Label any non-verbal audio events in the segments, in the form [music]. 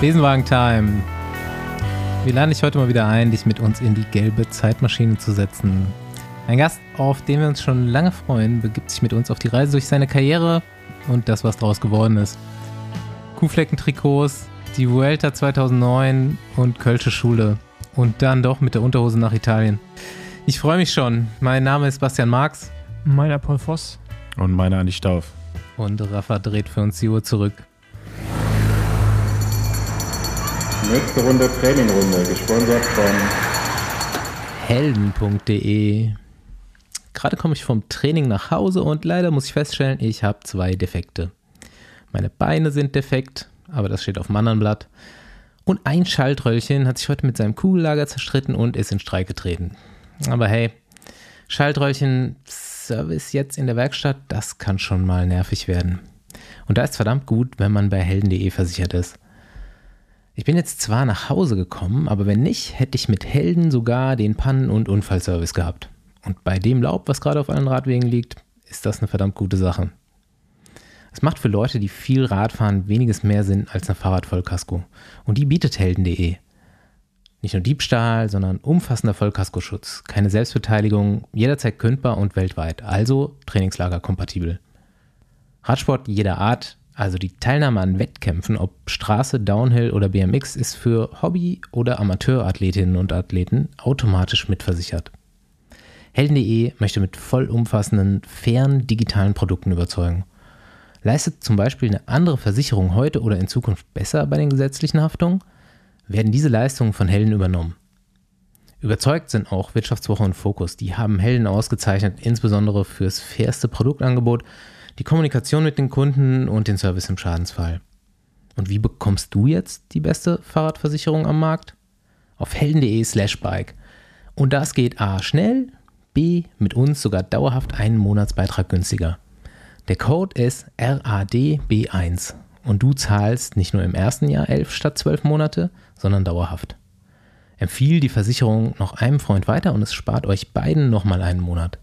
Besenwagen-Time. Wir laden dich heute mal wieder ein, dich mit uns in die gelbe Zeitmaschine zu setzen. Ein Gast, auf den wir uns schon lange freuen, begibt sich mit uns auf die Reise durch seine Karriere und das, was daraus geworden ist. Kuhfleckentrikots, die Vuelta 2009 und Kölsche Schule. Und dann doch mit der Unterhose nach Italien. Ich freue mich schon. Mein Name ist Bastian Marx. Meiner Paul Voss. Und meiner Andi Stauf. Und Rafa dreht für uns die Uhr zurück. Nächste Runde Trainingrunde, gesponsert von helden.de. Gerade komme ich vom Training nach Hause und leider muss ich feststellen, ich habe zwei Defekte. Meine Beine sind defekt, aber das steht auf dem anderen Blatt. Und ein Schaltröllchen hat sich heute mit seinem Kugellager zerstritten und ist in Streik getreten. Aber hey, Schaltröllchen Service jetzt in der Werkstatt, das kann schon mal nervig werden. Und da ist verdammt gut, wenn man bei helden.de versichert ist. Ich bin jetzt zwar nach Hause gekommen, aber wenn nicht, hätte ich mit Helden sogar den Pannen- und Unfallservice gehabt. Und bei dem Laub, was gerade auf allen Radwegen liegt, ist das eine verdammt gute Sache. Es macht für Leute, die viel Rad fahren, weniges mehr Sinn als ein Fahrradvollkasko. Und die bietet Helden.de. Nicht nur Diebstahl, sondern umfassender Vollkaskoschutz, keine Selbstbeteiligung, jederzeit kündbar und weltweit, also Trainingslager kompatibel. Radsport jeder Art, also die Teilnahme an Wettkämpfen, ob Straße, Downhill oder BMX, ist für Hobby- oder Amateurathletinnen und Athleten automatisch mitversichert. Helden.de möchte mit vollumfassenden, fairen digitalen Produkten überzeugen. Leistet zum Beispiel eine andere Versicherung heute oder in Zukunft besser bei den gesetzlichen Haftungen, werden diese Leistungen von Helden übernommen. Überzeugt sind auch Wirtschaftswoche und Fokus. Die haben Helden ausgezeichnet, insbesondere fürs fairste Produktangebot, die Kommunikation mit den Kunden und den Service im Schadensfall. Und wie bekommst du jetzt die beste Fahrradversicherung am Markt? Auf helden.de slash bike. Und das geht A schnell, B mit uns sogar dauerhaft einen Monatsbeitrag günstiger. Der Code ist RADB1 und du zahlst nicht nur im ersten Jahr 11 statt 12 Monate, sondern dauerhaft. Empfiehl die Versicherung noch einem Freund weiter und es spart euch beiden nochmal einen Monat.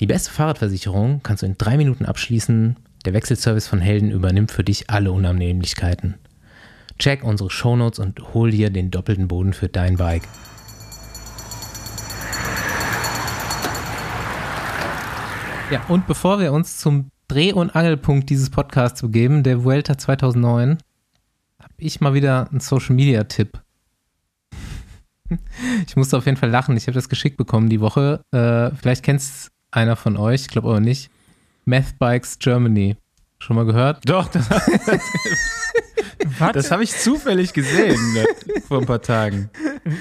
Die beste Fahrradversicherung kannst du in drei Minuten abschließen. Der Wechselservice von Helden übernimmt für dich alle Unannehmlichkeiten. Check unsere Shownotes und hol dir den doppelten Boden für dein Bike. Ja, und bevor wir uns zum Dreh- und Angelpunkt dieses Podcasts begeben, der Vuelta 2009, habe ich mal wieder einen Social-Media-Tipp. [laughs] Ich musste auf jeden Fall lachen. Ich habe das geschickt bekommen die Woche. Äh, vielleicht kennst einer von euch, ich glaube aber nicht. Meth Bikes Germany. Schon mal gehört? Doch, das, [laughs] das habe ich zufällig gesehen ne, vor ein paar Tagen.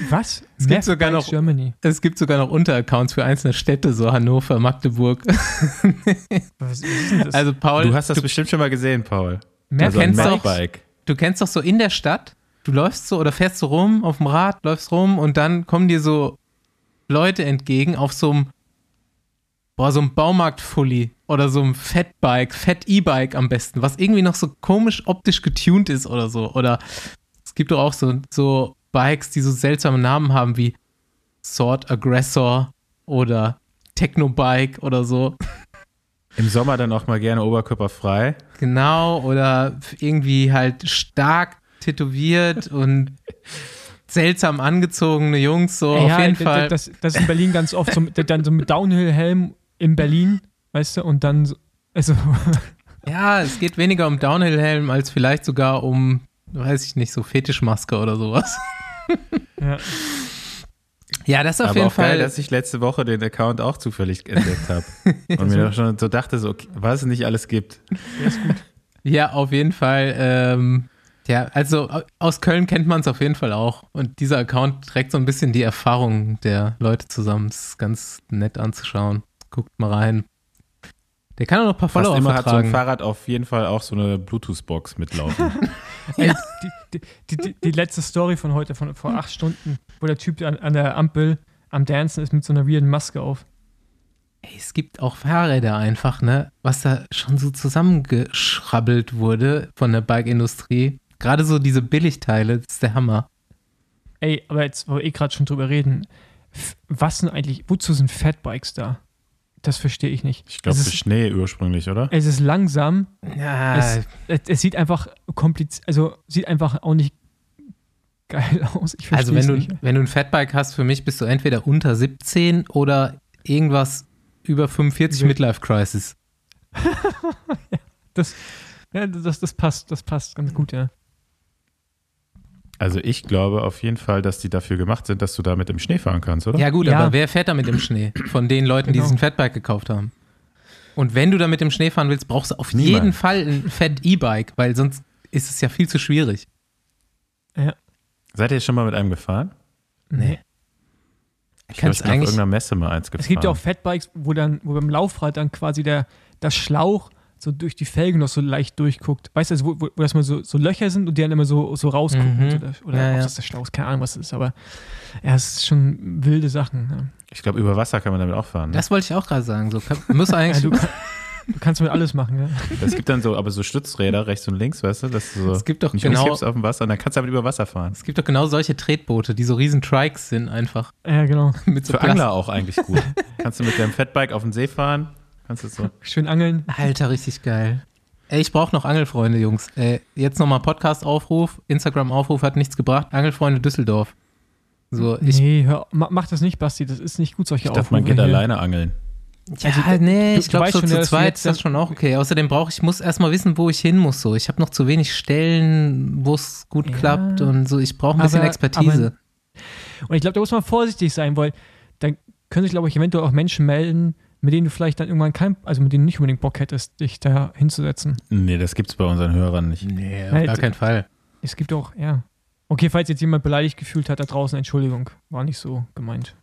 Was? Es gibt, sogar noch, Germany. es gibt sogar noch Unteraccounts für einzelne Städte, so Hannover, Magdeburg. [laughs] Was ist denn das? Also Paul, Du hast das du, bestimmt schon mal gesehen, Paul. Mehr Also kennst du- Mountainbike. du kennst doch so in der Stadt, du läufst so oder fährst so rum auf dem Rad, läufst rum und dann kommen dir so Leute entgegen auf so einem boah, so einem Baumarkt-Fully oder so einem Fatbike, Fat-E-Bike am besten, was irgendwie noch so komisch optisch getuned ist oder so. Oder es gibt doch auch so, so Bikes, die so seltsame Namen haben wie Sword Aggressor oder Techno-Bike oder so. Im Sommer dann auch mal gerne oberkörperfrei. Genau, oder irgendwie halt stark tätowiert [laughs] und seltsam angezogene Jungs, so ja, auf jeden Fall. Das, das ist in Berlin ganz oft so, dann so mit Downhill-Helm in Berlin, weißt du, und dann so, also, [laughs] ja, es geht weniger um Downhill-Helm als vielleicht sogar um, weiß ich nicht, so Fetischmaske oder sowas. ja. Ja, das auf Aber jeden auch geil, Fall. dass ich letzte Woche den Account auch zufällig entdeckt habe. [laughs] Und mir doch schon so dachte, so, okay, was es nicht alles gibt. Ja, auf jeden Fall. Ähm, ja, also au- aus Köln kennt man es auf jeden Fall auch. Und dieser Account trägt so ein bisschen die Erfahrung der Leute zusammen. Das ist ganz nett anzuschauen. Guckt mal rein. Der kann auch noch ein paar Fast Follower immer hat so ein vertragen. Fahrrad auf jeden Fall auch so eine Bluetooth-Box mitlaufen. [laughs] Ey, die, die, die, die letzte Story von heute, von vor acht Stunden, wo der Typ an, an der Ampel am Dancen ist mit so einer weirden Maske auf. Ey, es gibt auch Fahrräder einfach, ne? Was da schon so zusammengeschrabbelt wurde von der Bike-Industrie. Gerade so diese Billigteile, das ist der Hammer. Ey, aber jetzt, wo wir eh gerade schon drüber reden, was sind eigentlich, wozu sind Fatbikes da? Das verstehe ich nicht. Ich glaube, es für ist, Schnee ursprünglich, oder? es ist langsam. Ja, Es, es, es sieht einfach kompliziert, also sieht einfach auch nicht geil [laughs] aus. Ich also verstehe wenn es du, nicht. wenn du ein Fatbike hast, für mich bist du entweder unter 17 oder irgendwas über 45 Über- Midlife Crisis. [laughs] Das, ja, das, das passt, das passt ganz gut, ja. Also ich glaube auf jeden Fall, dass die dafür gemacht sind, dass du damit im Schnee fahren kannst, oder? Ja gut, Ja. aber wer fährt damit im Schnee? Von den Leuten, die Genau. sich ein Fatbike gekauft haben. Und wenn du damit im Schnee fahren willst, brauchst du auf Niemand. jeden Fall ein Fat E-Bike, weil sonst ist es ja viel zu schwierig. Seid ihr schon mal mit einem gefahren? Nee. Ich Kannst ich bin auf irgendeiner Messe mal eins gefahren. Es gibt ja auch Fatbikes, wo dann, wo beim Laufrad dann quasi der, der Schlauch so durch die Felgen noch so leicht durchguckt. Weißt du, also wo, wo, wo das mal so, so Löcher sind und die dann immer so, so rausgucken. Mhm. Oder, oder Ja, ob ja. das der Schlauch ist, keine Ahnung, was das ist, aber ja, es ist schon wilde Sachen. Ich glaube, über Wasser kann man damit auch fahren. Ne? Das wollte ich auch gerade sagen. So, kann, muss [laughs] Ja. Ja, eigentlich, du, kann- du kannst mit alles machen, ja. Es gibt dann so, aber so Stützräder rechts und links, weißt du, dass du so Es gibt doch nicht genau- auf dem Wasser und dann kannst du damit über Wasser fahren. es gibt doch genau solche Tretboote, die so riesen Trikes sind einfach. Ja, genau. [laughs] Mit so Für Plast- Angler auch eigentlich gut. [laughs] kannst du mit deinem Fatbike auf den See fahren, kannst du so. Schön angeln. Alter, richtig geil. Ey, ich brauche noch Angelfreunde, Jungs. Äh, jetzt nochmal Podcast-Aufruf. Instagram-Aufruf hat nichts gebracht. Angelfreunde Düsseldorf. So, ich. nee, hör, ma- mach das nicht, Basti. Das ist nicht gut, solche Ich dachte, man Aufrufe geht hier. alleine angeln. Ja, Also, nee, du- ich glaube, so schon, zu zweit ist das schon auch okay. Außerdem brauche ich, muss erstmal wissen, wo ich hin muss. So. Ich habe noch zu wenig Stellen, wo es gut Ja. klappt und so. Ich brauche ein bisschen Aber- Expertise. Und ich glaube, da muss man vorsichtig sein, weil dann können sich, glaube ich, eventuell auch Menschen melden, mit denen du vielleicht dann irgendwann kein, also mit denen du nicht unbedingt Bock hättest, dich da hinzusetzen. Nee, das gibt's bei unseren Hörern nicht. nee, auf Halt. gar keinen Fall. Es gibt auch, ja. Okay, falls jetzt jemand beleidigt gefühlt hat da draußen, Entschuldigung, war nicht so gemeint.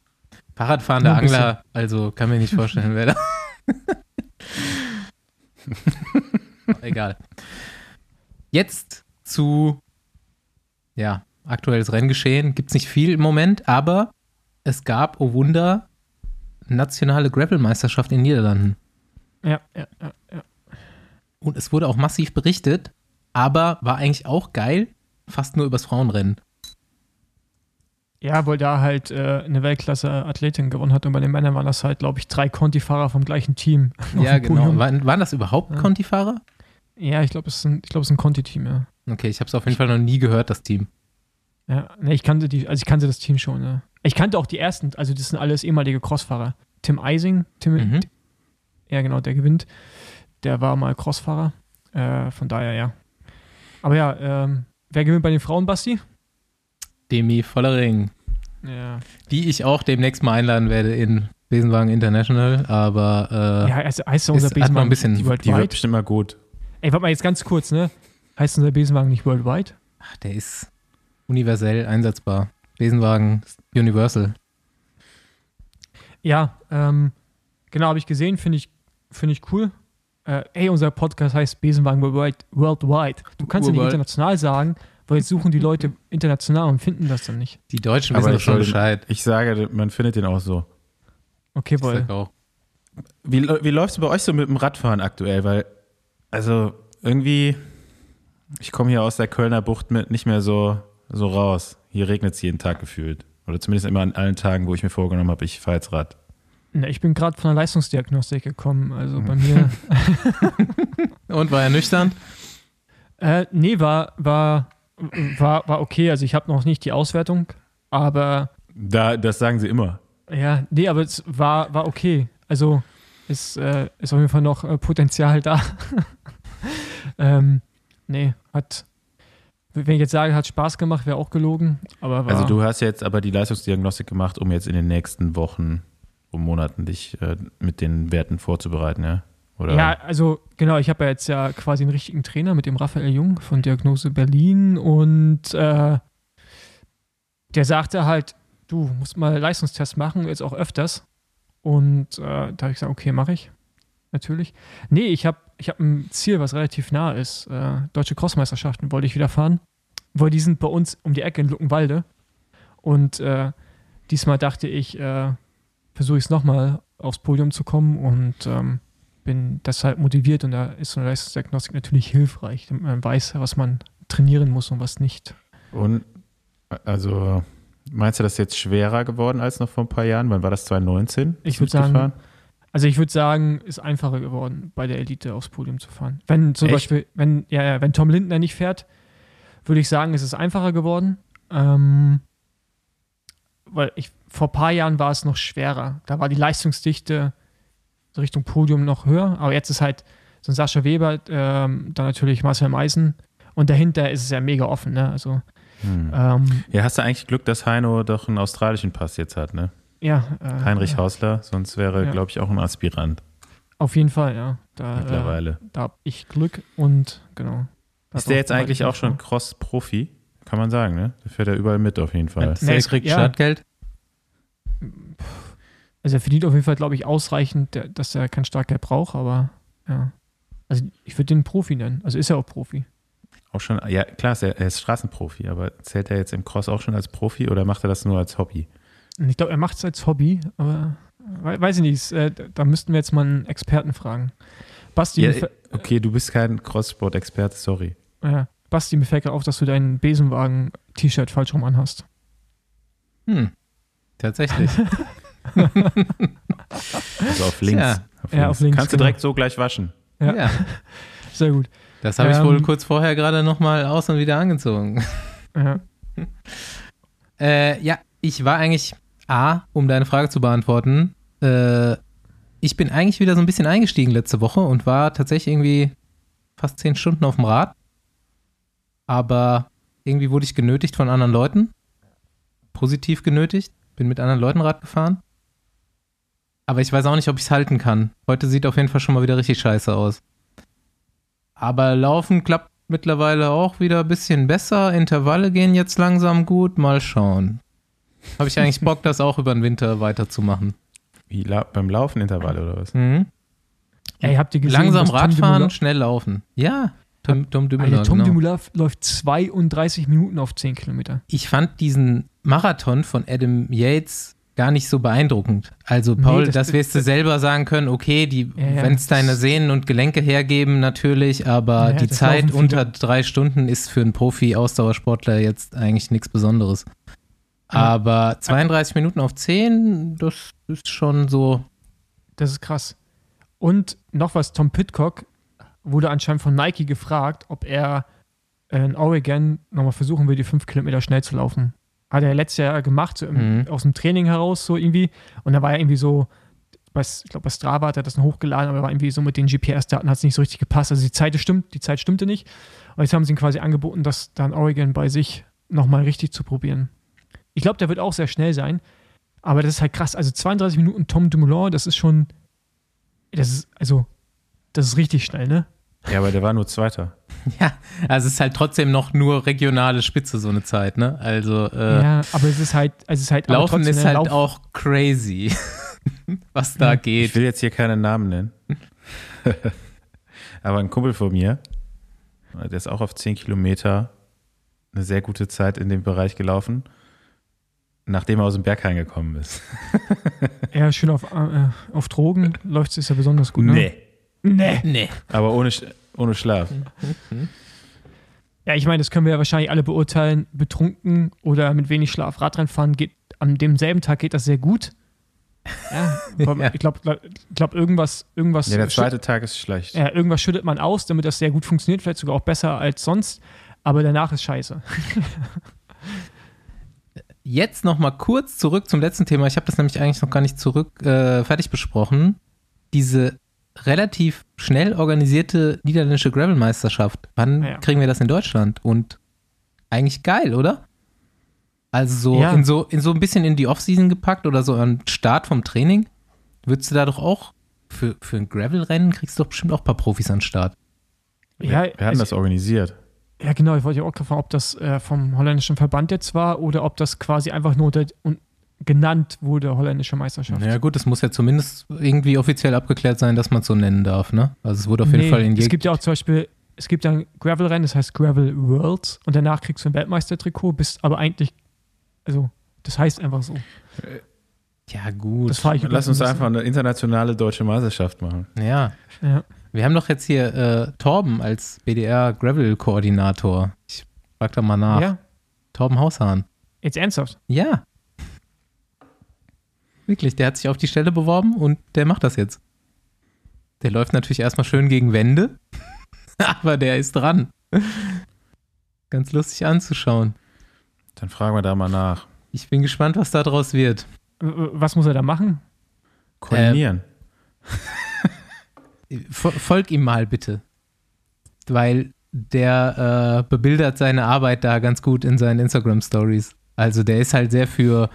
Fahrradfahrender. Angler, also kann mir nicht vorstellen, wer da. [laughs] Egal. Jetzt zu, ja, aktuelles Renngeschehen. Gibt es nicht viel im Moment, aber es gab, oh Wunder, nationale Gravel-Meisterschaft in den Niederlanden. Ja, ja, ja, ja. Und es wurde auch massiv berichtet, aber war eigentlich auch geil, fast nur übers Frauenrennen. Ja, weil da halt äh, eine Weltklasse-Athletin gewonnen hat und bei den Männern waren das halt, glaube ich, drei Conti-Fahrer vom gleichen Team. [laughs] Ja, genau. Waren, waren das überhaupt Ja. Conti-Fahrer? Ja, ich glaube, es ist ein, ich glaub, ein Conti-Team, ja. Okay, ich habe es auf jeden Fall noch nie gehört, das Team. Ja, ne, ich kannte die, also ich kannte das Team schon, ja. Ich kannte auch die ersten, also das sind alles ehemalige Crossfahrer. Tim Eising, Tim, Mhm. ja genau, der gewinnt. Der war mal Crossfahrer. Äh, von daher, ja. Aber ja, ähm, wer gewinnt bei den Frauen, Basti? Demi Vollering, Ja. die ich auch demnächst mal einladen werde in Besenwagen International, aber äh, Ja, also heißt ja unser ist- hat man Besenwagen ein bisschen- nicht Die wird Worldwide? bestimmt mal gut. Ey, warte mal jetzt ganz kurz, ne? Heißt unser Besenwagen nicht Worldwide? ach, der ist universell einsetzbar. Besenwagen ist Universal. Ja, ähm, genau, habe ich gesehen, finde ich, finde ich cool. Äh, ey, unser Podcast heißt Besenwagen Worldwide. Worldwide. Du kannst ja nicht international sagen, weil jetzt suchen die Leute international und finden das dann nicht. Die Deutschen Aber wissen doch ich schon Bescheid. Ich sage, man findet den auch so. Okay, weil. Wie, wie läuft es bei euch so mit dem Radfahren aktuell? Weil, also irgendwie, ich komme hier aus der Kölner Bucht mit nicht mehr so, so raus. Hier regnet es jeden Tag gefühlt. Oder zumindest immer an allen Tagen, wo ich mir vorgenommen habe, ich fahre jetzt Rad. Ne, ich bin gerade von der Leistungsdiagnostik gekommen. Also bei mir. [laughs] Und war er nüchtern? äh, nee, war, war, war, war okay. Also ich habe noch nicht die Auswertung, aber Da, das sagen sie immer. ja, nee, aber es war, war okay. Also ist, äh, ist auf jeden Fall noch äh, Potenzial da. [laughs] ähm, nee, hat. Wenn ich jetzt sage, hat Spaß gemacht, wäre auch gelogen. Aber Also du hast jetzt aber die Leistungsdiagnostik gemacht, um jetzt in den nächsten Wochen und Monaten dich äh, mit den Werten vorzubereiten, ja? Oder? Ja, also genau, ich habe ja jetzt ja quasi einen richtigen Trainer mit dem Raphael Jung von Diagnose Berlin und äh, der sagte halt, du musst mal Leistungstest machen, jetzt auch öfters. Und äh, da habe ich gesagt, okay, mache ich. Natürlich. Nee, ich habe ich hab ein Ziel, was relativ nah ist. Äh, Deutsche Crossmeisterschaften wollte ich wieder fahren. Weil die sind bei uns um die Ecke in Luckenwalde. Und äh, diesmal dachte ich, äh, versuche ich es nochmal aufs Podium zu kommen und ähm, bin deshalb motiviert und da ist so eine Leistungsdiagnostik natürlich hilfreich, damit man weiß, was man trainieren muss und was nicht. Und also meinst du, das ist jetzt schwerer geworden als noch vor ein paar Jahren? Wann war das 2019? Ich Bist du würd sagen, mitgefahren? Also ich würde sagen, ist einfacher geworden, bei der Elite aufs Podium zu fahren. Wenn zum Echt? Beispiel, wenn, ja, ja, wenn Tom Lindner nicht fährt, würde ich sagen, ist es einfacher geworden. Ähm, weil ich, vor ein paar Jahren war es noch schwerer. Da war die Leistungsdichte Richtung Podium noch höher, aber jetzt ist halt so ein Sascha Weber, ähm, dann natürlich Marcel Meisen und dahinter ist es ja mega offen, ne? Also Hm. ähm, Ja, hast du eigentlich Glück, dass Heino doch einen australischen Pass jetzt hat, ne? Ja. Äh, Heinrich Hausler, sonst wäre, Ja. glaube ich, auch ein Aspirant Auf jeden Fall, ja. Da, äh, mittlerweile. da habe ich Glück und genau. Ist der jetzt eigentlich auch schon Cross-Profi? Kann man sagen, ne? Der fährt ja überall mit auf jeden Fall. Nee, Der es- kriegt ja. Startgeld. Also er verdient auf jeden Fall, glaube ich, ausreichend, dass er kein Startgeld braucht, aber ja. Also ich würde den Profi nennen. Also ist er auch Profi. Auch schon, ja klar, ist er, er ist Straßenprofi, aber zählt er jetzt im Cross auch schon als Profi oder macht er das nur als Hobby? Ich glaube, er macht es als Hobby, aber we- weiß ich nicht. Äh, da müssten wir jetzt mal einen Experten fragen. Basti, Ja, fä- okay, du bist kein Crosssport-Experte, sorry. ja, Basti, mir fällt gerade auf, dass du dein Besenwagen-T-Shirt falsch rum anhast. Hm. Tatsächlich. [laughs] Also auf links. Ja. Ja, auf links, Kannst du genau. direkt so gleich waschen. Ja. ja. [laughs] Sehr gut. Das habe ich Ähm, wohl kurz vorher gerade nochmal aus und wieder angezogen. Ja. [laughs] Äh, ja, ich war eigentlich A, um deine Frage zu beantworten. Äh, ich bin eigentlich wieder so ein bisschen eingestiegen letzte Woche und war tatsächlich irgendwie fast zehn Stunden auf dem Rad. Aber irgendwie wurde ich genötigt von anderen Leuten. Positiv genötigt. Bin mit anderen Leuten Rad gefahren. Aber ich weiß auch nicht, ob ich es halten kann. Heute sieht auf jeden Fall schon mal wieder richtig scheiße aus. Aber Laufen klappt mittlerweile auch wieder ein bisschen besser. Intervalle gehen jetzt langsam gut. Mal schauen. Habe ich eigentlich Bock, das auch über den Winter weiterzumachen. Wie la beim Laufen Intervalle oder was? Mhm. Ey, habt ihr gesehen, Langsam Radfahren, schnell laufen. Ja, Tom, Tom Dumoulin, Alter, Tom genau. Dumoulin läuft 32 Minuten auf 10 Kilometer. Ich fand diesen Marathon von Adam Yates gar nicht so beeindruckend. Also Paul, Nee, das- das, wirst du selber sagen können, okay, die, Ja, ja, wenn es deine Sehnen und Gelenke hergeben, natürlich, aber Ja, die Zeit unter drei Stunden ist für einen Profi-Ausdauersportler jetzt eigentlich nichts Besonderes. Aber 32 Minuten auf 10, das ist schon so. Das ist krass. Und noch was, Tom Pitcock wurde anscheinend von Nike gefragt, ob er in Oregon nochmal versuchen will, die 5 Kilometer schnell zu laufen. Hat er letztes Jahr gemacht, so im, Mhm. aus dem Training heraus, so irgendwie. Und da war er irgendwie so, bei, ich glaube, bei Strava hat er das noch hochgeladen, aber war irgendwie so mit den GPS-Daten hat es nicht so richtig gepasst. Also die Zeit stimmt, die Zeit stimmte nicht. Und jetzt haben sie ihm quasi angeboten, das dann Oregon bei sich nochmal richtig zu probieren. Ich glaube, der wird auch sehr schnell sein. Aber das ist halt krass. Also 32 Minuten Tom Dumoulin, das ist schon, das ist, also, das ist richtig schnell, ne? Ja, aber der war nur Zweiter. [laughs] Ja, also es ist halt trotzdem noch nur regionale Spitze so eine Zeit, ne? Also äh, ja, aber es ist halt, es ist halt, Laufen trotzdem, ist halt Lauf- auch crazy, [laughs] was da Ja. geht. Ich will jetzt hier keinen Namen nennen. [laughs] aber ein Kumpel von mir, der ist auch auf 10 Kilometer eine sehr gute Zeit in dem Bereich gelaufen, nachdem er aus dem Berg reingekommen ist. [laughs] Ja, schön auf, äh, auf Drogen läuft es ja besonders gut, ne? Nee. Nee. Aber ohne, ohne Schlaf. Ja, ich meine, das können wir ja wahrscheinlich alle beurteilen. Betrunken oder mit wenig Schlaf Radrennen fahren geht, an demselben Tag geht das sehr gut. Ja, [laughs] Ja. ich glaube, glaub, irgendwas, irgendwas, Ja, der zweite Tag ist schlecht. ja, irgendwas schüttet man aus, damit das sehr gut funktioniert, vielleicht sogar auch besser als sonst. Aber danach ist scheiße. [laughs] Jetzt noch mal kurz zurück zum letzten Thema. Ich habe das nämlich eigentlich noch gar nicht zurück äh, fertig besprochen. Diese relativ schnell organisierte niederländische Gravel-Meisterschaft. Wann Ja. kriegen wir das in Deutschland? Und eigentlich geil, oder? Also so, Ja. in so in so ein bisschen in die Offseason gepackt oder so am Start vom Training. Würdest du da doch auch für, für ein Gravel-Rennen kriegst du doch bestimmt auch ein paar Profis an den Start. Wir, Ja, wir hatten also- das organisiert. Ja, genau, ich wollte ja auch fragen, ob das äh, vom holländischen Verband jetzt war oder ob das quasi einfach nur unter, un, genannt wurde, holländische Meisterschaft. Ja gut, es muss ja zumindest irgendwie offiziell abgeklärt sein, dass man es so nennen darf, ne? Also es wurde auf jeden Nee, Fall in Es gibt ja auch zum Beispiel, es gibt ja ein Gravel-Rennen, das heißt Gravel Worlds und danach kriegst du ein Weltmeistertrikot, bist aber eigentlich, also das heißt einfach so. Ja, gut. Das Lass uns ein einfach eine internationale deutsche Meisterschaft machen. Ja. Ja. Wir haben doch jetzt hier äh, Torben als BDR Gravel-Koordinator. Ich frag da mal nach. ja, Torben Haushahn. jetzt ernsthaft. Ja. Wirklich, der hat sich auf die Stelle beworben und der macht das jetzt. Der läuft natürlich erstmal schön gegen Wände, [laughs] aber der ist dran. Ganz lustig anzuschauen. Dann fragen wir da mal nach. Ich bin gespannt, was da draus wird. Was muss er da machen? Koordinieren. Fo- Folg ihm mal bitte. Weil der äh, bebildert seine Arbeit da ganz gut in seinen Instagram-Stories. Also der ist halt sehr für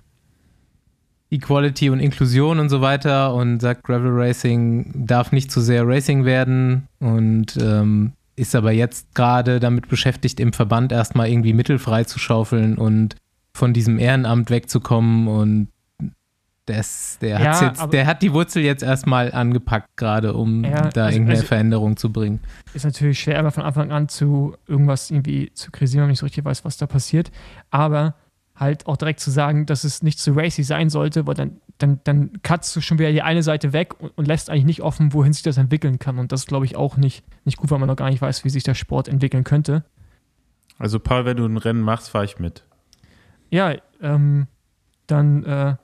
Equality und Inklusion und so weiter und sagt, Gravel Racing darf nicht zu sehr Racing werden und ähm, ist aber jetzt gerade damit beschäftigt, im Verband erstmal irgendwie Mittel freizuschaufeln und von diesem Ehrenamt wegzukommen und das, der, Ja, jetzt, aber- der hat die Wurzel jetzt erstmal angepackt, gerade um Ja, da also- irgendeine also- Veränderung zu bringen. Ist natürlich schwer, immer von Anfang an zu irgendwas irgendwie zu kritisieren, wenn man nicht so richtig weiß, was da passiert. Aber halt auch direkt zu sagen, dass es nicht zu racy sein sollte, weil dann, dann, dann cutst du schon wieder die eine Seite weg und, und lässt eigentlich nicht offen, wohin sich das entwickeln kann. Und das ist, glaube ich, auch nicht, nicht gut, weil man noch gar nicht weiß, wie sich der Sport entwickeln könnte. Also Paul, wenn du ein Rennen machst, fahre ich mit. Ja, ähm, dann, äh,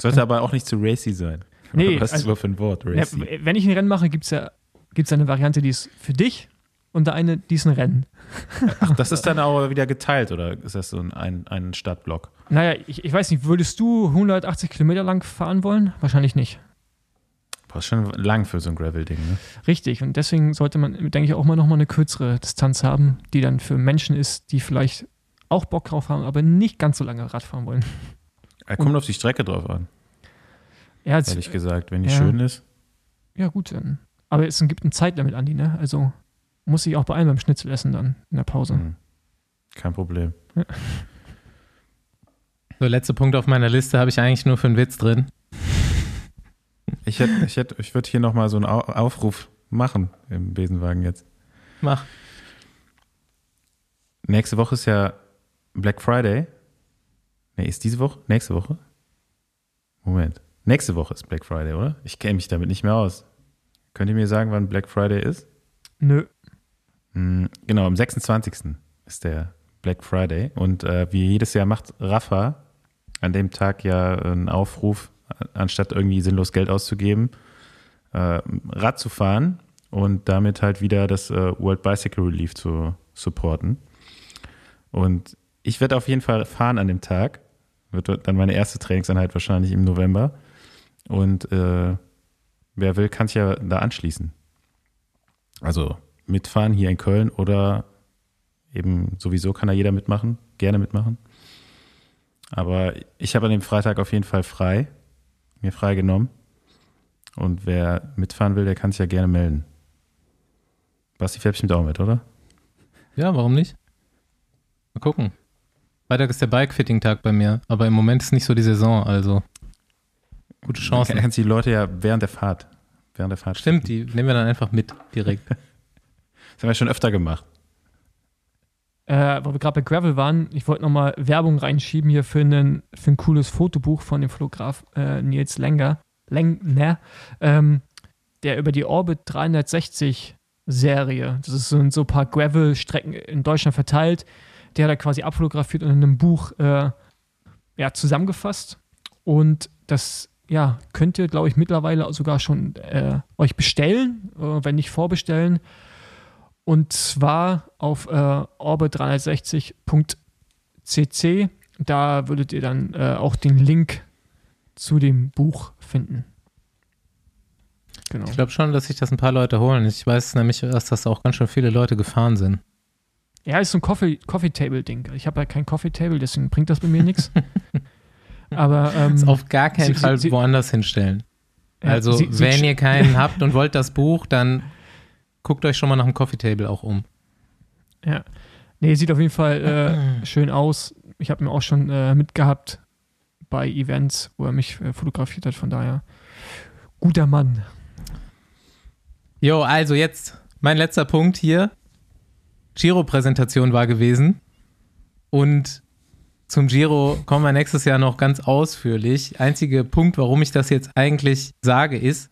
Sollte aber auch nicht zu racy sein. [laughs] Nee, Was ist also- das für ein Wort, ja, racy? wenn ich ein Rennen mache, gibt es ja gibt's eine Variante, die ist für dich und eine, die ist ein Rennen. [laughs] Ach, das ist dann auch wieder geteilt oder ist das so ein, ein, ein Stadtblock? Naja, ich, ich weiß nicht, würdest du 180 Kilometer lang fahren wollen? Wahrscheinlich nicht. Boah, ist schon lang für so ein Gravel-Ding, ne? Richtig. Und deswegen sollte man, denke ich, auch mal nochmal eine kürzere Distanz haben, die dann für Menschen ist, die vielleicht auch Bock drauf haben, aber nicht ganz so lange Rad fahren wollen. Er kommt auf die Strecke drauf an, Ja, es, ehrlich gesagt. Wenn die Ja. schön ist. ja gut. Dann. Aber es gibt ein Zeitlimit, Andi, ne? Also muss ich auch bei allem beim Schnitzel essen dann in der Pause. Hm. Kein Problem. [laughs] So, letzter Punkt auf meiner Liste habe ich eigentlich nur für einen Witz drin. [laughs] Ich, hätt, ich, hätt, ich würde hier nochmal so einen Au- Aufruf machen im Besenwagen jetzt. Mach. Nächste Woche ist ja Black Friday. Nee, ist diese Woche? Nächste Woche? Moment. Nächste Woche ist Black Friday, oder? Ich kenne mich damit nicht mehr aus. Könnt ihr mir sagen, wann Black Friday ist? Nö. Hm, Genau, am 26. ist der Black Friday. Und äh, wie jedes Jahr macht Rafa an dem Tag ja einen Aufruf, anstatt irgendwie sinnlos Geld auszugeben, äh, Rad zu fahren und damit halt wieder das äh, World Bicycle Relief zu supporten. Und ich werde auf jeden Fall fahren an dem Tag. Wird dann meine erste Trainingseinheit wahrscheinlich im November. Und äh, wer will, kann sich ja da anschließen. Also mitfahren hier in Köln oder eben sowieso kann da jeder mitmachen, gerne mitmachen. Aber ich habe an dem Freitag auf jeden Fall frei, mir frei genommen. Und wer mitfahren will, der kann sich ja gerne melden. Basti fährt bestimmt auch mit, oder? Ja, warum nicht? Mal gucken. Freitag ist der Bike-Fitting-Tag bei mir, aber im Moment ist nicht so die Saison, also gute Dann Chancen. kannst du die Leute ja während der Fahrt, während der Fahrt Stimmt, die nehmen wir dann einfach mit direkt. [laughs] Das haben wir schon öfter gemacht. Äh, weil wir gerade bei Gravel waren, ich wollte nochmal Werbung reinschieben hier für, einen, für ein cooles Fotobuch von dem Fotograf äh, Nils Lenger, Lengner, ähm, der über die Orbit 360 Serie, das ist so, so ein paar Gravel-Strecken in Deutschland verteilt, der hat er quasi abfotografiert und in einem Buch äh, ja, zusammengefasst. Und das ja, könnt ihr, glaube ich, mittlerweile sogar schon äh, euch bestellen, äh, wenn nicht vorbestellen. Und zwar auf äh, orbit360.cc. Da würdet ihr dann äh, auch den Link zu dem Buch finden. Genau. Ich glaube schon, dass sich das ein paar Leute holen. Ich weiß nämlich, dass das auch ganz schön viele Leute gefahren sind. Ja, ist so ein Coffee, Coffee Table Ding. Ich habe ja kein Coffee Table, deswegen bringt das bei mir nichts. [laughs] Aber ähm, Das auf gar keinen sie- Fall sie- woanders hinstellen. ja, Also, sie- wenn ihr keinen [laughs] habt und wollt das Buch, dann guckt euch schon mal nach dem Coffee Table auch um. Ja. Nee, sieht auf jeden Fall äh, [clears throat] schön aus. Ich habe ihn auch schon äh, mitgehabt bei Events, wo er mich äh, fotografiert hat. Von daher, guter Mann. Jo, also jetzt mein letzter Punkt hier. Giro-Präsentation war gewesen. Und zum Giro kommen wir nächstes Jahr noch ganz ausführlich. Einziger Punkt, warum ich das jetzt eigentlich sage, ist,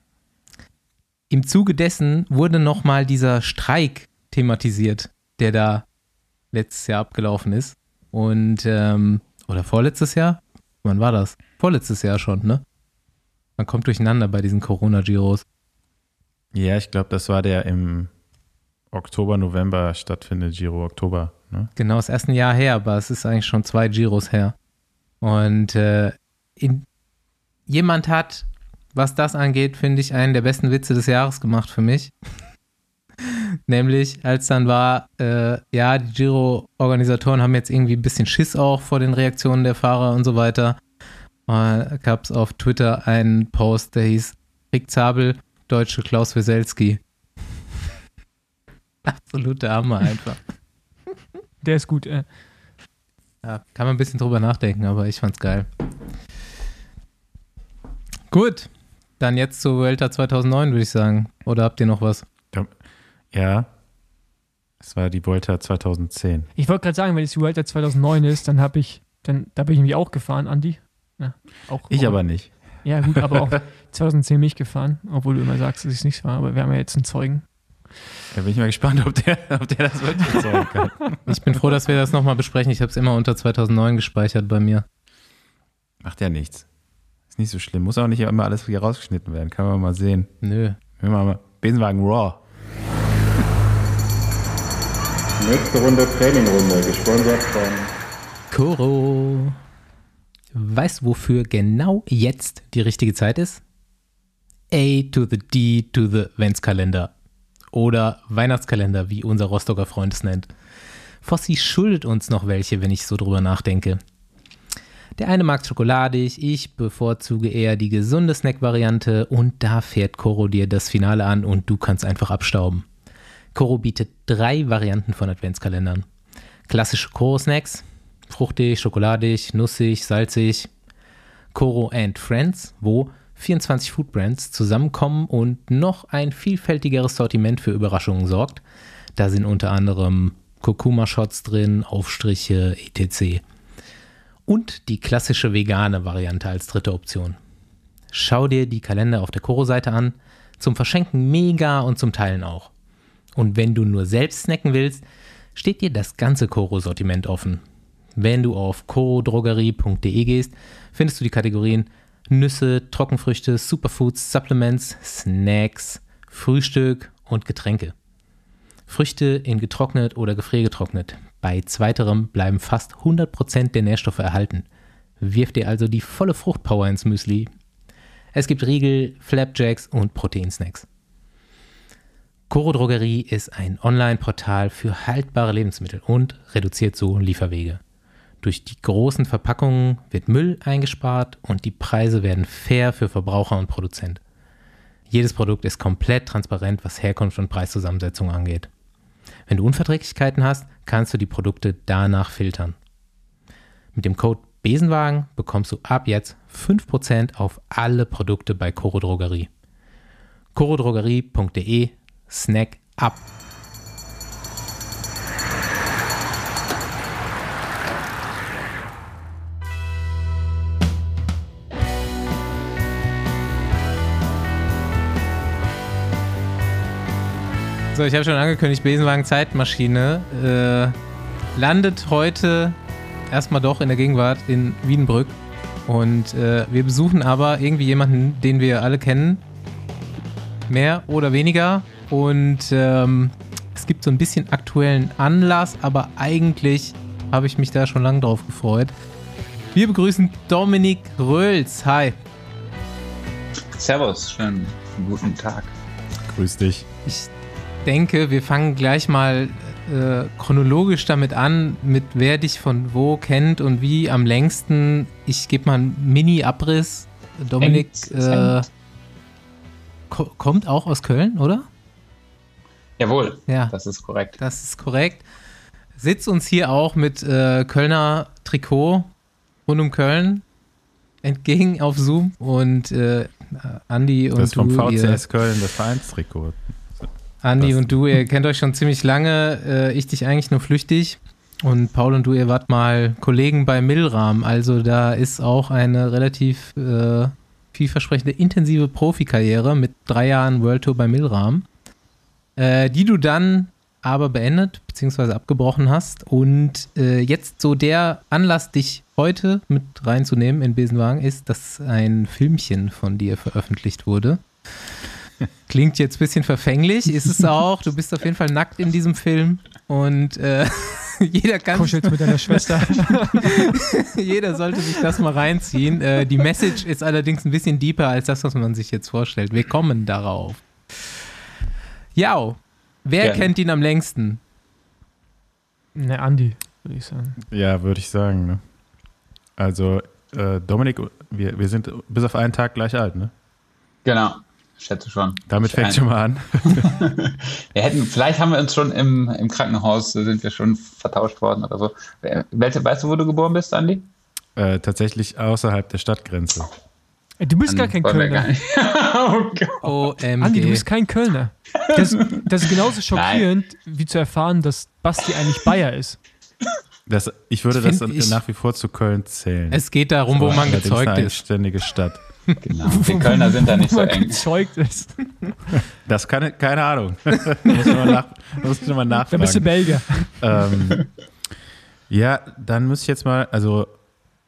im Zuge dessen wurde nochmal dieser Streik thematisiert, der da letztes Jahr abgelaufen ist. Und, ähm, oder vorletztes Jahr? Wann war das? Vorletztes Jahr schon, ne? Man kommt durcheinander bei diesen Corona-Giros. Ja, ich glaube, das war der im Oktober, November stattfindet, Giro Oktober. Ne? Genau, das erste Jahr her, aber es ist eigentlich schon zwei Giros her. Und äh, in, jemand hat, was das angeht, finde ich, einen der besten Witze des Jahres gemacht für mich. [laughs] Nämlich, als dann war, äh, ja, die Giro-Organisatoren haben jetzt irgendwie ein bisschen Schiss auch vor den Reaktionen der Fahrer und so weiter. Und gab es auf Twitter einen Post, der hieß Rick Zabel, deutsche Klaus Weselski. [laughs] Absolute Hammer einfach. [laughs] Der ist gut. Äh. Ja, kann man ein bisschen drüber nachdenken, aber ich fand's geil. Gut, dann jetzt zur Vuelta 2009, würde ich sagen. Oder habt ihr noch was? Ja, es war die Volta 2010. Ich wollte gerade sagen, wenn es die Vuelta 2009 ist, dann habe ich, dann da bin ich nämlich auch gefahren, Andi. Ja, auch, ich aber nicht. Ja, gut, aber auch [laughs] 2010 mich gefahren, obwohl du immer sagst, dass ich es nicht war, aber wir haben ja jetzt einen Zeugen. Da bin ich mal gespannt, ob der, [laughs] ob der das wirklich bezeugen kann. Ich bin froh, dass wir das nochmal besprechen. Ich habe es immer unter 2009 gespeichert bei mir. Macht ja nichts. Ist nicht so schlimm. Muss auch nicht immer alles hier rausgeschnitten werden. Kann man mal sehen. Nö. Wir mal Besenwagen Raw. Nächste Runde Trainingrunde, gesponsert von Koro. Weißt du, wofür genau jetzt die richtige Zeit ist? A to the D to the Ventskalender. Oder Weihnachtskalender, wie unser Rostocker Freund es nennt. Fossi schuldet uns noch welche, wenn ich so drüber nachdenke. Der eine mag schokoladig, ich bevorzuge eher die gesunde Snack-Variante und da fährt Koro dir das Finale an und du kannst einfach abstauben. Koro bietet drei Varianten von Adventskalendern. Klassische Koro-Snacks, fruchtig, schokoladig, nussig, salzig. Koro and Friends, wo 24 Foodbrands zusammenkommen und noch ein vielfältigeres Sortiment für Überraschungen sorgt. Da sind unter anderem Kurkuma-Shots drin, Aufstriche, etc. Und die klassische vegane Variante als dritte Option. Schau dir die Kalender auf der Koro-Seite an. Zum Verschenken mega und zum Teilen auch. Und wenn du nur selbst snacken willst, steht dir das ganze Koro-Sortiment offen. Wenn du auf korodrogerie.de gehst, findest du die Kategorien Nüsse, Trockenfrüchte, Superfoods, Supplements, Snacks, Frühstück und Getränke. Früchte in getrocknet oder gefriergetrocknet. Bei zweiterem bleiben fast 100% der Nährstoffe erhalten. Wirf dir also die volle Fruchtpower ins Müsli. Es gibt Riegel, Flapjacks und Proteinsnacks. Coro Drogerie ist ein Online-Portal für haltbare Lebensmittel und reduziert so Lieferwege. Durch die großen Verpackungen wird Müll eingespart und die Preise werden fair für Verbraucher und Produzent. Jedes Produkt ist komplett transparent, was Herkunft und Preiszusammensetzung angeht. Wenn du Unverträglichkeiten hast, kannst du die Produkte danach filtern. Mit dem Code Besenwagen bekommst du ab jetzt 5% auf alle Produkte bei Coro Drogerie. corodrogerie.de Snack ab. So, ich habe schon angekündigt, Besenwagen Zeitmaschine äh, landet heute erstmal doch in der Gegenwart in Wiedenbrück. Und äh, wir besuchen aber irgendwie jemanden, den wir alle kennen. Mehr oder weniger. Und ähm, es gibt so ein bisschen aktuellen Anlass, aber eigentlich habe ich mich da schon lange drauf gefreut. Wir begrüßen Dominik Röhls. Hi. Servus, schönen guten Tag. Grüß dich. Ich denke, wir fangen gleich mal äh, chronologisch damit an, mit wer dich von wo kennt und wie am längsten. Ich gebe mal einen Mini-Abriss. Dominik äh, ko kommt auch aus Köln, oder? Jawohl, Ja. das ist korrekt. Das ist korrekt. Sitzt uns hier auch mit äh, Kölner Trikot rund um Köln entgegen auf Zoom und äh, Andi und Das ist vom du, ihr, VCS Köln, das Vereinstrikot. Andi Das- und du, ihr kennt euch schon ziemlich lange. Äh, ich dich eigentlich nur flüchtig. Und Paul und du, ihr wart mal Kollegen bei Milram. Also da ist auch eine relativ äh, vielversprechende, intensive Profikarriere mit drei Jahren World Tour bei Milram, äh, die du dann aber beendet bzw. abgebrochen hast. Und äh, jetzt so der Anlass, dich heute mit reinzunehmen in Besenwagen, ist, dass ein Filmchen von dir veröffentlicht wurde. Klingt jetzt ein bisschen verfänglich, ist es auch. Du bist auf jeden Fall nackt in diesem Film und äh, [laughs] jeder kann. Kuschelst mit deiner Schwester. [laughs] Jeder sollte sich das mal reinziehen. Äh, die Message ist allerdings ein bisschen deeper als das, was man sich jetzt vorstellt. Wir kommen darauf. Ja, wer Gerne. kennt ihn am längsten? ne, Andi, würde ich sagen. Ja, würde ich sagen. Ne? Also, äh, Dominik, wir, wir sind bis auf einen Tag gleich alt, ne? Genau. Schätze schon. Damit fängt ein- schon mal an. [laughs] Wir hätten, vielleicht haben wir uns schon im, im Krankenhaus, äh, sind wir schon vertauscht worden oder so. Welche, weißt du, wo du geboren bist, Andi? Äh, tatsächlich außerhalb der Stadtgrenze. Ey, du bist gar kein Kölner. gar [laughs] oh Gott. Andi, du bist kein Kölner. Das, das ist genauso [laughs] schockierend, wie zu erfahren, dass Basti eigentlich Bayer ist. Das, ich würde Ich das nach wie vor zu Köln zählen. Es geht darum, wo man gezeugt eine ist. eigenständige Stadt. [laughs] Genau. Die Kölner sind da nicht so eng. gezeugt ist. Das kann, keine Ahnung. [laughs] muss ich mal, nach, muss ich mal Da bist du nachfragen. Belgier. Ähm, ja, dann muss ich jetzt mal, also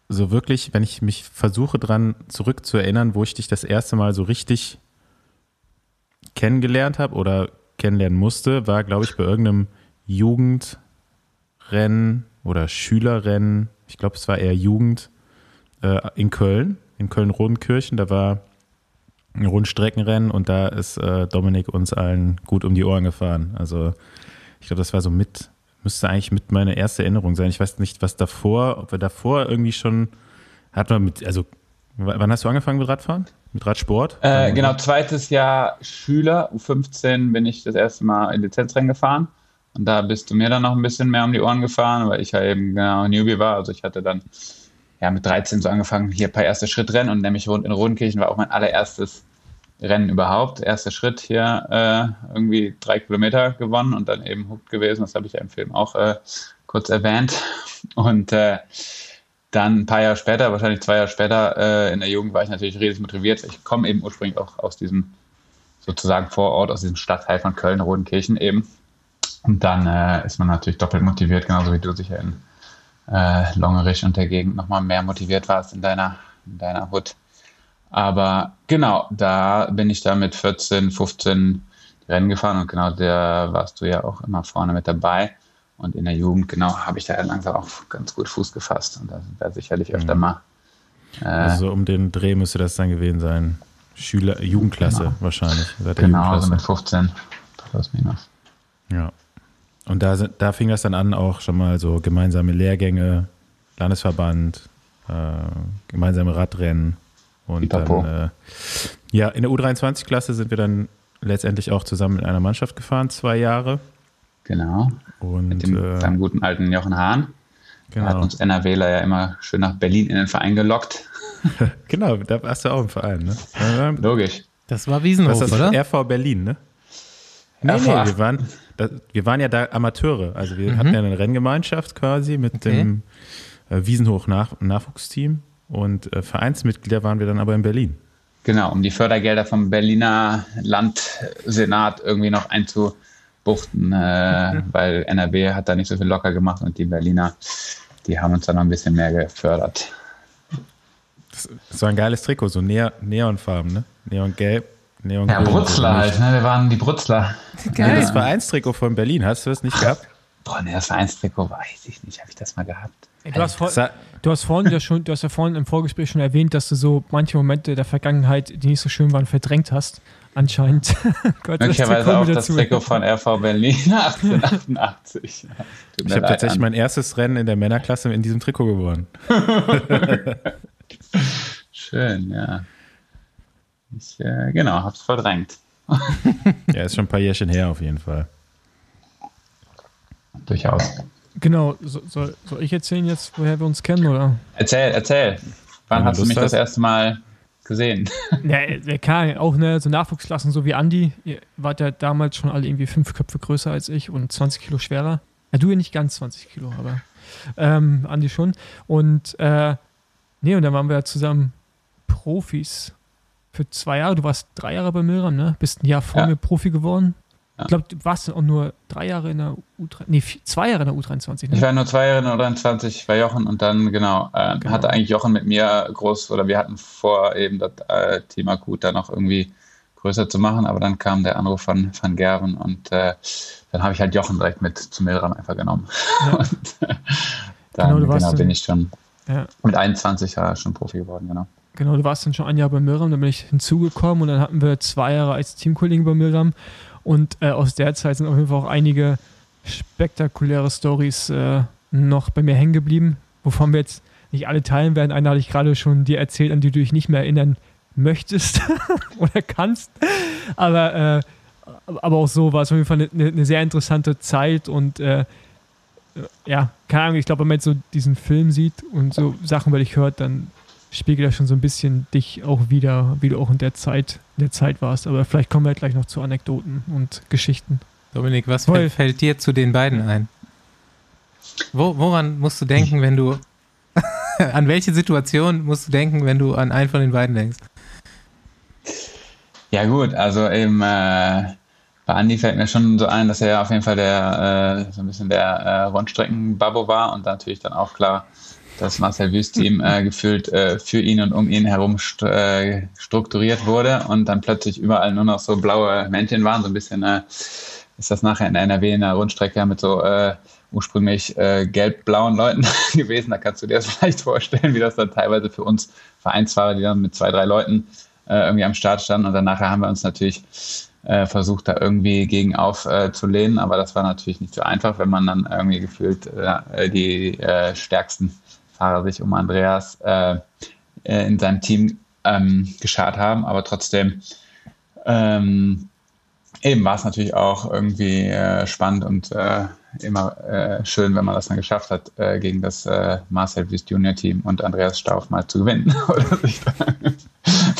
so wirklich, wenn ich mich versuche dran zurückzuerinnern, wo ich dich das erste Mal so richtig kennengelernt habe oder kennenlernen musste, war, glaube ich, bei irgendeinem Jugendrennen oder Schülerrennen. Ich glaube, es war eher Jugend äh, in Köln, in Köln-Rodenkirchen. Da war ein Rundstreckenrennen und da ist äh, Dominik uns allen gut um die Ohren gefahren. Also ich glaube, das war so mit, müsste eigentlich mit meine erste Erinnerung sein. Ich weiß nicht, was davor, ob wir davor irgendwie schon, hat man mit, also wann hast du angefangen mit Radfahren? Mit Radsport? Äh, genau, zweites Jahr Schüler, U15 bin ich das erste Mal in Lizenzrennen gefahren. Und da bist du mir dann noch ein bisschen mehr um die Ohren gefahren, weil ich ja eben genau Newbie war. Also ich hatte dann ja mit 13 so angefangen, hier ein paar erste Schrittrennen und nämlich in Rodenkirchen war auch mein allererstes Rennen überhaupt. Erster Schritt hier äh, irgendwie drei Kilometer gewonnen und dann eben hooked gewesen. Das habe ich ja im Film auch äh, kurz erwähnt. Und äh, dann ein paar Jahre später, wahrscheinlich zwei Jahre später, äh, in der Jugend war ich natürlich riesig motiviert. Ich komme eben ursprünglich auch aus diesem sozusagen Vorort, aus diesem Stadtteil von Köln, Rodenkirchen eben. Und dann äh, ist man natürlich doppelt motiviert, genauso wie du sicher in äh, Longerich und der Gegend nochmal mehr motiviert warst in deiner, in deiner Hut. Aber genau, da bin ich da mit 14, 15 die Rennen gefahren und genau der warst du ja auch immer vorne mit dabei. Und in der Jugend, genau, habe ich da langsam auch ganz gut Fuß gefasst. Und da sind wir sicherlich öfter mal. Äh, Also so um den Dreh müsste das dann gewesen sein. Schüler, Jugendklasse wahrscheinlich. Seit der genau, Jugendklasse. mit 15 plus minus. Ja. Und da, da fing das dann an, auch schon mal so gemeinsame Lehrgänge, Landesverband, äh, gemeinsame Radrennen. Und dann, äh, ja, in der U23-Klasse sind wir dann letztendlich auch zusammen in einer Mannschaft gefahren, zwei Jahre. Genau. Und Mit dem, äh, seinem guten alten Jochen Hahn. Er hat genau, uns NRWler ja immer schön nach Berlin in den Verein gelockt. [laughs] genau, da warst du auch im Verein, ne? Logisch. Das war Was Wiesenhof, ist das? oder? RV Berlin, ne? Nee, RV. nee, wir waren, da, wir waren ja da Amateure. Also wir hatten ja eine Renngemeinschaft quasi mit Okay. dem äh, Wiesenhoch-Nachwuchsteam und äh, Vereinsmitglieder waren wir dann aber in Berlin. Genau, um die Fördergelder vom Berliner Landsenat irgendwie noch einzubuchten, äh, weil NRW hat da nicht so viel locker gemacht und die Berliner, die haben uns dann noch ein bisschen mehr gefördert. Das, das war ein geiles Trikot, so Neonfarben, ne? Neongelb, Ja, Neongrün. Brutzler halt, ne? Wir waren die Brutzler. Ja, das Vereinstrikot von Berlin, hast du das nicht gehabt? Boah, ne, das Vereinstrikot weiß ich nicht. Habe ich das mal gehabt? Ey, du, hast vor, du hast vorhin ja schon, du hast ja vorhin im Vorgespräch schon erwähnt, dass du so manche Momente der Vergangenheit, die nicht so schön waren, verdrängt hast. Anscheinend. [laughs] Gott, Möglicherweise auch das dazu. Trikot von RV Berlin [laughs] 1888. Tut Ich habe tatsächlich Andi. mein erstes Rennen in der Männerklasse in diesem Trikot gewonnen. [laughs] Schön, ja. Ich, äh, genau, hab's verdrängt. [laughs] Ja, ist schon ein paar Jährchen her auf jeden Fall. Durchaus. Genau, so, soll, soll ich erzählen jetzt, woher wir uns kennen, oder? Erzähl, erzähl. Wann du hast du Lust mich das hast. erste Mal gesehen? [laughs] Ja, der Karl, auch ne, so Nachwuchsklassen, so wie Andi. Ihr wart ja damals schon alle irgendwie fünf Köpfe größer als ich und 20 Kilo schwerer. Ja, du ja nicht ganz 20 Kilo, aber ähm, Andi schon. Und äh, nee, und dann waren wir ja zusammen Profis für zwei Jahre. Du warst drei Jahre bei Milram, ne? Bist ein Jahr vor Ja. mir Profi geworden. Ja. Ich glaube, du warst dann auch nur drei Jahre in der U3, nee, zwei Jahre in der U23, Ich ne? war nur zwei Jahre in der 23 bei Jochen und dann, genau, äh, Genau. hatte eigentlich Jochen mit mir groß, oder wir hatten vor, eben das äh, Team Akut da noch irgendwie größer zu machen. Aber dann kam der Anruf von Van Gerven und äh, dann habe ich halt Jochen direkt mit zu Milram einfach genommen. Ja. [laughs] und äh, dann Genau, du genau, warst bin dann- ich schon Ja. mit 21 Jahren schon Profi geworden, genau. Genau, du warst dann schon ein Jahr bei Milram, dann bin ich hinzugekommen und dann hatten wir zwei Jahre als Teamkollegen bei Milram. Und äh, aus der Zeit sind auf jeden Fall auch einige spektakuläre Stories äh, noch bei mir hängen geblieben, wovon wir jetzt nicht alle teilen werden. Eine hatte ich gerade schon dir erzählt, an die du dich nicht mehr erinnern möchtest [laughs] oder kannst. Aber, äh, aber auch so war es auf jeden Fall eine, eine sehr interessante Zeit und äh, ja, keine Ahnung, ich glaube, wenn man jetzt so diesen Film sieht und so Sachen über dich hört, dann spiegelt das schon so ein bisschen dich auch wieder, wie du auch in der Zeit, in der Zeit warst. Aber vielleicht kommen wir gleich noch zu Anekdoten und Geschichten. Dominik, was fällt, fällt dir zu den beiden ein? Wo, woran musst du denken, wenn du. [laughs] an welche Situation musst du denken, wenn du an einen von den beiden denkst? Ja gut, also eben äh, bei Andy fällt mir schon so ein, dass er ja auf jeden Fall der äh, so ein bisschen der äh, Rundstrecken-Babbo war und natürlich dann auch klar, dass Marcel Wüst Team äh, gefühlt äh, für ihn und um ihn herum st äh, strukturiert wurde und dann plötzlich überall nur noch so blaue Männchen waren, so ein bisschen äh, ist das nachher in NRW in der Rundstrecke mit so äh, ursprünglich äh, gelb-blauen Leuten [laughs] gewesen. Da kannst du dir das [laughs] vielleicht vorstellen, wie das dann teilweise für uns Vereinsfahrer, die dann mit zwei, drei Leuten äh, irgendwie am Start standen. Und dann nachher haben wir uns natürlich äh, versucht, da irgendwie gegen aufzulehnen. Äh, aber das war natürlich nicht so einfach, wenn man dann irgendwie gefühlt äh, die äh, stärksten Fahrer sich um Andreas äh, äh, in seinem Team ähm, geschart haben. Aber trotzdem ähm, eben war es natürlich auch irgendwie äh, spannend und äh, immer äh, schön, wenn man das dann geschafft hat, äh, gegen das Marcel Wüst Junior Team und Andreas Stauf mal zu gewinnen [laughs] oder sich da,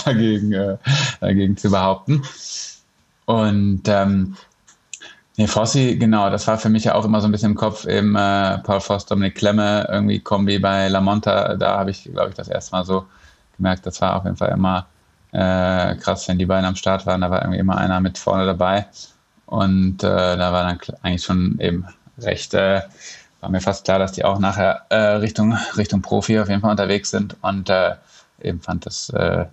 dagegen, dagegen zu behaupten. Und ähm, nee, Fossi, genau, das war für mich ja auch immer so ein bisschen im Kopf, eben äh, Paul Voss, Dominik Klemme, irgendwie Kombi bei La Monta, da habe ich, glaube ich, das erste Mal so gemerkt, das war auf jeden Fall immer äh, krass, wenn die beiden am Start waren, da war irgendwie immer einer mit vorne dabei. Und äh, da war dann eigentlich schon eben recht, äh, war mir fast klar, dass die auch nachher äh, Richtung, Richtung Profi auf jeden Fall unterwegs sind. Und äh, eben fand das äh,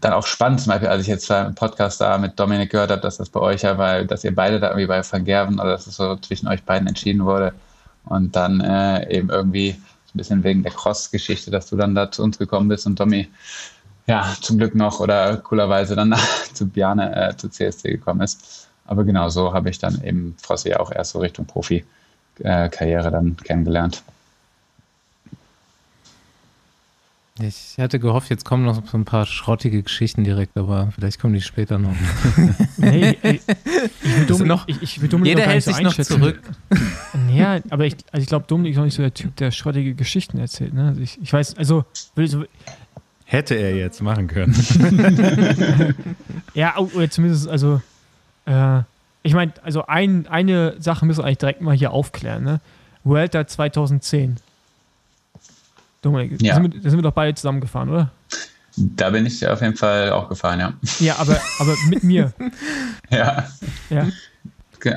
dann auch spannend, zum Beispiel, als ich jetzt beim Podcast da mit Dominik gehört habe, dass das bei euch ja, weil, dass ihr beide da irgendwie bei Van Gerven oder dass es so zwischen euch beiden entschieden wurde. Und dann äh, eben irgendwie so ein bisschen wegen der Cross-Geschichte, dass du dann da zu uns gekommen bist und Domi ja, zum Glück noch oder coolerweise dann [laughs] zu Bjane, äh, zu CSC gekommen ist. Aber genau so habe ich dann eben Frossi auch erst so Richtung Profi-Karriere dann kennengelernt. Ich hatte gehofft, jetzt kommen noch so ein paar schrottige Geschichten direkt, aber vielleicht kommen die später noch. [laughs] Nee, ich, ich will Dominik, noch- ich, ich will Dominik Jeder noch gar hält nicht so sich noch zurück. [laughs] Ja, aber ich, also ich glaube, Dominik ist auch nicht so der Typ, der schrottige Geschichten erzählt. Ne? Also ich, ich weiß, also, will so, Hätte er jetzt machen können. [laughs] ja, oder zumindest, also, äh, ich meine, also ein, eine Sache müssen wir eigentlich direkt mal hier aufklären. Ne? Vuelta 2010. Dominik, Ja. da, sind wir, da sind wir doch beide zusammengefahren, oder? Da bin ich auf jeden Fall auch gefahren, ja. Ja, aber, aber mit mir. [laughs] Ja. Ja.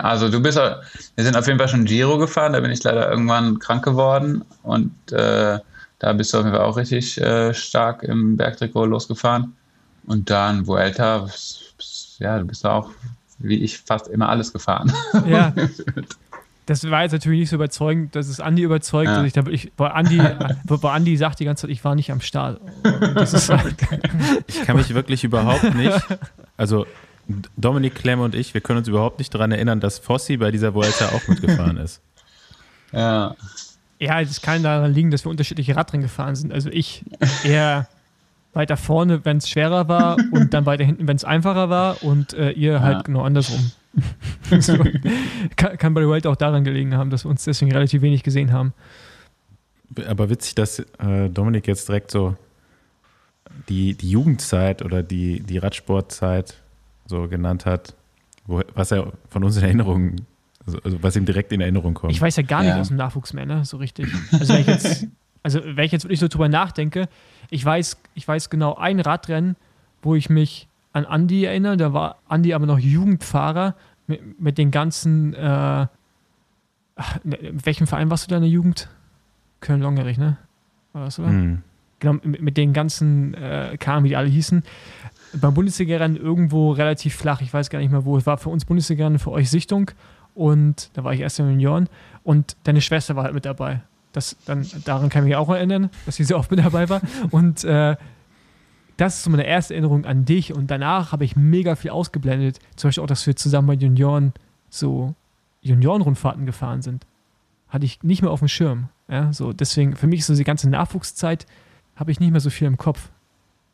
Also du bist, wir sind auf jeden Fall schon Giro gefahren, da bin ich leider irgendwann krank geworden und äh, da bist du auf jeden Fall auch richtig äh, stark im Bergtrikot losgefahren. Und dann Vuelta, ja, du bist auch, wie ich, fast immer alles gefahren. Ja. [laughs] Das war jetzt natürlich nicht so überzeugend, dass es Andi überzeugt, Ja. dass ich da wirklich, weil Andi, weil Andi sagt die ganze Zeit, ich war nicht am Start. Und Das ist halt, Ich kann mich wirklich überhaupt nicht, [laughs] also Dominik Klemm und ich, wir können uns überhaupt nicht daran erinnern, dass Fossi bei dieser Vuelta auch mitgefahren ist. ja. ja, es kann daran liegen, dass wir unterschiedliche Radrennen gefahren sind. Also ich eher weiter vorne, wenn es schwerer war [laughs] und dann weiter hinten, wenn es einfacher war und äh, ihr halt Ja. genau andersrum. [laughs] so, kann, kann bei der Welt auch daran gelegen haben, dass wir uns deswegen relativ wenig gesehen haben. Aber witzig, dass äh, Dominik jetzt direkt so die, die Jugendzeit oder die, die Radsportzeit so genannt hat, wo, was er von uns in Erinnerung, also, also was ihm direkt in Erinnerung kommt. Ich weiß ja gar nicht Ja. aus dem Nachwuchs mehr, ne? So richtig. Also wenn ich jetzt, also wenn ich jetzt wirklich so drüber nachdenke, ich weiß, ich weiß genau ein Radrennen, wo ich mich an Andi erinnere, da war Andi aber noch Jugendfahrer mit, mit den ganzen, äh, in welchem Verein warst du da in der Jugend? Köln-Longerich, ne? War das, oder? Hm. Genau, mit, mit den ganzen, äh, Kamen, wie die alle hießen. beim Bundesliga-Rennen irgendwo relativ flach. Ich weiß gar nicht mehr wo. Es war für uns Bundesliga-Rennen, für euch Sichtung. Und da war ich erst in Union. Und deine Schwester war halt mit dabei. Das, dann, daran kann ich mich auch erinnern, dass sie so oft mit dabei war. Und äh, das ist so meine erste Erinnerung an dich. Und danach habe ich mega viel ausgeblendet. Zum Beispiel auch, dass wir zusammen bei Junioren so Juniorenrundfahrten gefahren sind. Hatte ich nicht mehr auf dem Schirm. Ja, so deswegen, für mich ist so die ganze Nachwuchszeit, habe ich nicht mehr so viel im Kopf.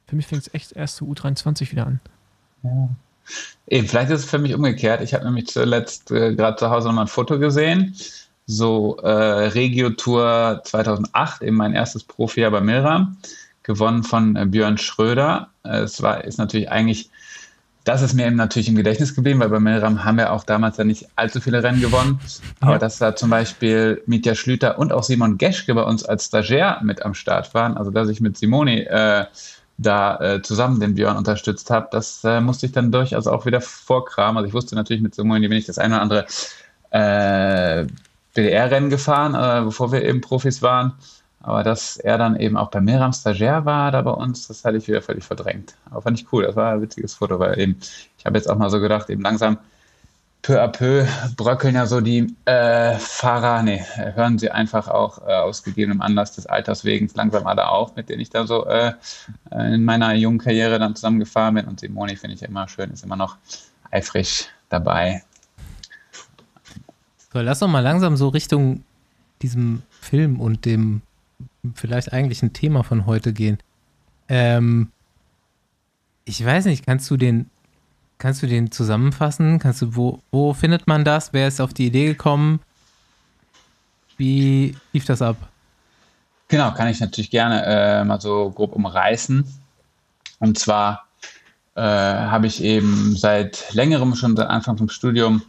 Für mich fängt es echt erst zu U23 wieder an. Ja. Eben, vielleicht ist es für mich umgekehrt. Ich habe nämlich zuletzt äh, gerade zu Hause nochmal ein Foto gesehen. So äh, Regio Tour 2008, eben mein erstes Profi bei Milram, gewonnen von äh, Björn Schröder. Äh, es war, ist natürlich eigentlich, das ist mir eben natürlich im Gedächtnis geblieben, weil bei Milram haben wir auch damals ja nicht allzu viele Rennen gewonnen. Aber ja. dass da zum Beispiel Mitja Schlüter und auch Simon Geschke bei uns als Stagiaire mit am Start waren, also dass ich mit Simoni äh, da äh, zusammen den Björn unterstützt habe, das äh, musste ich dann durchaus auch wieder vorkramen. Also ich wusste natürlich mit Simoni bin ich das eine oder andere äh, BDR-Rennen gefahren, äh, bevor wir eben Profis waren. Aber dass er dann eben auch bei Miram Stagiaire war da bei uns, das hatte ich wieder völlig verdrängt. Aber fand ich cool, das war ein witziges Foto, weil eben, ich habe jetzt auch mal so gedacht, eben langsam peu à peu bröckeln ja so die äh, Fahrer, nee, hören sie einfach auch äh, aus gegebenem Anlass des Alters wegen langsam alle auf, mit denen ich da so äh, in meiner jungen Karriere dann zusammengefahren bin. Und Simoni finde ich immer schön, ist immer noch eifrig dabei. So, lass doch mal langsam so Richtung diesem Film und dem vielleicht eigentlichen Thema von heute gehen. Ähm, ich weiß nicht, kannst du den Kannst du den zusammenfassen? Kannst du, wo, wo findet man das? Wer ist auf die Idee gekommen? Wie lief das ab? Genau, kann ich natürlich gerne äh, mal so grob umreißen. Und zwar äh, habe ich eben seit längerem, schon seit Anfang vom Studium,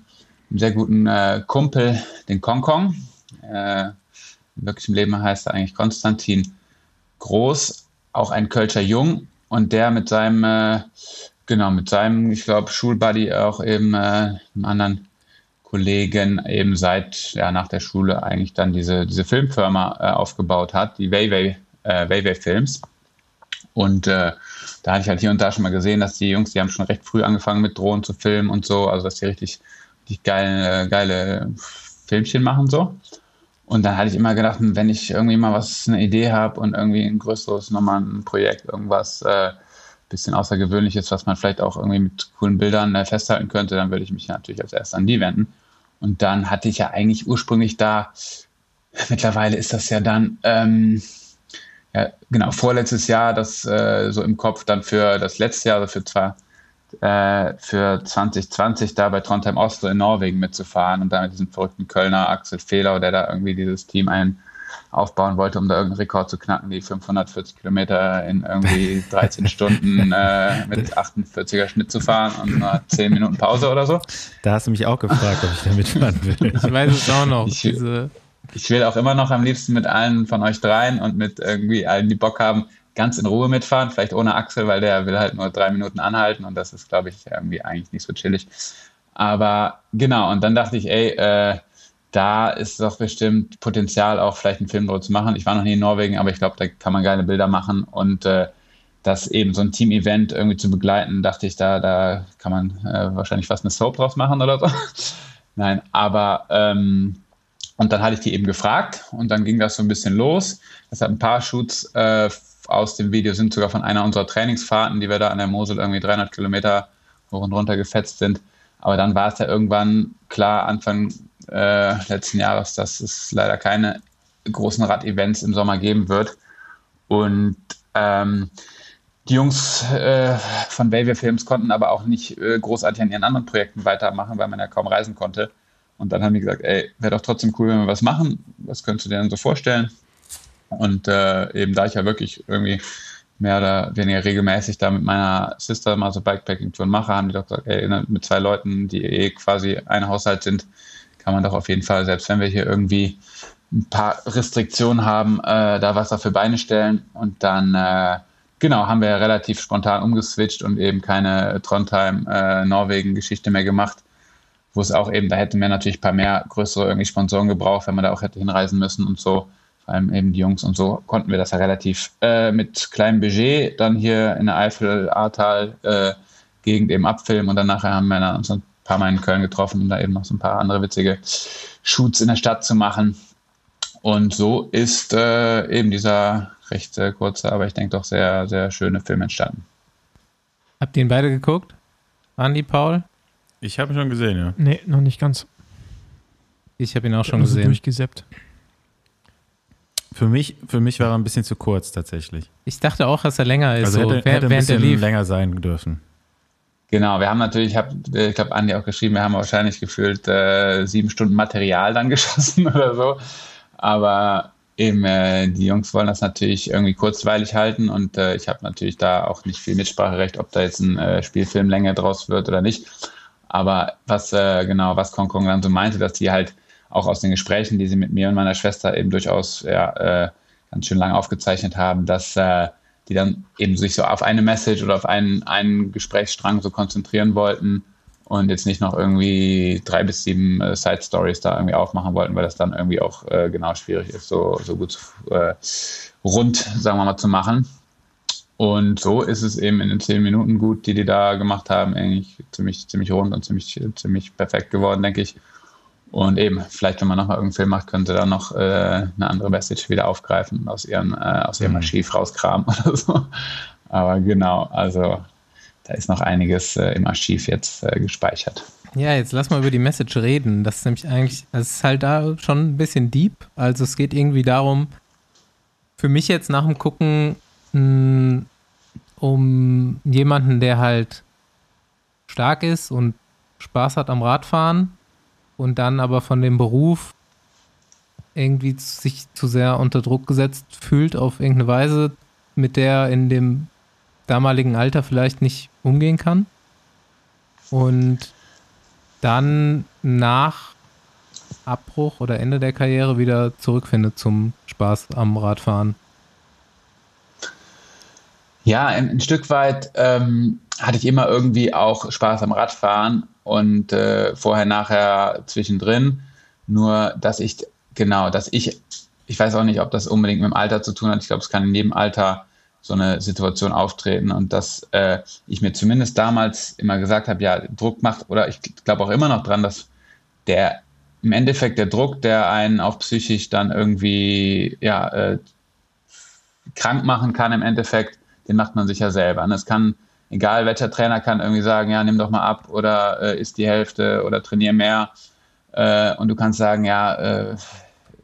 einen sehr guten äh, Kumpel, den Kong Äh, im Leben heißt er eigentlich Konstantin Groß, auch ein Kölscher Jung. Und der mit seinem äh, Genau, mit seinem, ich glaube, Schulbuddy auch eben äh, einem anderen Kollegen eben seit, ja, nach der Schule eigentlich dann diese, diese Filmfirma äh, aufgebaut hat, die Weiwei, äh, Weiwei Films. Und äh, da hatte ich halt hier und da schon mal gesehen, dass die Jungs, die haben schon recht früh angefangen mit Drohnen zu filmen und so, also dass die richtig, richtig geile, geile Filmchen machen so. Und dann hatte ich immer gedacht, wenn ich irgendwie mal was, eine Idee habe und irgendwie ein größeres, nochmal ein Projekt, irgendwas, äh, bisschen Außergewöhnliches, was man vielleicht auch irgendwie mit coolen Bildern äh, festhalten könnte, dann würde ich mich natürlich als erstes an die wenden. Und dann hatte ich ja eigentlich ursprünglich da, mittlerweile ist das ja dann, ähm, ja, genau, vorletztes Jahr das äh, so im Kopf dann für das letzte Jahr, also für zwar äh, für 2020 da bei Trondheim Oslo in Norwegen mitzufahren und da mit diesem verrückten Kölner Axel Fehler, der da irgendwie dieses Team ein aufbauen wollte, um da irgendeinen Rekord zu knacken, die 540 Kilometer in irgendwie [laughs] 13 Stunden äh, mit 48er Schnitt zu fahren und nach 10 Minuten Pause oder so. Da hast du mich auch gefragt, ob ich da mitfahren will. [laughs] Ich weiß es auch noch. Ich, ich will auch immer noch am liebsten mit allen von euch dreien und mit irgendwie allen, die Bock haben, ganz in Ruhe mitfahren, vielleicht ohne Axel, weil der will halt nur drei Minuten anhalten und das ist, glaube ich, irgendwie eigentlich nicht so chillig. Aber genau, und dann dachte ich, ey, äh, da ist doch bestimmt Potenzial, auch vielleicht einen Film drüber zu machen. Ich war noch nie in Norwegen, aber ich glaube, da kann man geile Bilder machen und äh, das eben so ein Team-Event irgendwie zu begleiten, dachte ich, da, da kann man äh, wahrscheinlich fast eine Soap draus machen oder so. [laughs] Nein, aber ähm, und dann hatte ich die eben gefragt und dann ging das so ein bisschen los. Das hat ein paar Shoots äh, aus dem Video sind sogar von einer unserer Trainingsfahrten, die wir da an der Mosel irgendwie 300 Kilometer hoch und runter gefetzt sind. Aber dann war es ja irgendwann klar, Anfang äh, letzten Jahres, dass es leider keine großen Rad-Events im Sommer geben wird. Und ähm, die Jungs äh, von Wavy Films konnten aber auch nicht äh, großartig an ihren anderen Projekten weitermachen, weil man ja kaum reisen konnte. Und dann haben die gesagt, ey, wäre doch trotzdem cool, wenn wir was machen. Was könntest du dir denn so vorstellen? Und äh, eben da ich ja wirklich irgendwie mehr oder weniger regelmäßig da mit meiner Sister mal so Bikepacking-Touren mache, haben die doch gesagt, ey, ne, mit zwei Leuten, die eh quasi ein Haushalt sind, kann man doch auf jeden Fall, selbst wenn wir hier irgendwie ein paar Restriktionen haben, äh, da was dafür Beine stellen. Und dann, äh, genau, haben wir relativ spontan umgeswitcht und eben keine Trondheim-Norwegen-Geschichte äh, mehr gemacht, wo es auch eben, da hätten wir natürlich ein paar mehr größere irgendwie Sponsoren gebraucht, wenn man da auch hätte hinreisen müssen und so. Vor allem eben die Jungs und so, konnten wir das ja relativ äh, mit kleinem Budget dann hier in der Eifel, Ahrtal äh, Gegend eben abfilmen und dann nachher haben wir uns ein paar Mal in Köln getroffen, um da eben noch so ein paar andere witzige Shoots in der Stadt zu machen. Und so ist äh, eben dieser recht äh, kurze, aber ich denke doch sehr, sehr schöne Film entstanden. Habt ihr ihn beide geguckt? Andi, Paul? Ich habe ihn schon gesehen, ja. Nee, noch nicht ganz. Ich habe ihn auch schon nur so gesehen. durchgeseppt. Für mich, für mich war er ein bisschen zu kurz tatsächlich. Ich dachte auch, dass er länger ist, Also so, hätte, während, hätte ein er bisschen länger sein dürfen. Genau, wir haben natürlich, ich habe, ich glaube, Andi auch geschrieben, wir haben wahrscheinlich gefühlt äh, sieben Stunden Material dann [laughs] geschossen oder so. Aber eben, äh, die Jungs wollen das natürlich irgendwie kurzweilig halten und äh, ich habe natürlich da auch nicht viel Mitspracherecht, ob da jetzt ein äh, Spielfilmlänge draus wird oder nicht. Aber was äh, genau, was Kong dann so meinte, dass die halt auch aus den Gesprächen, die sie mit mir und meiner Schwester eben durchaus ja, äh, ganz schön lang aufgezeichnet haben, dass äh, die dann eben sich so auf eine Message oder auf einen, einen Gesprächsstrang so konzentrieren wollten und jetzt nicht noch irgendwie drei bis sieben äh, Side Stories da irgendwie aufmachen wollten, weil das dann irgendwie auch äh, genau schwierig ist, so, so gut äh, rund, sagen wir mal, zu machen. Und so ist es eben in den zehn Minuten gut, die die da gemacht haben, eigentlich ziemlich, ziemlich rund und ziemlich, ziemlich perfekt geworden, denke ich. Und eben, vielleicht, wenn man nochmal irgendeinen Film macht, könnte da noch äh, eine andere Message wieder aufgreifen und aus, ihren, äh, aus ihrem Mhm. Archiv rauskramen [laughs] oder so. Aber genau, also da ist noch einiges äh, im Archiv jetzt äh, gespeichert. Ja, jetzt lass mal über die Message reden. Das ist nämlich eigentlich, das ist halt da schon ein bisschen deep. Also es geht irgendwie darum, für mich jetzt nach dem Gucken mh, um jemanden, der halt stark ist und Spaß hat am Radfahren und dann aber von dem Beruf irgendwie sich zu sehr unter Druck gesetzt fühlt auf irgendeine Weise, mit der er in dem damaligen Alter vielleicht nicht umgehen kann. Und dann nach Abbruch oder Ende der Karriere wieder zurückfindet zum Spaß am Radfahren. Ja, ein, ein Stück weit ähm, hatte ich immer irgendwie auch Spaß am Radfahren und äh, vorher, nachher zwischendrin. Nur, dass ich, genau, dass ich, ich weiß auch nicht, ob das unbedingt mit dem Alter zu tun hat. Ich glaube, es kann in jedem Alter so eine Situation auftreten und dass äh, ich mir zumindest damals immer gesagt habe, ja, Druck macht, oder ich glaube auch immer noch dran, dass der im Endeffekt der Druck, der einen auch psychisch dann irgendwie, ja, äh, krank machen kann im Endeffekt, den macht man sich ja selber. Und es kann, egal welcher Trainer kann irgendwie sagen, ja, nimm doch mal ab oder äh, isst die Hälfte oder trainier mehr. Äh, und du kannst sagen, ja, äh,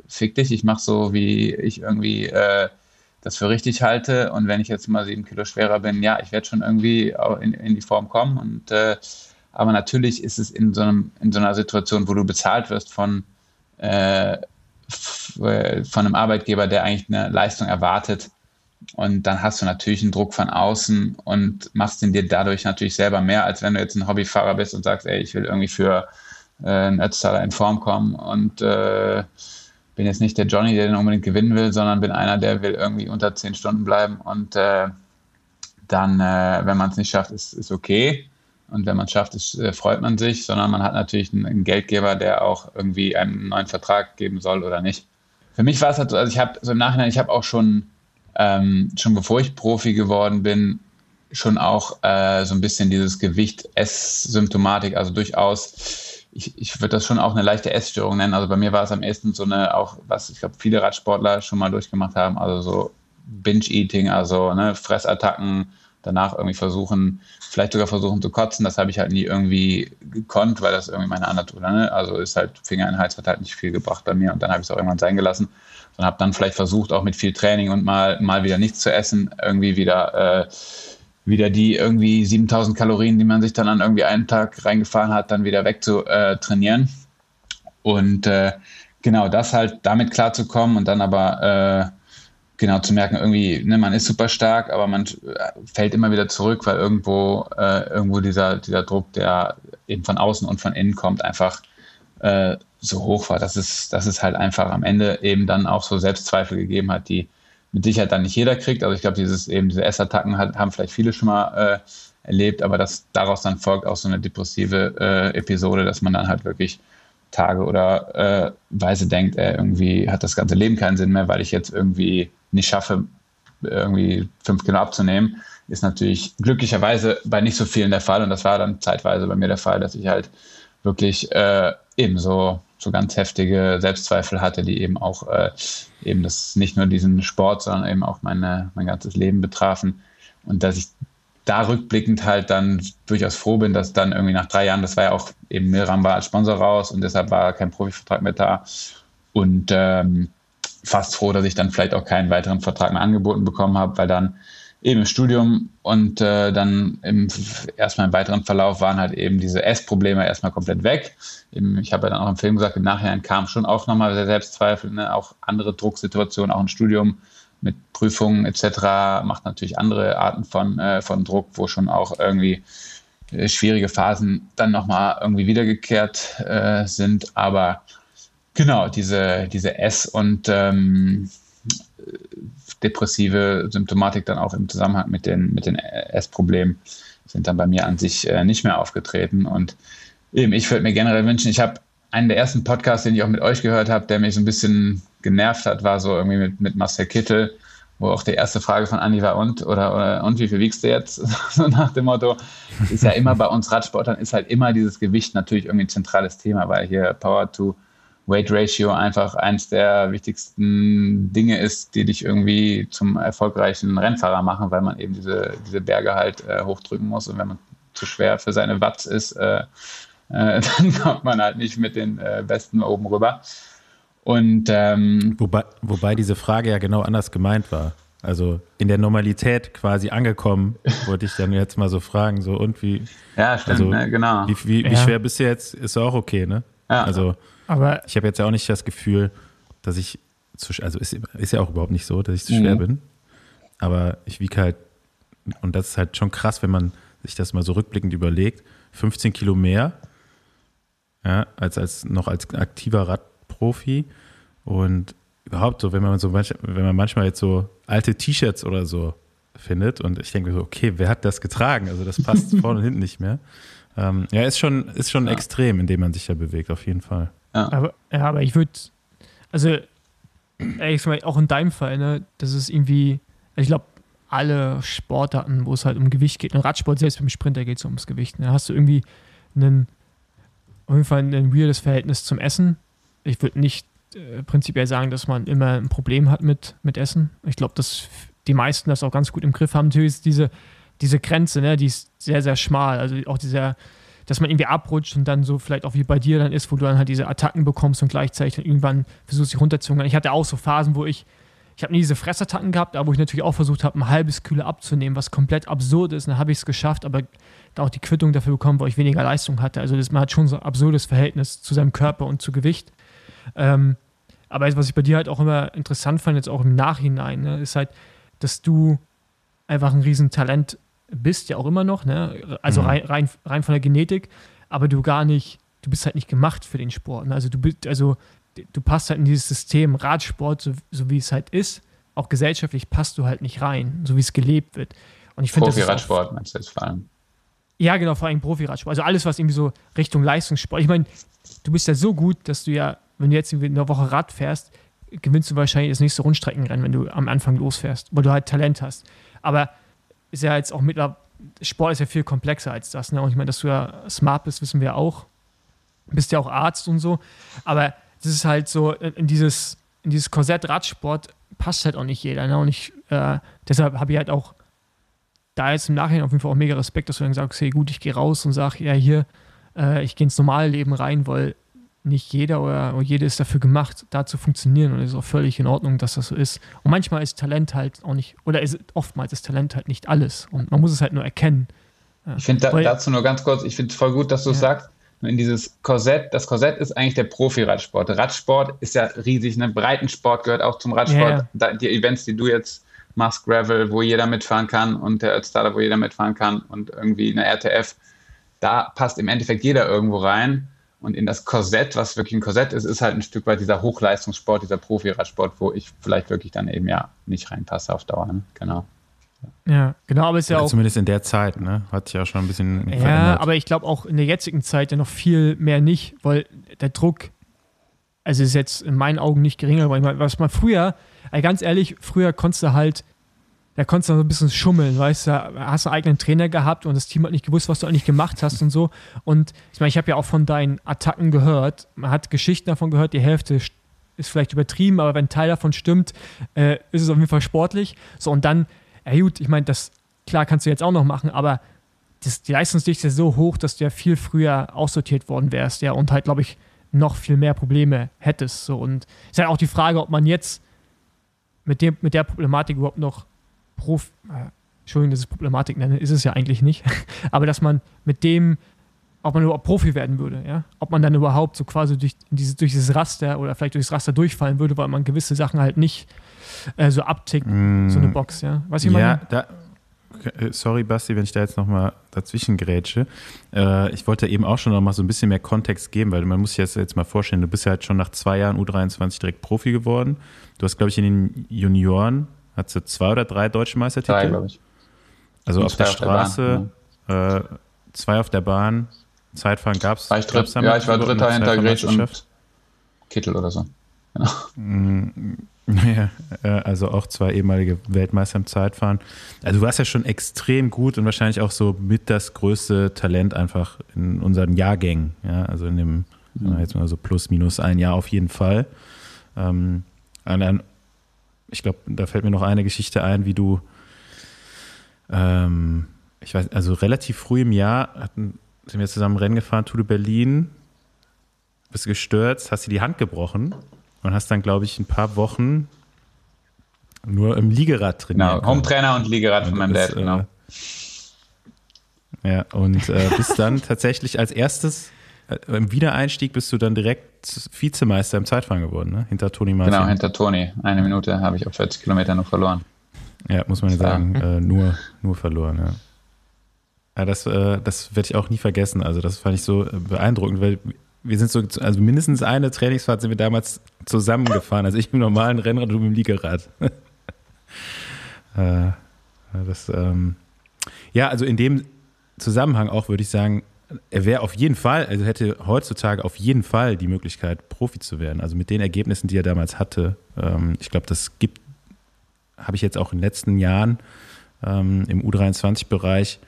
fick dich, ich mach so, wie ich irgendwie äh, das für richtig halte. Und wenn ich jetzt mal sieben Kilo schwerer bin, ja, ich werde schon irgendwie in, in die Form kommen. Und äh, aber natürlich ist es in so, einem, in so einer Situation, wo du bezahlt wirst von, äh, äh, von einem Arbeitgeber, der eigentlich eine Leistung erwartet, und dann hast du natürlich einen Druck von außen und machst den dir dadurch natürlich selber mehr, als wenn du jetzt ein Hobbyfahrer bist und sagst, ey, ich will irgendwie für äh, einen Ötztaler in Form kommen und äh, bin jetzt nicht der Johnny, der den unbedingt gewinnen will, sondern bin einer, der will irgendwie unter zehn Stunden bleiben und äh, dann, äh, wenn man es nicht schafft, ist, ist okay. Und wenn man es schafft, ist, äh, freut man sich, sondern man hat natürlich einen, einen Geldgeber, der auch irgendwie einen neuen Vertrag geben soll oder nicht. Für mich war es halt so, also ich habe so im Nachhinein, ich habe auch schon ähm, schon bevor ich Profi geworden bin, schon auch äh, so ein bisschen dieses Gewicht-Ess-Symptomatik, also durchaus, ich, ich würde das schon auch eine leichte Essstörung nennen. Also bei mir war es am ehesten so eine, auch was ich glaube, viele Radsportler schon mal durchgemacht haben, also so Binge-Eating, also ne, Fressattacken, danach irgendwie versuchen, vielleicht sogar versuchen zu kotzen. Das habe ich halt nie irgendwie gekonnt, weil das irgendwie meine Anatur, ne? also ist halt Finger in den Hals hat halt nicht viel gebracht bei mir und dann habe ich es auch irgendwann sein gelassen und habe dann vielleicht versucht, auch mit viel Training und mal, mal wieder nichts zu essen, irgendwie wieder, äh, wieder die irgendwie 7000 Kalorien, die man sich dann an irgendwie einen Tag reingefahren hat, dann wieder weg zu äh, trainieren. Und äh, genau das halt damit klarzukommen und dann aber äh, genau zu merken, irgendwie, ne, man ist super stark, aber man fällt immer wieder zurück, weil irgendwo, äh, irgendwo dieser, dieser Druck, der eben von außen und von innen kommt, einfach äh, so hoch war, dass es, dass es halt einfach am Ende eben dann auch so Selbstzweifel gegeben hat, die mit Sicherheit dann nicht jeder kriegt. Also ich glaube, dieses eben diese Essattacken hat, haben vielleicht viele schon mal äh, erlebt, aber dass daraus dann folgt auch so eine depressive äh, Episode, dass man dann halt wirklich Tage oder äh, weise denkt, er irgendwie hat das ganze Leben keinen Sinn mehr, weil ich jetzt irgendwie nicht schaffe, irgendwie fünf Kilo abzunehmen, ist natürlich glücklicherweise bei nicht so vielen der Fall. Und das war dann zeitweise bei mir der Fall, dass ich halt wirklich äh, eben so, so ganz heftige Selbstzweifel hatte, die eben auch äh, eben das nicht nur diesen Sport, sondern eben auch meine, mein ganzes Leben betrafen. Und dass ich da rückblickend halt dann durchaus froh bin, dass dann irgendwie nach drei Jahren, das war ja auch eben Milram war als Sponsor raus und deshalb war kein Profivertrag mehr da. Und ähm, fast froh, dass ich dann vielleicht auch keinen weiteren Vertrag mehr angeboten bekommen habe, weil dann eben im Studium und äh, dann im, erstmal im weiteren Verlauf waren halt eben diese Essprobleme erstmal komplett weg. Eben, ich habe ja dann auch im Film gesagt, im Nachhinein kam schon auch nochmal Selbstzweifel, ne? auch andere Drucksituationen, auch im Studium mit Prüfungen etc. macht natürlich andere Arten von, äh, von Druck, wo schon auch irgendwie äh, schwierige Phasen dann nochmal irgendwie wiedergekehrt äh, sind. Aber genau, diese, diese Ess- und ähm, depressive Symptomatik dann auch im Zusammenhang mit den, mit den Essproblemen sind dann bei mir an sich äh, nicht mehr aufgetreten. Und eben, ich würde mir generell wünschen, ich habe einen der ersten Podcasts, den ich auch mit euch gehört habe, der mich so ein bisschen genervt hat, war so irgendwie mit, mit Marcel Kittel, wo auch die erste Frage von Andi war, und, oder, oder und wie viel wiegst du jetzt? [laughs] so nach dem Motto, ist ja immer bei uns Radsportlern, ist halt immer dieses Gewicht natürlich irgendwie ein zentrales Thema, weil hier Power to Weight Ratio einfach eins der wichtigsten Dinge ist, die dich irgendwie zum erfolgreichen Rennfahrer machen, weil man eben diese, diese Berge halt äh, hochdrücken muss und wenn man zu schwer für seine Watts ist, äh, äh, [laughs] dann kommt man halt nicht mit den äh, Besten oben rüber. Und ähm, wobei, wobei diese Frage ja genau anders gemeint war. Also in der Normalität quasi angekommen, wollte ich dann jetzt mal so fragen, so und wie. Ja, stimmt, also, ne, genau. Wie, wie, wie Ja. schwer bist du jetzt? Ist auch okay, ne? Ja. Also Aber ich habe jetzt ja auch nicht das Gefühl, dass ich zu, sch- also ist, ist ja auch überhaupt nicht so, dass ich zu schwer Mhm. bin. Aber ich wiege halt, und das ist halt schon krass, wenn man sich das mal so rückblickend überlegt, 15 Kilo mehr, ja, als, als noch als aktiver Radprofi. Und überhaupt so, wenn man so manch, wenn man manchmal jetzt so alte T-Shirts oder so findet und ich denke mir so, okay, wer hat das getragen? Also das passt [laughs] vorne und hinten nicht mehr. Ähm, ja, ist schon, ist schon extrem, in dem man sich da bewegt, auf jeden Fall. Aber, ja, aber ich würde, also, ehrlich gesagt, auch in deinem Fall, ne, das ist irgendwie, ich glaube, alle Sportarten, wo es halt um Gewicht geht, und Radsport, selbst beim Sprinter geht es ums Gewicht, ne, hast du irgendwie einen, auf jeden Fall ein weirdes Verhältnis zum Essen. Ich würde nicht äh, prinzipiell sagen, dass man immer ein Problem hat mit, mit Essen. Ich glaube, dass die meisten das auch ganz gut im Griff haben. Natürlich ist diese, diese Grenze, ne, die ist sehr, sehr schmal. Also auch dieser, dass man irgendwie abrutscht und dann so vielleicht auch wie bei dir dann ist, wo du dann halt diese Attacken bekommst und gleichzeitig dann irgendwann versuchst, dich runterzuhungern. Ich hatte auch so Phasen, wo ich, ich habe nie diese Fressattacken gehabt, aber wo ich natürlich auch versucht habe, ein halbes Kilo abzunehmen, was komplett absurd ist. Und dann habe ich es geschafft, aber da auch die Quittung dafür bekommen, weil ich weniger Leistung hatte. Also das, man hat schon so ein absurdes Verhältnis zu seinem Körper und zu Gewicht. Ähm, aber was ich bei dir halt auch immer interessant fand, jetzt auch im Nachhinein, ne, ist halt, dass du einfach ein Riesentalent bist, ja auch immer noch, ne? Also Mhm. rein, rein, rein von der Genetik, aber du gar nicht, du bist halt nicht gemacht für den Sport. Ne? Also du bist, also du passt halt in dieses System Radsport, so, so wie es halt ist, auch gesellschaftlich passt du halt nicht rein, so wie es gelebt wird. Und ich finde Profi-Radsport meinst du jetzt vor allem. ja, genau, vor allem Profi-Radsport. Also alles, was irgendwie so Richtung Leistungssport. Ich meine, du bist ja so gut, dass du ja, wenn du jetzt irgendwie eine Woche Rad fährst, gewinnst du wahrscheinlich das nächste Rundstreckenrennen, wenn du am Anfang losfährst, weil du halt Talent hast. Aber ist ja jetzt auch mittlerweile, Sport ist ja viel komplexer als das. Ne? Und ich meine, dass du ja smart bist, wissen wir auch. Bist ja auch Arzt und so. Aber das ist halt so, in dieses, in dieses Korsett Radsport passt halt auch nicht jeder. Ne? Und ich, äh, deshalb habe ich halt auch da jetzt im Nachhinein auf jeden Fall auch mega Respekt, dass du dann sagst, hey gut, ich gehe raus und sage, ja hier, äh, ich gehe ins normale Leben rein, weil nicht jeder oder, jede ist dafür gemacht, da zu funktionieren und es ist auch völlig in Ordnung, dass das so ist. Und manchmal ist Talent halt auch nicht, oder ist, oftmals ist Talent halt nicht alles und man muss es halt nur erkennen. Ich finde da, dazu nur ganz kurz, ich finde es voll gut, dass du es Ja. sagst. In dieses Korsett, das Korsett ist eigentlich der Profi-Radsport. Radsport ist ja riesig, ne? Breitensport gehört auch zum Radsport. Ja, ja. Die Events, die du jetzt machst, Gravel, wo jeder mitfahren kann und der Earthstarter, wo jeder mitfahren kann und irgendwie eine RTF, da passt im Endeffekt jeder irgendwo rein. Und in das Korsett, was wirklich ein Korsett ist, ist halt ein Stück weit dieser Hochleistungssport, dieser Profi-Radsport, wo ich vielleicht wirklich dann eben ja nicht reinpasse auf Dauer. Ne? Genau. Ja, genau, aber es ist ja Ja, auch. zumindest in der Zeit, ne? Hat sich ja schon ein bisschen Ja, verändert. aber ich glaube auch in der jetzigen Zeit ja noch viel mehr nicht, weil der Druck, also ist jetzt in meinen Augen nicht geringer, weil ich meine, was man früher, ey, ganz ehrlich, früher konntest du halt, da konntest du so ein bisschen schummeln, weißt du, hast einen eigenen Trainer gehabt und das Team hat nicht gewusst, was du eigentlich gemacht hast und so. Und ich meine, ich habe ja auch von deinen Attacken gehört, man hat Geschichten davon gehört, die Hälfte st- ist vielleicht übertrieben, aber wenn ein Teil davon stimmt, äh, ist es auf jeden Fall sportlich. So, und dann, ja gut, ich meine, das, klar kannst du jetzt auch noch machen, aber das, die Leistungsdichte ist so hoch, dass du ja viel früher aussortiert worden wärst, ja, und halt, glaube ich, noch viel mehr Probleme hättest. So. Und es ist halt auch die Frage, ob man jetzt mit, dem, mit der Problematik überhaupt noch Prof, äh, Entschuldigung, dass ich es Problematik nenne, ist es ja eigentlich nicht, [laughs] aber dass man mit dem, ob man überhaupt Profi werden würde, ja, ob man dann überhaupt so quasi durch dieses, durch dieses Raster oder vielleicht durchs Raster durchfallen würde, weil man gewisse Sachen halt nicht äh, so abtickt, Mm, so eine Box, ja. Was ich ja, meine? da, äh, sorry Basti, wenn ich da jetzt nochmal dazwischen grätsche. Äh, ich wollte eben auch schon noch mal so ein bisschen mehr Kontext geben, weil man muss sich das jetzt mal vorstellen, du bist ja halt schon nach zwei Jahren U23 direkt Profi geworden. Du hast, glaube ich, in den Junioren, hast du zwei oder drei deutsche Meistertitel? Drei, glaube ich. Also Und auf der zwei auf der Bahn, Straße, äh, zwei auf der Bahn, Zeitfahren gab es. Ja, ich war Dritter hinter Gretsch und Kittel oder so. [laughs] Ja, äh, also auch zwei ehemalige Weltmeister im Zeitfahren. Also du warst ja schon extrem gut und wahrscheinlich auch so mit das größte Talent einfach in unseren Jahrgängen. Ja, also in dem, wir jetzt mal so plus minus ein Jahr auf jeden Fall. Ähm, und dann, ich glaube, da fällt mir noch eine Geschichte ein, wie du, ähm, ich weiß, also relativ früh im Jahr hatten, sind wir zusammen Rennen gefahren, Tour de Berlin, bist gestürzt, hast dir die Hand gebrochen und hast dann, glaube ich, ein paar Wochen nur im Liegerad trainiert. Genau, Hometrainer und Liegerad von meinem Dad, genau. Äh, ja, und äh, bist dann tatsächlich als erstes äh, im Wiedereinstieg bist du dann direkt Vizemeister im Zeitfahren geworden, ne? Hinter Toni Martin. Genau, hinter Toni. Eine Minute habe ich auf 40 Kilometer nur verloren. Ja, muss man ja sagen, äh, nur, nur verloren, ja. Ja, das, äh, das werde ich auch nie vergessen. Also, das fand ich so äh, beeindruckend, weil wir sind so, also mindestens eine Trainingsfahrt sind wir damals zusammengefahren. Also ich im normalen Rennrad und du mit dem Liegerad. [laughs] äh, das, ähm, ja, also in dem Zusammenhang auch würde ich sagen, er wäre auf jeden Fall, also hätte heutzutage auf jeden Fall die Möglichkeit, Profi zu werden. Also mit den Ergebnissen, die er damals hatte. Ähm, ich glaube, das gibt, habe ich jetzt auch in den letzten Jahren ähm, im U23-Bereich,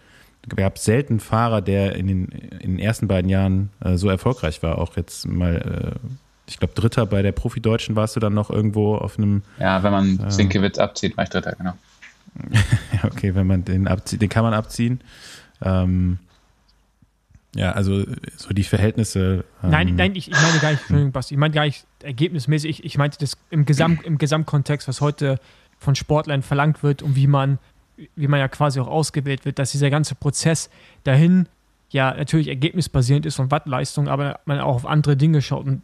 gab selten Fahrer, der in den, in den ersten beiden Jahren äh, so erfolgreich war. Auch jetzt mal, äh, ich glaube, Dritter bei der Profi-Deutschen warst du dann noch irgendwo auf einem, Ja, wenn man Sinkewitz abzieht, war ich Dritter, genau. [laughs] okay, wenn man den abzieht, den kann man abziehen. Ähm, ja, also so die Verhältnisse. Ähm, Nein, nein, ich, ich meine gar nicht, Entschuldigung, Basti, ich meine gar nicht ergebnismäßig, ich, ich meinte das im, Gesamt, im Gesamtkontext, was heute von Sportlern verlangt wird und wie man, wie man ja quasi auch ausgewählt wird, dass dieser ganze Prozess dahin ja natürlich ergebnisbasierend ist und Wattleistung, aber man auch auf andere Dinge schaut und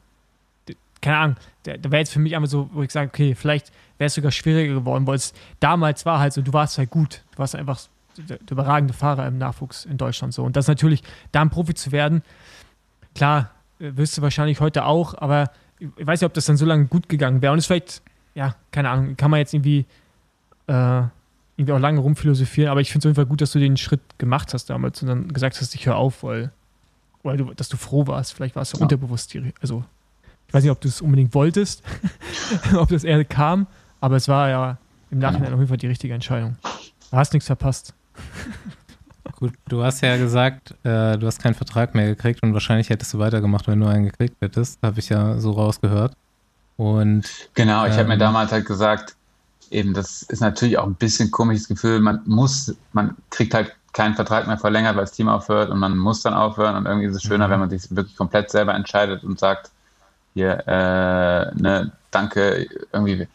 keine Ahnung, da da wäre jetzt für mich einfach so, wo ich sage, okay, vielleicht wäre es sogar schwieriger geworden, weil es damals war halt so, du warst halt gut, du warst einfach der, der überragende Fahrer im Nachwuchs in Deutschland so und das natürlich, da ein Profi zu werden, klar, äh, wirst du wahrscheinlich heute auch, aber ich weiß nicht, ob das dann so lange gut gegangen wäre. Und es vielleicht, ja, keine Ahnung, kann man jetzt irgendwie, äh, irgendwie auch lange rumphilosophieren, aber ich finde es auf jeden Fall gut, dass du den Schritt gemacht hast damals und dann gesagt hast, ich höre auf, weil, weil du, dass du froh warst. Vielleicht war es ja unterbewusst. Also, ich weiß nicht, ob du es unbedingt wolltest, [laughs] ob das eher kam, aber es war ja im Nachhinein auf jeden Fall die richtige Entscheidung. Du hast nichts verpasst. [laughs] Gut, du hast ja gesagt, äh, du hast keinen Vertrag mehr gekriegt und wahrscheinlich hättest du weitergemacht, wenn du einen gekriegt hättest. Habe ich ja so rausgehört. Und Genau, ich habe mir Ähm. damals halt gesagt, eben, das ist natürlich auch ein bisschen komisches Gefühl. Man muss, man kriegt halt keinen Vertrag mehr verlängert, weil das Team aufhört und man muss dann aufhören. Und irgendwie ist es schöner, wenn man sich wirklich komplett selber entscheidet und sagt, hier, äh, ne, danke, irgendwie,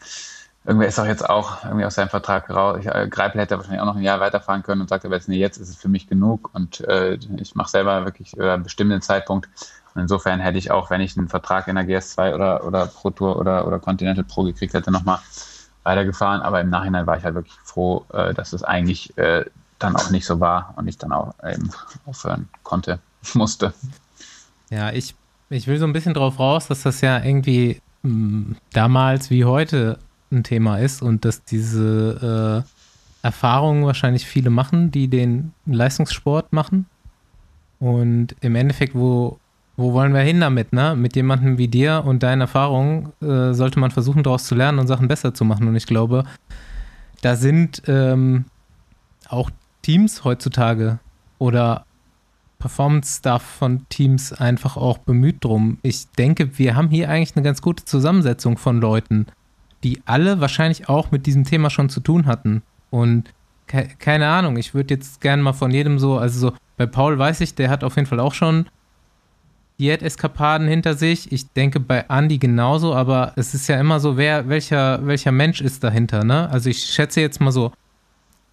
irgendwer ist auch jetzt auch irgendwie aus seinem Vertrag raus. Ich, äh, Greipel hätte wahrscheinlich auch noch ein Jahr weiterfahren können und sagt aber jetzt, nee, jetzt ist es für mich genug und äh, ich mache selber wirklich äh, einen bestimmten Zeitpunkt. Und insofern hätte ich auch, wenn ich einen Vertrag in der GS2 oder, oder Pro Tour oder, oder Continental Pro gekriegt hätte, nochmal weitergefahren. Aber im Nachhinein war ich halt wirklich froh, äh, dass es eigentlich äh, dann auch nicht so war und ich dann auch eben aufhören konnte, [laughs] musste. ja, ich, ich will so ein bisschen drauf raus, dass das ja irgendwie mh, damals wie heute ein Thema ist und dass diese, Erfahrungen wahrscheinlich viele machen, die den Leistungssport machen. Und im Endeffekt, wo, wo wollen wir hin damit, ne? Mit jemandem wie dir und deinen Erfahrungen äh, sollte man versuchen, daraus zu lernen und Sachen besser zu machen. Und ich glaube, da sind ähm, auch Teams heutzutage oder Performance-Stuff von Teams einfach auch bemüht drum. Ich denke, wir haben hier eigentlich eine ganz gute Zusammensetzung von Leuten, die alle wahrscheinlich auch mit diesem Thema schon zu tun hatten. Und ke keine Ahnung, ich würde jetzt gerne mal von jedem so, also so, bei Paul weiß ich, der hat auf jeden Fall auch schon Diät-Eskapaden hinter sich. Ich denke bei Andy genauso, aber es ist ja immer so, wer, welcher, welcher Mensch ist dahinter, ne? Also ich schätze jetzt mal so,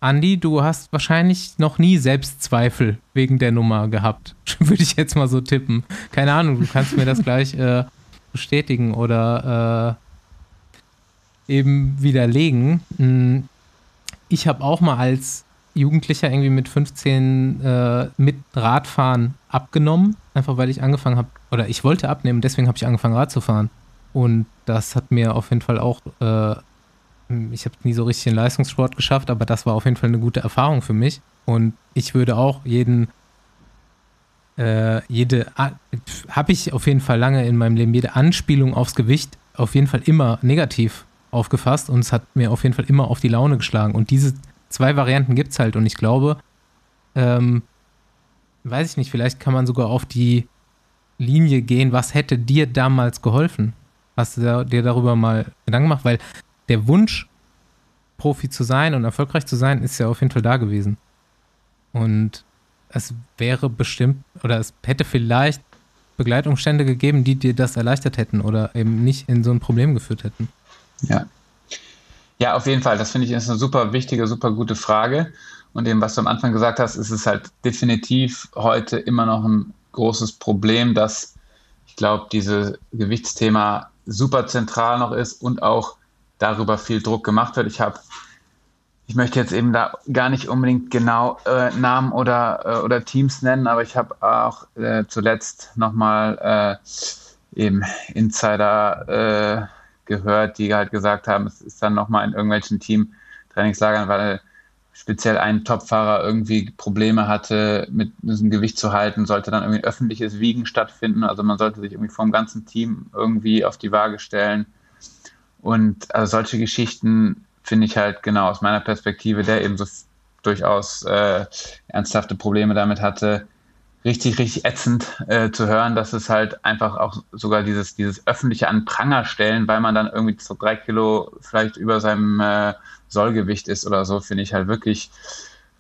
Andy, du hast wahrscheinlich noch nie Selbstzweifel wegen der Nummer gehabt. [laughs] Würde ich jetzt mal so tippen. Keine Ahnung, du kannst mir das gleich äh, bestätigen oder äh, eben widerlegen. Hm, ich habe auch mal als Jugendlicher irgendwie mit 15 äh, mit Radfahren abgenommen, einfach weil ich angefangen habe, oder ich wollte abnehmen, deswegen habe ich angefangen Rad zu fahren. Und das hat mir auf jeden Fall auch äh, ich habe nie so richtig den Leistungssport geschafft, aber das war auf jeden Fall eine gute Erfahrung für mich. Und ich würde auch jeden, äh, jede, habe ich auf jeden Fall lange in meinem Leben, jede Anspielung aufs Gewicht auf jeden Fall immer negativ aufgefasst und es hat mir auf jeden Fall immer auf die Laune geschlagen. Und diese zwei Varianten gibt es halt und ich glaube, ähm, weiß ich nicht, vielleicht kann man sogar auf die Linie gehen, was hätte dir damals geholfen? Hast du dir darüber mal Gedanken gemacht? Weil der Wunsch, Profi zu sein und erfolgreich zu sein, ist ja auf jeden Fall da gewesen. Und es wäre bestimmt, oder es hätte vielleicht Begleitumstände gegeben, die dir das erleichtert hätten oder eben nicht in so ein Problem geführt hätten. Ja. Ja, auf jeden Fall. Das finde ich ist eine super wichtige, super gute Frage. Und eben, was du am Anfang gesagt hast, ist es halt definitiv heute immer noch ein großes Problem, dass ich glaube, dieses Gewichtsthema super zentral noch ist und auch darüber viel Druck gemacht wird. Ich habe, ich möchte jetzt eben da gar nicht unbedingt genau äh, Namen oder, äh, oder Teams nennen, aber ich habe auch äh, zuletzt nochmal äh, eben Insider äh, gehört, die halt gesagt haben, es ist dann nochmal in irgendwelchen Team-Trainingslagern, weil speziell ein Topfahrer irgendwie Probleme hatte, mit diesem Gewicht zu halten, sollte dann irgendwie ein öffentliches Wiegen stattfinden. Also man sollte sich irgendwie vom ganzen Team irgendwie auf die Waage stellen. Und also solche Geschichten finde ich halt genau aus meiner Perspektive, der eben so durchaus äh, ernsthafte Probleme damit hatte, richtig, richtig ätzend äh, zu hören, dass es halt einfach auch sogar dieses, dieses öffentliche an Pranger stellen, weil man dann irgendwie so drei Kilo vielleicht über seinem äh, Sollgewicht ist oder so, finde ich halt wirklich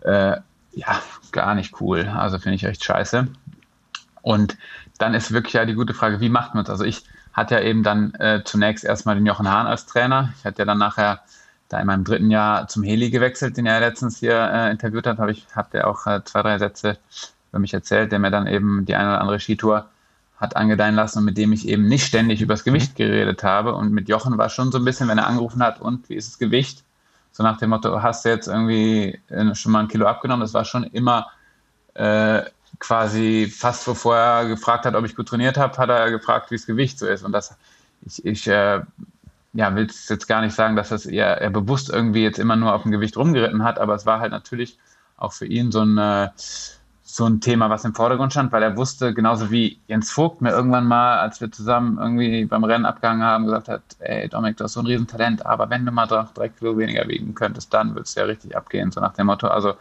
äh, ja gar nicht cool. Also finde ich echt scheiße. Und dann ist wirklich ja die gute Frage, wie macht man es? Also ich hat ja eben dann äh, zunächst erstmal den Jochen Hahn als Trainer. Ich hatte ja dann nachher da in meinem dritten Jahr zum Heli gewechselt, den er letztens hier äh, interviewt hat, habe ich, habt ihr auch äh, zwei, drei Sätze über mich erzählt, der mir dann eben die eine oder andere Skitour hat angedeihen lassen und mit dem ich eben nicht ständig über das Gewicht geredet habe. Und mit Jochen war schon so ein bisschen, wenn er angerufen hat, und wie ist das Gewicht? So nach dem Motto, hast du jetzt irgendwie äh, schon mal ein Kilo abgenommen? Das war schon immer äh, quasi fast bevor er gefragt hat, ob ich gut trainiert habe, hat er gefragt, wie das Gewicht so ist. Und das, ich, ich äh, ja, will jetzt gar nicht sagen, dass das eher, er bewusst irgendwie jetzt immer nur auf dem Gewicht rumgeritten hat, aber es war halt natürlich auch für ihn so ein, äh, so ein Thema, was im Vordergrund stand, weil er wusste, genauso wie Jens Vogt mir irgendwann mal, als wir zusammen irgendwie beim Rennen abgehangen haben, gesagt hat, ey Dominik, du hast so ein Riesentalent, aber wenn du mal drei Kilo weniger wiegen könntest, dann würdest du ja richtig abgehen, so nach dem Motto. Also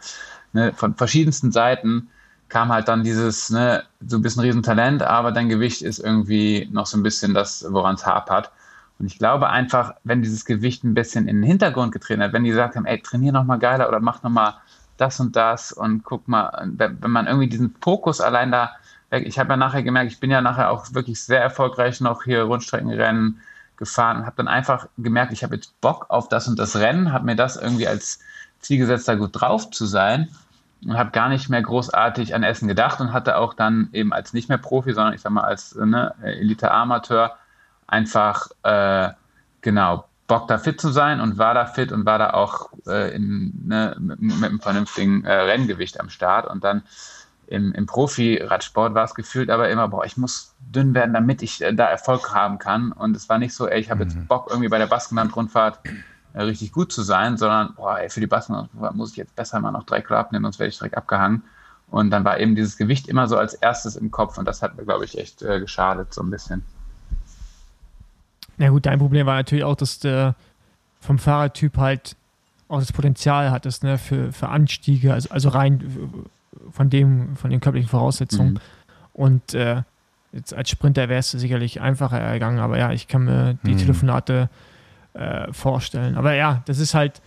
ne, von verschiedensten Seiten kam halt dann dieses, ne, so ein bisschen Riesentalent, aber dein Gewicht ist irgendwie noch so ein bisschen das, woran es hapert. Und ich glaube einfach, wenn dieses Gewicht ein bisschen in den Hintergrund getreten hat, wenn die gesagt haben, ey, trainier noch mal geiler oder mach noch mal das und das und guck mal, wenn, wenn man irgendwie diesen Fokus allein da weg, ich habe ja nachher gemerkt, ich bin ja nachher auch wirklich sehr erfolgreich noch hier Rundstreckenrennen gefahren und habe dann einfach gemerkt, ich habe jetzt Bock auf das und das Rennen, habe mir das irgendwie als Ziel gesetzt, da gut drauf zu sein und habe gar nicht mehr großartig an Essen gedacht und hatte auch dann eben als nicht mehr Profi, sondern ich sag mal als ne, Elite-Amateur einfach äh, genau Bock da fit zu sein und war da fit und war da auch äh, in, ne, mit, mit, einem vernünftigen äh, Renngewicht am Start und dann im, im Profi-Radsport war es gefühlt aber immer, boah, ich muss dünn werden, damit ich äh, da Erfolg haben kann und es war nicht so, ey, ich habe jetzt mhm. Bock irgendwie bei der Baskenland-Rundfahrt äh, richtig gut zu sein, sondern boah, ey, für die Bassen muss ich jetzt besser mal noch drei Kilo abnehmen, sonst werde ich direkt abgehangen. Und dann war eben dieses Gewicht immer so als erstes im Kopf und das hat mir, glaube ich, echt äh, geschadet, so ein bisschen. Na gut, dein Problem war natürlich auch, dass du vom Fahrertyp halt auch das Potenzial hattest, ne, für, für Anstiege, also, also rein von dem, von den körperlichen Voraussetzungen. Mhm. Und äh, jetzt als Sprinter wäre es sicherlich einfacher ergangen, aber ja, ich kann mir die mhm. Telefonate äh, vorstellen. Aber ja, das ist halt,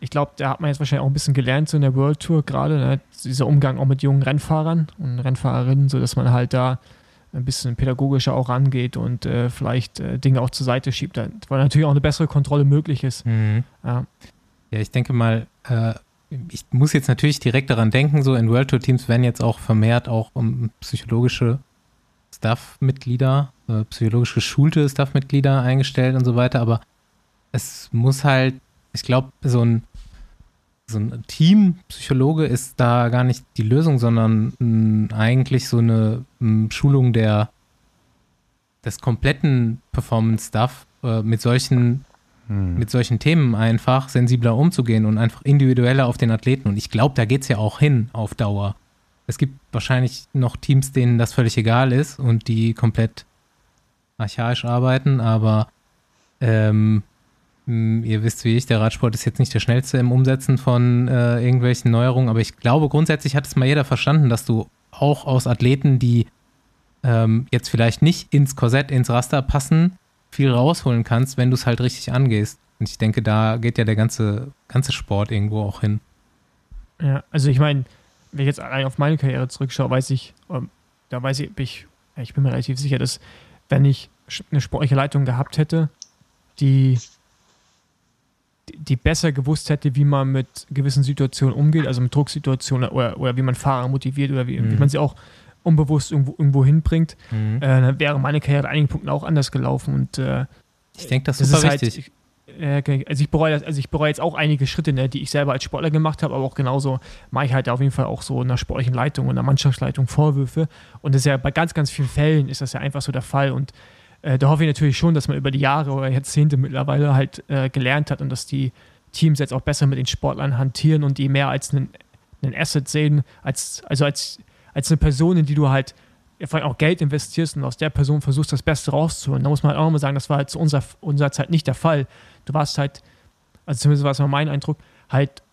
ich glaube, da hat man jetzt wahrscheinlich auch ein bisschen gelernt, so in der World Tour gerade, ne? dieser Umgang auch mit jungen Rennfahrern und Rennfahrerinnen, sodass man halt da ein bisschen pädagogischer auch rangeht und äh, vielleicht äh, Dinge auch zur Seite schiebt, weil natürlich auch eine bessere Kontrolle möglich ist. Mhm. Ja. ja. ich denke mal, äh, ich muss jetzt natürlich direkt daran denken, so in World Tour Teams werden jetzt auch vermehrt auch um psychologische Staff-Mitglieder, äh, psychologisch geschulte Staff-Mitglieder eingestellt und so weiter, aber es muss halt, ich glaube, so ein, so ein Teampsychologe ist da gar nicht die Lösung, sondern mh, eigentlich so eine mh, Schulung der des kompletten Performance-Stuff äh, mit solchen hm. mit solchen Themen einfach sensibler umzugehen und einfach individueller auf den Athleten. Und ich glaube, da geht es ja auch hin auf Dauer. Es gibt wahrscheinlich noch Teams, denen das völlig egal ist und die komplett archaisch arbeiten, aber ähm, hm, ihr wisst wie ich, der Radsport ist jetzt nicht der schnellste im Umsetzen von äh, irgendwelchen Neuerungen, aber ich glaube, grundsätzlich hat es mal jeder verstanden, dass du auch aus Athleten, die ähm, jetzt vielleicht nicht ins Korsett, ins Raster passen, viel rausholen kannst, wenn du es halt richtig angehst. Und ich denke, da geht ja der ganze, ganze Sport irgendwo auch hin. Ja, also ich meine, wenn ich jetzt allein auf meine Karriere zurückschaue, weiß ich, ähm, da weiß ich, ich, ich bin mir relativ sicher, dass wenn ich eine sportliche Leitung gehabt hätte, die die besser gewusst hätte, wie man mit gewissen Situationen umgeht, also mit Drucksituationen oder, oder wie man Fahrer motiviert oder wie, mhm. wie man sie auch unbewusst irgendwo, irgendwo hinbringt, mhm. äh, dann wäre meine Karriere an einigen Punkten auch anders gelaufen. Und äh, ich denke, das, das ist halt, wichtig. Äh, also ich bereue also ich bereue jetzt auch einige Schritte, ne, die ich selber als Sportler gemacht habe, aber auch genauso mache ich halt auf jeden Fall auch so in der sportlichen Leitung und der Mannschaftsleitung Vorwürfe. Und das ist ja bei ganz, ganz vielen Fällen ist das ja einfach so der Fall. Und äh, da hoffe ich natürlich schon, dass man über die Jahre oder Jahrzehnte mittlerweile halt äh, gelernt hat und dass die Teams jetzt auch besser mit den Sportlern hantieren und die mehr als einen, einen Asset sehen, als, also als, als eine Person, in die du halt vor allem auch Geld investierst und aus der Person versuchst, das Beste rauszuholen. Da muss man halt auch nochmal sagen, das war halt zu unserer, unserer Zeit nicht der Fall. Du warst halt, also zumindest war es mal mein Eindruck, halt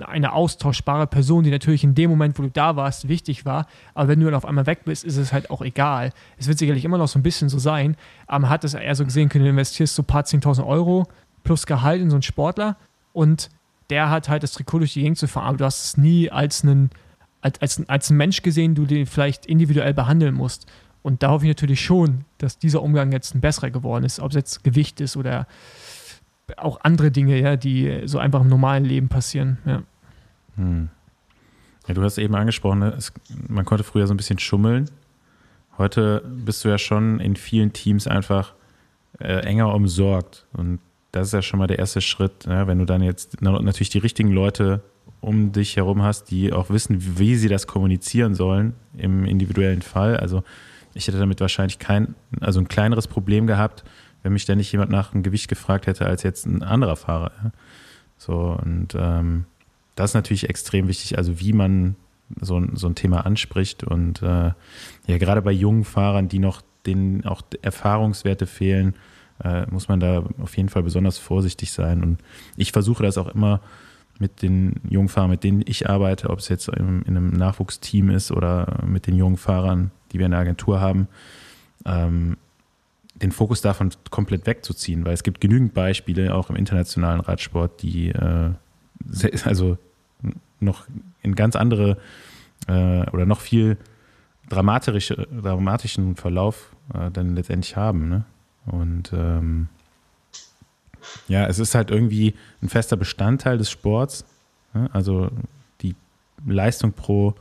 eine austauschbare Person, die natürlich in dem Moment, wo du da warst, wichtig war. Aber wenn du dann auf einmal weg bist, ist es halt auch egal. Es wird sicherlich immer noch so ein bisschen so sein, aber man hat es eher so gesehen können, du investierst so ein paar 10.000 Euro plus Gehalt in so einen Sportler und der hat halt das Trikot durch die Gegend zu fahren, aber du hast es nie als einen, als, als, als einen Mensch gesehen, du den vielleicht individuell behandeln musst. Und da hoffe ich natürlich schon, dass dieser Umgang jetzt ein besserer geworden ist, ob es jetzt Gewicht ist oder auch andere Dinge, ja, die so einfach im normalen Leben passieren. Ja. Hm. Ja, du hast eben angesprochen, ne, es, man konnte früher so ein bisschen schummeln. Heute bist du ja schon in vielen Teams einfach äh, enger umsorgt. Und das ist ja schon mal der erste Schritt, ne? wenn du dann jetzt natürlich die richtigen Leute um dich herum hast, die auch wissen, wie sie das kommunizieren sollen im individuellen Fall. Also ich hätte damit wahrscheinlich kein, also ein kleineres Problem gehabt, wenn mich nicht jemand nach dem Gewicht gefragt hätte, als jetzt ein anderer Fahrer. So, und ähm, das ist natürlich extrem wichtig, also wie man so, so ein Thema anspricht. Und äh, ja, gerade bei jungen Fahrern, die noch denen auch Erfahrungswerte fehlen, äh, muss man da auf jeden Fall besonders vorsichtig sein. Und ich versuche das auch immer mit den jungen Fahrern, mit denen ich arbeite, ob es jetzt in, in einem Nachwuchsteam ist oder mit den jungen Fahrern, die wir in der Agentur haben, ähm, den Fokus davon komplett wegzuziehen, weil es gibt genügend Beispiele, auch im internationalen Radsport, die äh, also noch in ganz andere äh, oder noch viel dramatische, dramatischen Verlauf äh, dann letztendlich haben. Ne? Und ähm, ja, es ist halt irgendwie ein fester Bestandteil des Sports. Ne? Also die Leistung pro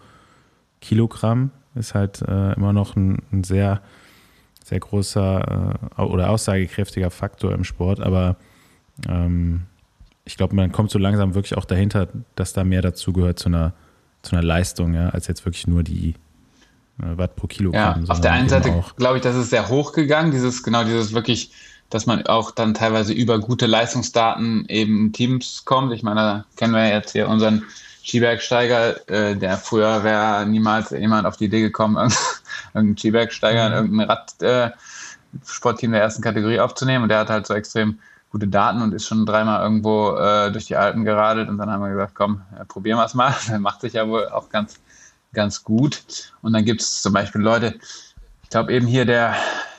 Kilogramm ist halt äh, immer noch ein, ein sehr sehr großer äh, oder aussagekräftiger Faktor im Sport, aber ähm, ich glaube, man kommt so langsam wirklich auch dahinter, dass da mehr dazu gehört zu einer, zu einer Leistung, ja, als jetzt wirklich nur die äh, Watt pro Kilogramm. Ja, auf der einen Seite glaube ich, das ist sehr hoch gegangen, dieses, genau dieses wirklich dass man auch dann teilweise über gute Leistungsdaten eben in Teams kommt. Ich meine, da kennen wir jetzt hier unseren Skibergsteiger, äh, der früher wäre niemals jemand auf die Idee gekommen, [laughs] irgendeinen Skibergsteiger in irgendein Radsportteam äh, der ersten Kategorie aufzunehmen. Und der hat halt so extrem gute Daten und ist schon dreimal irgendwo äh, durch die Alpen geradelt. Und dann haben wir gesagt, komm, äh, probieren wir es mal. Der [laughs] macht sich ja wohl auch ganz, ganz gut. Und dann gibt es zum Beispiel Leute, ich glaube eben hier der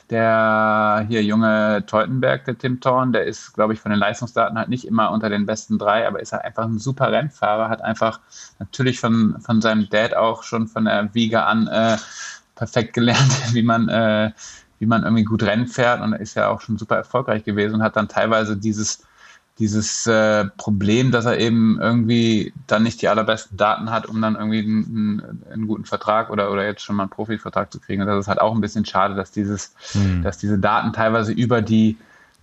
der hier junge Teutenberg, der Tim Thorn, der ist, glaube ich, von den Leistungsdaten halt nicht immer unter den besten drei, aber ist halt einfach ein super Rennfahrer, hat einfach natürlich von, von seinem Dad auch schon von der Wiege an äh, perfekt gelernt, [laughs] wie man, äh, wie man irgendwie gut Rennen fährt und ist ja auch schon super erfolgreich gewesen und hat dann teilweise dieses dieses äh, Problem, dass er eben irgendwie dann nicht die allerbesten Daten hat, um dann irgendwie einen, einen, guten Vertrag oder, oder jetzt schon mal einen Profivertrag zu kriegen. Und das ist halt auch ein bisschen schade, dass dieses, mhm. dass diese Daten teilweise über die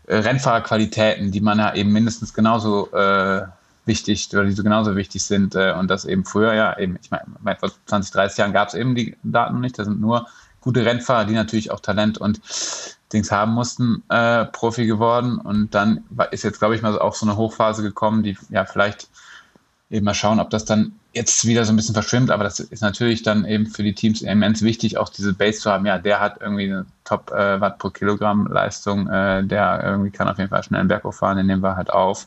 äh, Rennfahrerqualitäten, die man ja eben mindestens genauso äh, wichtig oder die so genauso wichtig sind äh, und das eben früher ja eben, ich meine, vor 20, 30 Jahren gab es eben die Daten noch nicht, da sind nur gute Rennfahrer, die natürlich auch Talent und Dings haben mussten, äh, Profi geworden. Und dann ist jetzt, glaube ich, mal auch so eine Hochphase gekommen, die ja vielleicht eben mal schauen, ob das dann jetzt wieder so ein bisschen verschwimmt. Aber das ist natürlich dann eben für die Teams immens wichtig, auch diese Base zu haben. Ja, der hat irgendwie eine Top äh, Watt pro Kilogramm Leistung, äh, der irgendwie kann auf jeden Fall schnell einen Berg fahren, den nehmen wir halt auf.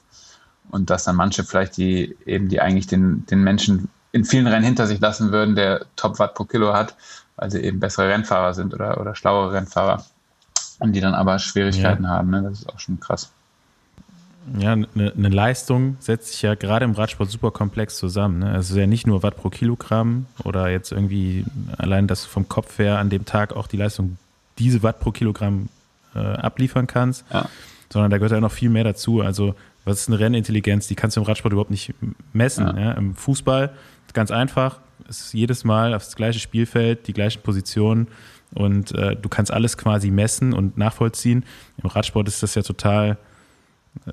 Und dass dann manche vielleicht, die eben, die eigentlich den, den Menschen in vielen Rennen hinter sich lassen würden, der Top Watt pro Kilo hat, weil sie eben bessere Rennfahrer sind oder, oder schlauere Rennfahrer und die dann aber Schwierigkeiten ja. haben. Ne? Das ist auch schon krass. Ja, eine, eine, Leistung setzt sich ja gerade im Radsport super komplex zusammen. Ne? Also ja nicht nur Watt pro Kilogramm oder jetzt irgendwie allein, dass du vom Kopf her an dem Tag auch die Leistung diese Watt pro Kilogramm äh, abliefern kannst, ja. sondern da gehört ja noch viel mehr dazu. Also was ist eine Rennintelligenz? Die kannst du im Radsport überhaupt nicht messen. Ja. Ja? Im Fußball ganz einfach, es ist jedes Mal aufs gleiche Spielfeld, die gleichen Positionen und äh, du kannst alles quasi messen und nachvollziehen. Im Radsport ist das ja total, äh,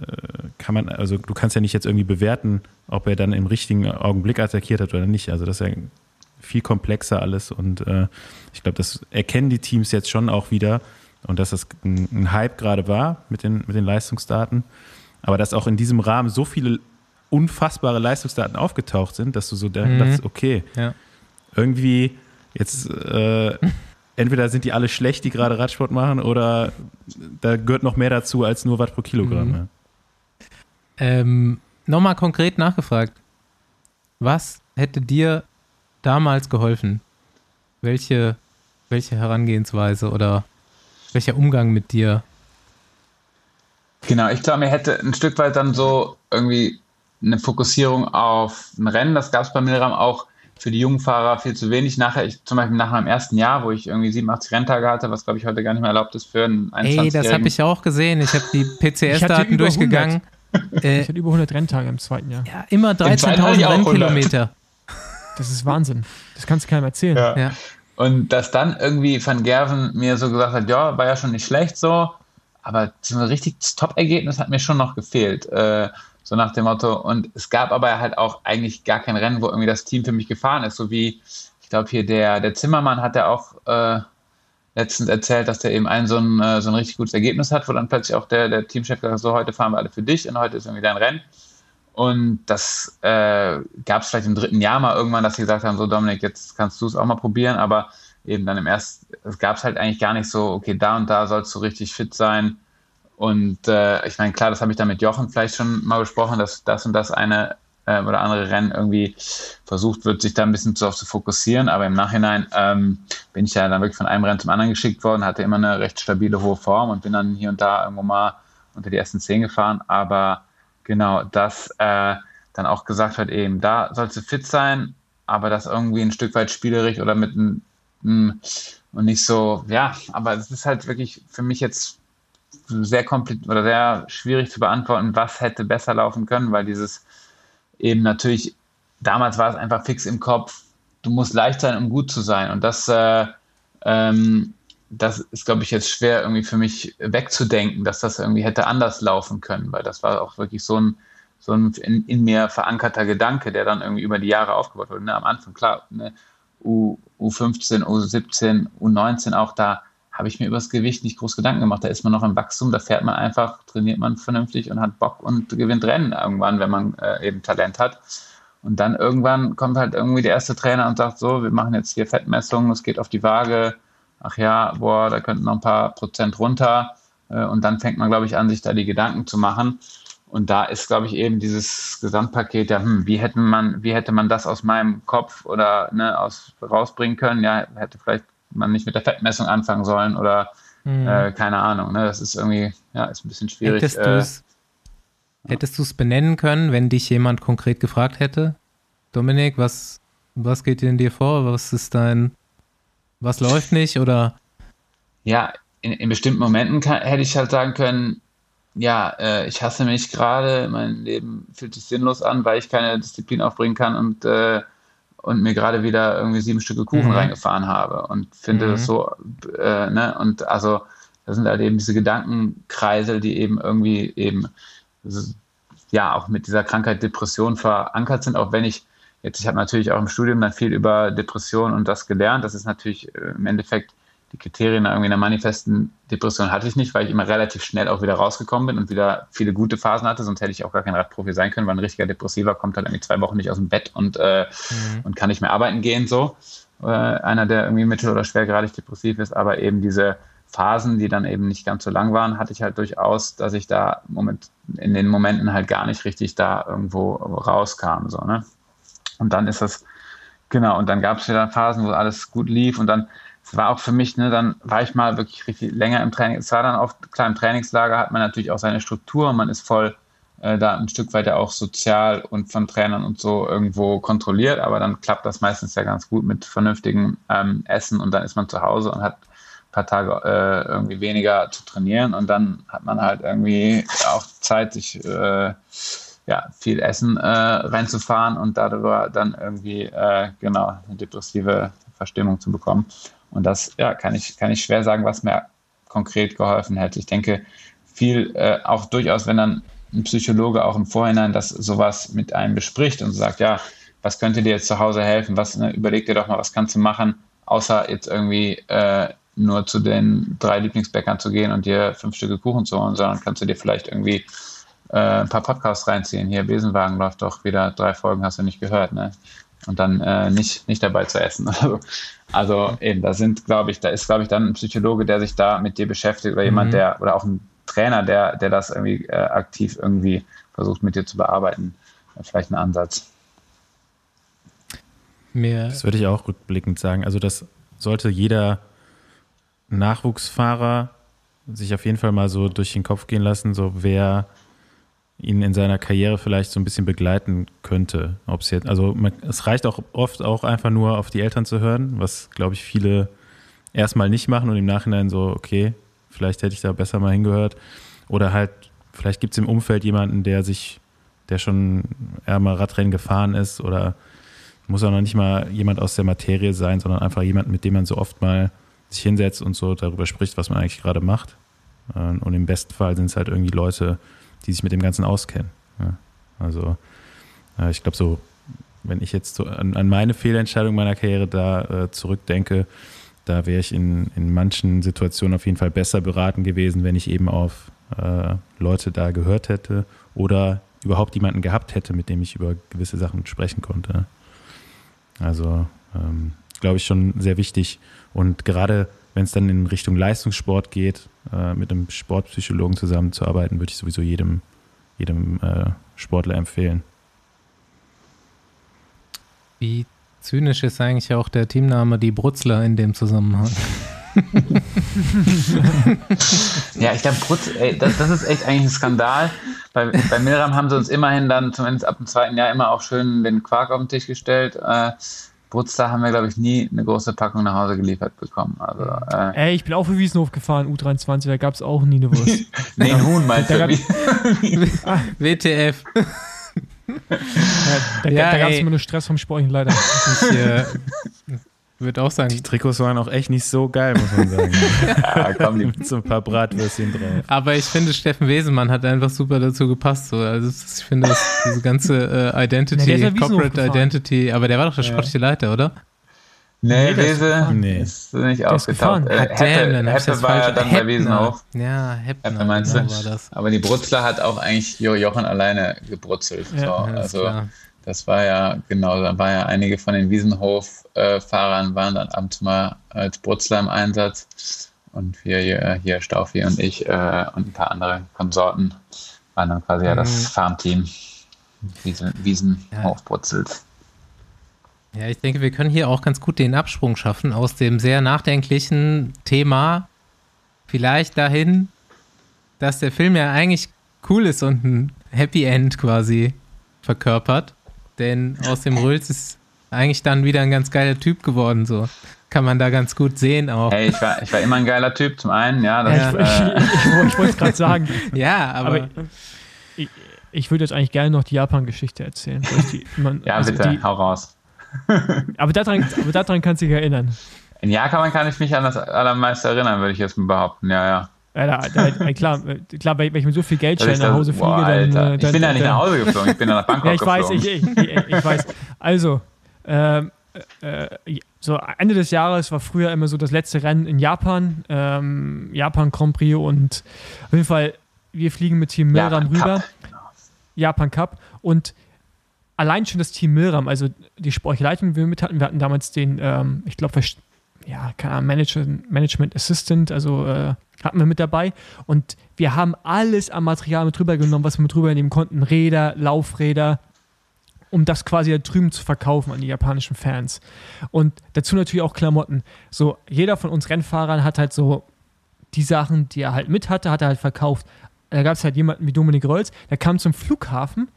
kann man, also du kannst ja nicht jetzt irgendwie bewerten, ob er dann im richtigen Augenblick attackiert hat oder nicht. Also das ist ja viel komplexer alles und äh, ich glaube, das erkennen die Teams jetzt schon auch wieder und dass das ein, ein Hype gerade war mit den, mit den Leistungsdaten. Aber dass auch in diesem Rahmen so viele unfassbare Leistungsdaten aufgetaucht sind, dass du so mhm. dachtest, okay, ja. irgendwie jetzt äh, entweder sind die alle schlecht, die gerade Radsport machen, oder da gehört noch mehr dazu als nur Watt pro Kilogramm. Mhm. Ähm, Nochmal konkret nachgefragt. Was hätte dir damals geholfen? Welche, welche Herangehensweise oder welcher Umgang mit dir? Genau, ich glaube, mir hätte ein Stück weit dann so irgendwie eine Fokussierung auf ein Rennen, das gab es bei Milram auch für die jungen Fahrer viel zu wenig. Nachher, ich, zum Beispiel nach meinem ersten Jahr, wo ich irgendwie 87 Renntage hatte, was glaube ich heute gar nicht mehr erlaubt ist für einen 21 Ey, das habe ich auch gesehen. Ich habe die PCS-Daten durchgegangen. Äh, ich hatte über 100 Renntage im zweiten Jahr. Ja, immer 13.000 Rennkilometer. [laughs] Das ist Wahnsinn. Das kannst du keinem erzählen. Ja. ja. Und dass dann irgendwie Van Gerven mir so gesagt hat, ja, war ja schon nicht schlecht so, aber so ein richtiges Top-Ergebnis hat mir schon noch gefehlt. Äh, so nach dem Motto. Und es gab aber halt auch eigentlich gar kein Rennen, wo irgendwie das Team für mich gefahren ist. So wie, ich glaube, hier der, der Zimmermann hat ja auch äh, letztens erzählt, dass der eben ein so, ein äh, so ein richtig gutes Ergebnis hat, wo dann plötzlich auch der, der Teamchef gesagt hat, so heute fahren wir alle für dich und heute ist irgendwie dein Rennen. Und das äh, gab es vielleicht im dritten Jahr mal irgendwann, dass sie gesagt haben, so Dominik, jetzt kannst du es auch mal probieren, aber eben dann im ersten, es gab es halt eigentlich gar nicht so, okay, da und da sollst du richtig fit sein und äh, ich meine, klar, das habe ich dann mit Jochen vielleicht schon mal besprochen, dass das und das eine äh, oder andere Rennen irgendwie versucht wird, sich da ein bisschen darauf zu fokussieren. Aber im Nachhinein ähm, bin ich ja dann wirklich von einem Rennen zum anderen geschickt worden, hatte immer eine recht stabile hohe Form und bin dann hier und da irgendwo mal unter die ersten zehn gefahren. Aber genau, das äh, dann auch gesagt hat, eben, da sollst du fit sein, aber das irgendwie ein Stück weit spielerisch oder mit einem und nicht so, ja, aber es ist halt wirklich für mich jetzt sehr kompliziert oder sehr schwierig zu beantworten, was hätte besser laufen können, weil dieses eben natürlich, damals war es einfach fix im Kopf, du musst leicht sein, um gut zu sein. Und das, äh, ähm, das ist, glaube ich, jetzt schwer irgendwie für mich wegzudenken, dass das irgendwie hätte anders laufen können, weil das war auch wirklich so ein, so ein in, in mir verankerter Gedanke, der dann irgendwie über die Jahre aufgebaut wurde. Ne? Am Anfang, klar, ne? U, U15, U17, U19 auch da habe ich mir über das Gewicht nicht groß Gedanken gemacht. Da ist man noch im Wachstum, da fährt man einfach, trainiert man vernünftig und hat Bock und gewinnt Rennen irgendwann, wenn man äh, eben Talent hat. Und dann irgendwann kommt halt irgendwie der erste Trainer und sagt so, wir machen jetzt hier Fettmessungen, es geht auf die Waage. Ach ja, boah, da könnten noch ein paar Prozent runter. Äh, und dann fängt man, glaube ich, an, sich da die Gedanken zu machen. Und da ist, glaube ich, eben dieses Gesamtpaket, ja, hm, wie hätte man, wie hätte man das aus meinem Kopf oder ne, aus rausbringen können? Ja, hätte vielleicht man nicht mit der Fettmessung anfangen sollen oder mhm. äh, keine Ahnung. Ne? Das ist irgendwie, ja, ist ein bisschen schwierig. Hättest du es äh, du's benennen können, wenn dich jemand konkret gefragt hätte? Dominik, was, was geht in dir vor? Was ist dein, was läuft nicht oder? Ja, in, in bestimmten Momenten kann, hätte ich halt sagen können, ja, äh, ich hasse mich gerade, mein Leben fühlt sich sinnlos an, weil ich keine Disziplin aufbringen kann und äh, und mir gerade wieder irgendwie sieben Stücke Kuchen mhm. reingefahren habe und finde mhm. das so, äh, ne, und also das sind halt eben diese Gedankenkreisel, die eben irgendwie eben, ja, auch mit dieser Krankheit Depression verankert sind, auch wenn ich jetzt, ich habe natürlich auch im Studium dann viel über Depression und das gelernt, das ist natürlich äh, im Endeffekt die Kriterien irgendwie einer manifesten Depression hatte ich nicht, weil ich immer relativ schnell auch wieder rausgekommen bin und wieder viele gute Phasen hatte, sonst hätte ich auch gar kein Radprofi sein können, weil ein richtiger Depressiver kommt halt irgendwie zwei Wochen nicht aus dem Bett und, äh, mhm. und kann nicht mehr arbeiten gehen, so. Äh, einer, der irgendwie mittel- oder schwergradig depressiv ist, aber eben diese Phasen, die dann eben nicht ganz so lang waren, hatte ich halt durchaus, dass ich da Moment, in den Momenten halt gar nicht richtig da irgendwo rauskam, so, ne. Und dann ist das, genau, und dann gab es wieder Phasen, wo alles gut lief und dann es war auch für mich, ne, dann war ich mal wirklich richtig länger im Training. Es war dann auf kleinem Trainingslager, hat man natürlich auch seine Struktur, man ist voll äh, da ein Stück weiter auch sozial und von Trainern und so irgendwo kontrolliert, aber dann klappt das meistens ja ganz gut mit vernünftigem ähm, Essen und dann ist man zu Hause und hat ein paar Tage äh, irgendwie weniger zu trainieren und dann hat man halt irgendwie auch Zeit, sich äh, ja, viel Essen äh, reinzufahren und darüber dann irgendwie äh, genau eine depressive Verstimmung zu bekommen. Und das ja, kann, ich, kann ich schwer sagen, was mir konkret geholfen hätte. Ich denke, viel, äh, auch durchaus, wenn dann ein Psychologe auch im Vorhinein das sowas mit einem bespricht und sagt, ja, was könnte dir jetzt zu Hause helfen? Was, ne, überleg dir doch mal, was kannst du machen, außer jetzt irgendwie äh, nur zu den drei Lieblingsbäckern zu gehen und dir fünf Stücke Kuchen zu holen, sondern kannst du dir vielleicht irgendwie äh, ein paar Podcasts reinziehen. Hier, Besenwagen läuft doch wieder, drei Folgen hast du nicht gehört, ne? Und dann äh, nicht, nicht dabei zu essen. [laughs] Also eben, da sind, glaube ich, da ist, glaube ich, dann ein Psychologe, der sich da mit dir beschäftigt oder jemand, mhm. der, oder auch ein Trainer, der, der das irgendwie äh, aktiv irgendwie versucht mit dir zu bearbeiten. Vielleicht ein Ansatz. Mehr. Das würde ich auch rückblickend sagen. Also das sollte jeder Nachwuchsfahrer sich auf jeden Fall mal so durch den Kopf gehen lassen, so wer ihn in seiner Karriere vielleicht so ein bisschen begleiten könnte. Ob es jetzt, also man, es reicht auch oft auch einfach nur auf die Eltern zu hören, was glaube ich viele erstmal nicht machen und im Nachhinein so, okay, vielleicht hätte ich da besser mal hingehört. Oder halt, vielleicht gibt es im Umfeld jemanden, der sich, der schon eher mal Radrennen gefahren ist oder muss auch noch nicht mal jemand aus der Materie sein, sondern einfach jemand, mit dem man so oft mal sich hinsetzt und so darüber spricht, was man eigentlich gerade macht. Und im besten Fall sind es halt irgendwie Leute, die sich mit dem Ganzen auskennen. Ja, also äh, ich glaube so, wenn ich jetzt so an, an, meine Fehlentscheidung meiner Karriere da äh, zurückdenke, da wäre ich in, in manchen Situationen auf jeden Fall besser beraten gewesen, wenn ich eben auf äh, Leute da gehört hätte oder überhaupt jemanden gehabt hätte, mit dem ich über gewisse Sachen sprechen konnte. Also ähm, glaube ich schon sehr wichtig. Und gerade wenn es dann in Richtung Leistungssport geht, äh, mit einem Sportpsychologen zusammenzuarbeiten, würde ich sowieso jedem, jedem äh, Sportler empfehlen. Wie zynisch ist eigentlich auch der Teamname Die Brutzler in dem Zusammenhang? [laughs] ja, ich glaube, Brutz, ey, das, das, ist echt eigentlich ein Skandal. Bei, bei Milram haben sie uns immerhin dann zumindest ab dem zweiten Jahr immer auch schön den Quark auf den Tisch gestellt. Äh, Geburtstag haben wir, glaube ich, nie eine große Packung nach Hause geliefert bekommen. Also, äh, Ey, ich bin auch für Wiesenhof gefahren, U23, da gab es auch nie eine Wurst. [laughs] nee, ein Huhn meinst du? WTF. [laughs] ja, da, ja, da gab es immer nur Stress vom Sportlichen leider. Ich, äh, würde auch sagen. Die Trikots waren auch echt nicht so geil, muss man sagen. [laughs] ja, komm, die mit so ein paar Bratwürstchen drauf. Aber ich finde, Steffen Wesemann hat einfach super dazu gepasst. So. Also ich finde, das, diese ganze äh, Identity, ja, Corporate Identity, aber der war doch der sportliche Leiter, oder? Nee, Nee, der ist Wese. Nee. ist nicht gefahren. aufgetaucht. Äh, Heppe, das Heppe war ja dann bei Heppner. Wiesenhof. Ja, Heppner, Heppe meinst genau du? war das. Aber die Brutzler hat auch eigentlich Jo- Jochen alleine gebrutzelt. Ja, so, also klar. Das war ja, genau, da war ja einige von den Wiesenhof-Fahrern waren dann abends mal als Brutzler im Einsatz. Und wir hier, hier Staufi und ich äh, und ein paar andere Konsorten waren dann quasi ja Mhm. das Farmteam. Wiesen, Wiesenhof brutzelt. Ja, ich denke, wir können hier auch ganz gut den Absprung schaffen aus dem sehr nachdenklichen Thema vielleicht dahin, dass der Film ja eigentlich cool ist und ein Happy End quasi verkörpert. Denn aus dem Rülps ist eigentlich dann wieder ein ganz geiler Typ geworden, so. Kann man da ganz gut sehen auch. Hey, ich war, ich war immer ein geiler Typ, zum einen, ja. Das, Ja. Ich, Äh, ich, [laughs] ich, ich wollte es gerade sagen. [laughs] Ja, aber, Aber ich, ich würde jetzt eigentlich gerne noch die Japan-Geschichte erzählen. Die, [laughs] man, ja, also bitte, die, hau raus. aber daran, aber daran kannst du dich erinnern. In Japan kann ich mich an das allermeiste erinnern, würde ich jetzt mal behaupten. Ja, ja. Ja, da, da, klar, äh, klar, wenn ich mit so viel Geld ist nach Hause fliege, boah, dann, äh, Ich dann. bin ja nicht nach Hause geflogen, ich bin dann nach [laughs] Bangkok Ja, ich weiß, geflogen. ich, ich, ich, ich weiß. Also, ähm, äh, so Ende des Jahres war früher immer so das letzte Rennen in Japan, ähm, Japan Grand Prix und auf jeden Fall, wir fliegen mit Team Milram Japan rüber, Cup. Japan Cup und allein schon das Team Milram, also die Sportleitung, die wir mit hatten, wir hatten damals den, ähm, ich glaube, ja, keine Ahnung, Management, Management Assistant, also äh, hatten wir mit dabei und wir haben alles am Material mit rübergenommen, was wir mit rübernehmen konnten, Räder, Laufräder, um das quasi da drüben zu verkaufen an die japanischen Fans. Und dazu natürlich auch Klamotten. So, jeder von uns Rennfahrern hat halt so die Sachen, die er halt mit hatte, hat er halt verkauft. Da gab es halt jemanden wie Dominik Rolls, der kam zum Flughafen.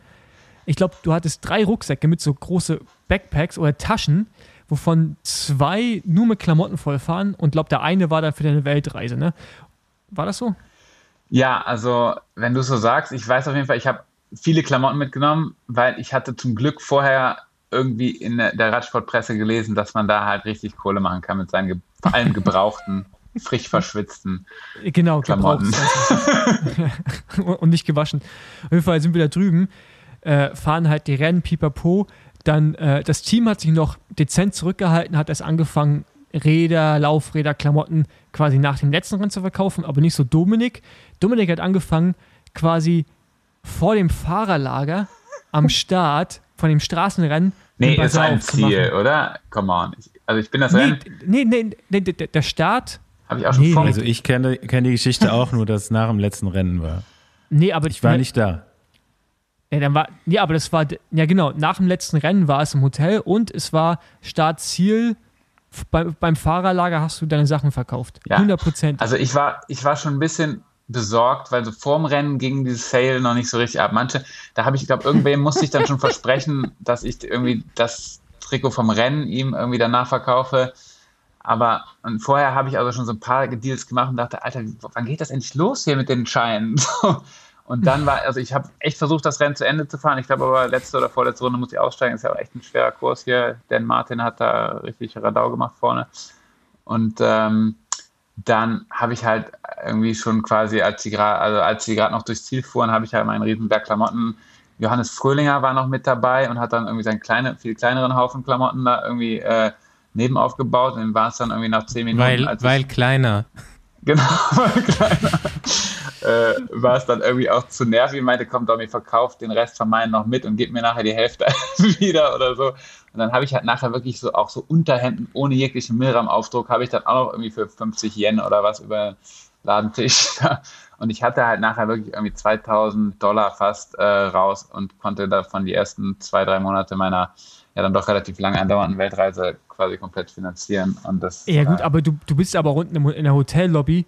Ich glaube, du hattest drei Rucksäcke mit so große Backpacks oder Taschen, wovon zwei nur mit Klamotten vollfahren und glaube, der eine war dann für deine Weltreise, ne? War das so? Ja, also wenn du es so sagst, ich weiß auf jeden Fall, ich habe viele Klamotten mitgenommen, weil ich hatte zum Glück vorher irgendwie in der Radsportpresse gelesen, dass man da halt richtig Kohle machen kann mit seinen vor allem gebrauchten, [laughs] frisch verschwitzten. Genau, Klamotten. [laughs] und nicht gewaschen. Auf jeden Fall sind wir da drüben, äh, fahren halt die Rennen, pipapo. Dann, äh, das Team hat sich noch dezent zurückgehalten, hat erst angefangen, Räder, Laufräder, Klamotten quasi nach dem letzten Rennen zu verkaufen, aber nicht so Dominik. Dominik hat angefangen, quasi vor dem Fahrerlager am [laughs] Start von dem Straßenrennen Nee, das war ein. Ziel, oder? Come on. Also ich bin das Nee, Rennen, nee, nee, nee, der, Start, habe ich auch schon nee. Also ich kenne kenn die Geschichte auch nur, dass es nach dem letzten Rennen war. nee, aber Ich war nicht da. Ja, dann war, ja, aber das war, ja genau, nach dem letzten Rennen war es im Hotel und es war Startziel. Bei, beim Fahrerlager hast du deine Sachen verkauft. Ja. 100 Prozent. Also ich war, ich war schon ein bisschen besorgt, weil so vorm Rennen ging dieses Sale noch nicht so richtig ab. Manche, da habe ich, glaube irgendwem musste ich dann schon [laughs] versprechen, dass ich irgendwie das Trikot vom Rennen ihm irgendwie danach verkaufe. Aber und vorher habe ich also schon so ein paar Deals gemacht und dachte, Alter, wann geht das endlich los hier mit den Scheinen? [laughs] Und dann war, also ich habe echt versucht, das Rennen zu Ende zu fahren. Ich glaube aber, letzte oder vorletzte Runde muss ich aussteigen. Ist ja auch echt ein schwerer Kurs hier. Dan Martin hat da richtig Radau gemacht vorne. Und ähm, dann habe ich halt irgendwie schon quasi, als sie gerade, also als sie gerade noch durchs Ziel fuhren, habe ich halt meinen Riesenberg Klamotten. Johannes Fröhlinger war noch mit dabei und hat dann irgendwie seinen kleine, viel kleineren Haufen Klamotten da irgendwie äh, neben aufgebaut. Und dann war es dann irgendwie nach zehn Minuten, weil, als ich- weil kleiner. Genau, [laughs] weil kleiner. Äh, war es dann irgendwie auch zu nervig. Ich meinte, komm, Domi, verkauf den Rest von meinen noch mit und gib mir nachher die Hälfte [laughs] wieder oder so. Und dann habe ich halt nachher wirklich so auch so Unterhemden ohne jeglichen Milram-Aufdruck, habe ich dann auch noch irgendwie für 50 Yen oder was über den Ladentisch. [laughs] Und ich hatte halt nachher wirklich irgendwie 2000 Dollar fast äh, raus und konnte davon die ersten zwei, drei Monate meiner ja dann doch relativ lang andauernden Weltreise quasi komplett finanzieren. Und das, ja, gut, äh, aber du, du bist aber unten in der Hotellobby.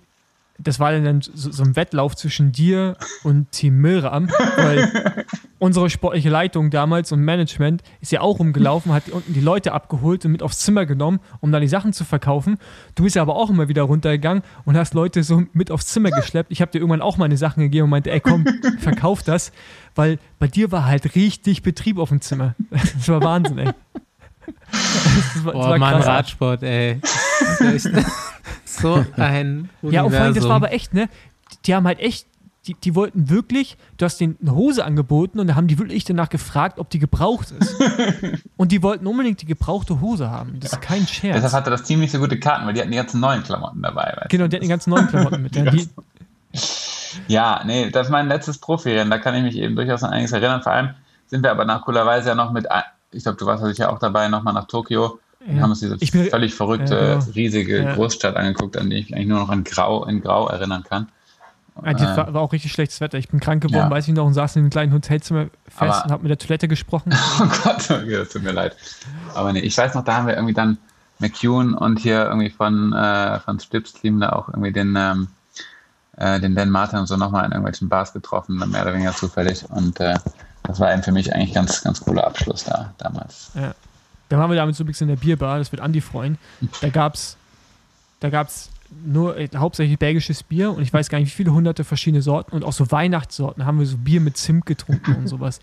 Das war dann so, so ein Wettlauf zwischen dir und Team Milram, weil [laughs] unsere sportliche Leitung damals und Management ist ja auch rumgelaufen, hat unten die Leute abgeholt und mit aufs Zimmer genommen, um dann die Sachen zu verkaufen. Du bist ja aber auch immer wieder runtergegangen und hast Leute so mit aufs Zimmer geschleppt. Ich habe dir irgendwann auch meine Sachen gegeben und meinte, ey komm, [laughs] verkauf das, weil bei dir war halt richtig Betrieb auf dem Zimmer. Das war Wahnsinn, ey. [laughs] Das war, das Boah, war Mann, krass. Radsport, ey. Das ist echt so ein Ja, und vor allem, das war Universum. aber echt, ne? Die haben halt echt die, die wollten wirklich, du hast denen eine Hose angeboten und da haben die wirklich danach gefragt, ob die gebraucht ist. [laughs] und die wollten unbedingt die gebrauchte Hose haben. Das ist kein Scherz. Deshalb hatte das Team nicht so gute Karten, weil die hatten die ganzen neuen Klamotten dabei. Weißt genau, die hatten die ganzen neuen Klamotten mit. [laughs] Ja, die, ja, nee, das ist mein letztes Profirennen. Da kann ich mich eben durchaus an einiges erinnern. Vor allem sind wir aber nach coolerweise ja noch mit, ich glaube, du warst sicher auch dabei, nochmal nach Tokio. Wir Ja. haben uns diese Ich bin- völlig verrückte, Ja, genau. riesige Ja. Großstadt angeguckt, an die ich mich eigentlich nur noch in Grau, in Grau erinnern kann. Ja, Äh, war, war auch richtig schlechtes Wetter. Ich bin krank geworden, Ja. weiß ich noch, und saß in einem kleinen Hotelzimmer fest Aber- und habe mit der Toilette gesprochen. [laughs] Oh Gott, okay, das tut mir leid. Aber nee, ich weiß noch, da haben wir irgendwie dann McEwen und hier irgendwie von, äh, von Stips Team da auch irgendwie den, ähm, äh, den Dan Martin und so nochmal in irgendwelchen Bars getroffen, mehr oder weniger zufällig. Und äh, das war eben für mich eigentlich ganz, ganz cooler Abschluss da damals. Dann waren wir damit so ein bisschen in der Bierbar, das wird Andi freuen. Da gab's, da gab's nur äh, hauptsächlich belgisches Bier und ich weiß gar nicht, wie viele hunderte verschiedene Sorten und auch so Weihnachtssorten haben wir so Bier mit Zimt getrunken und sowas.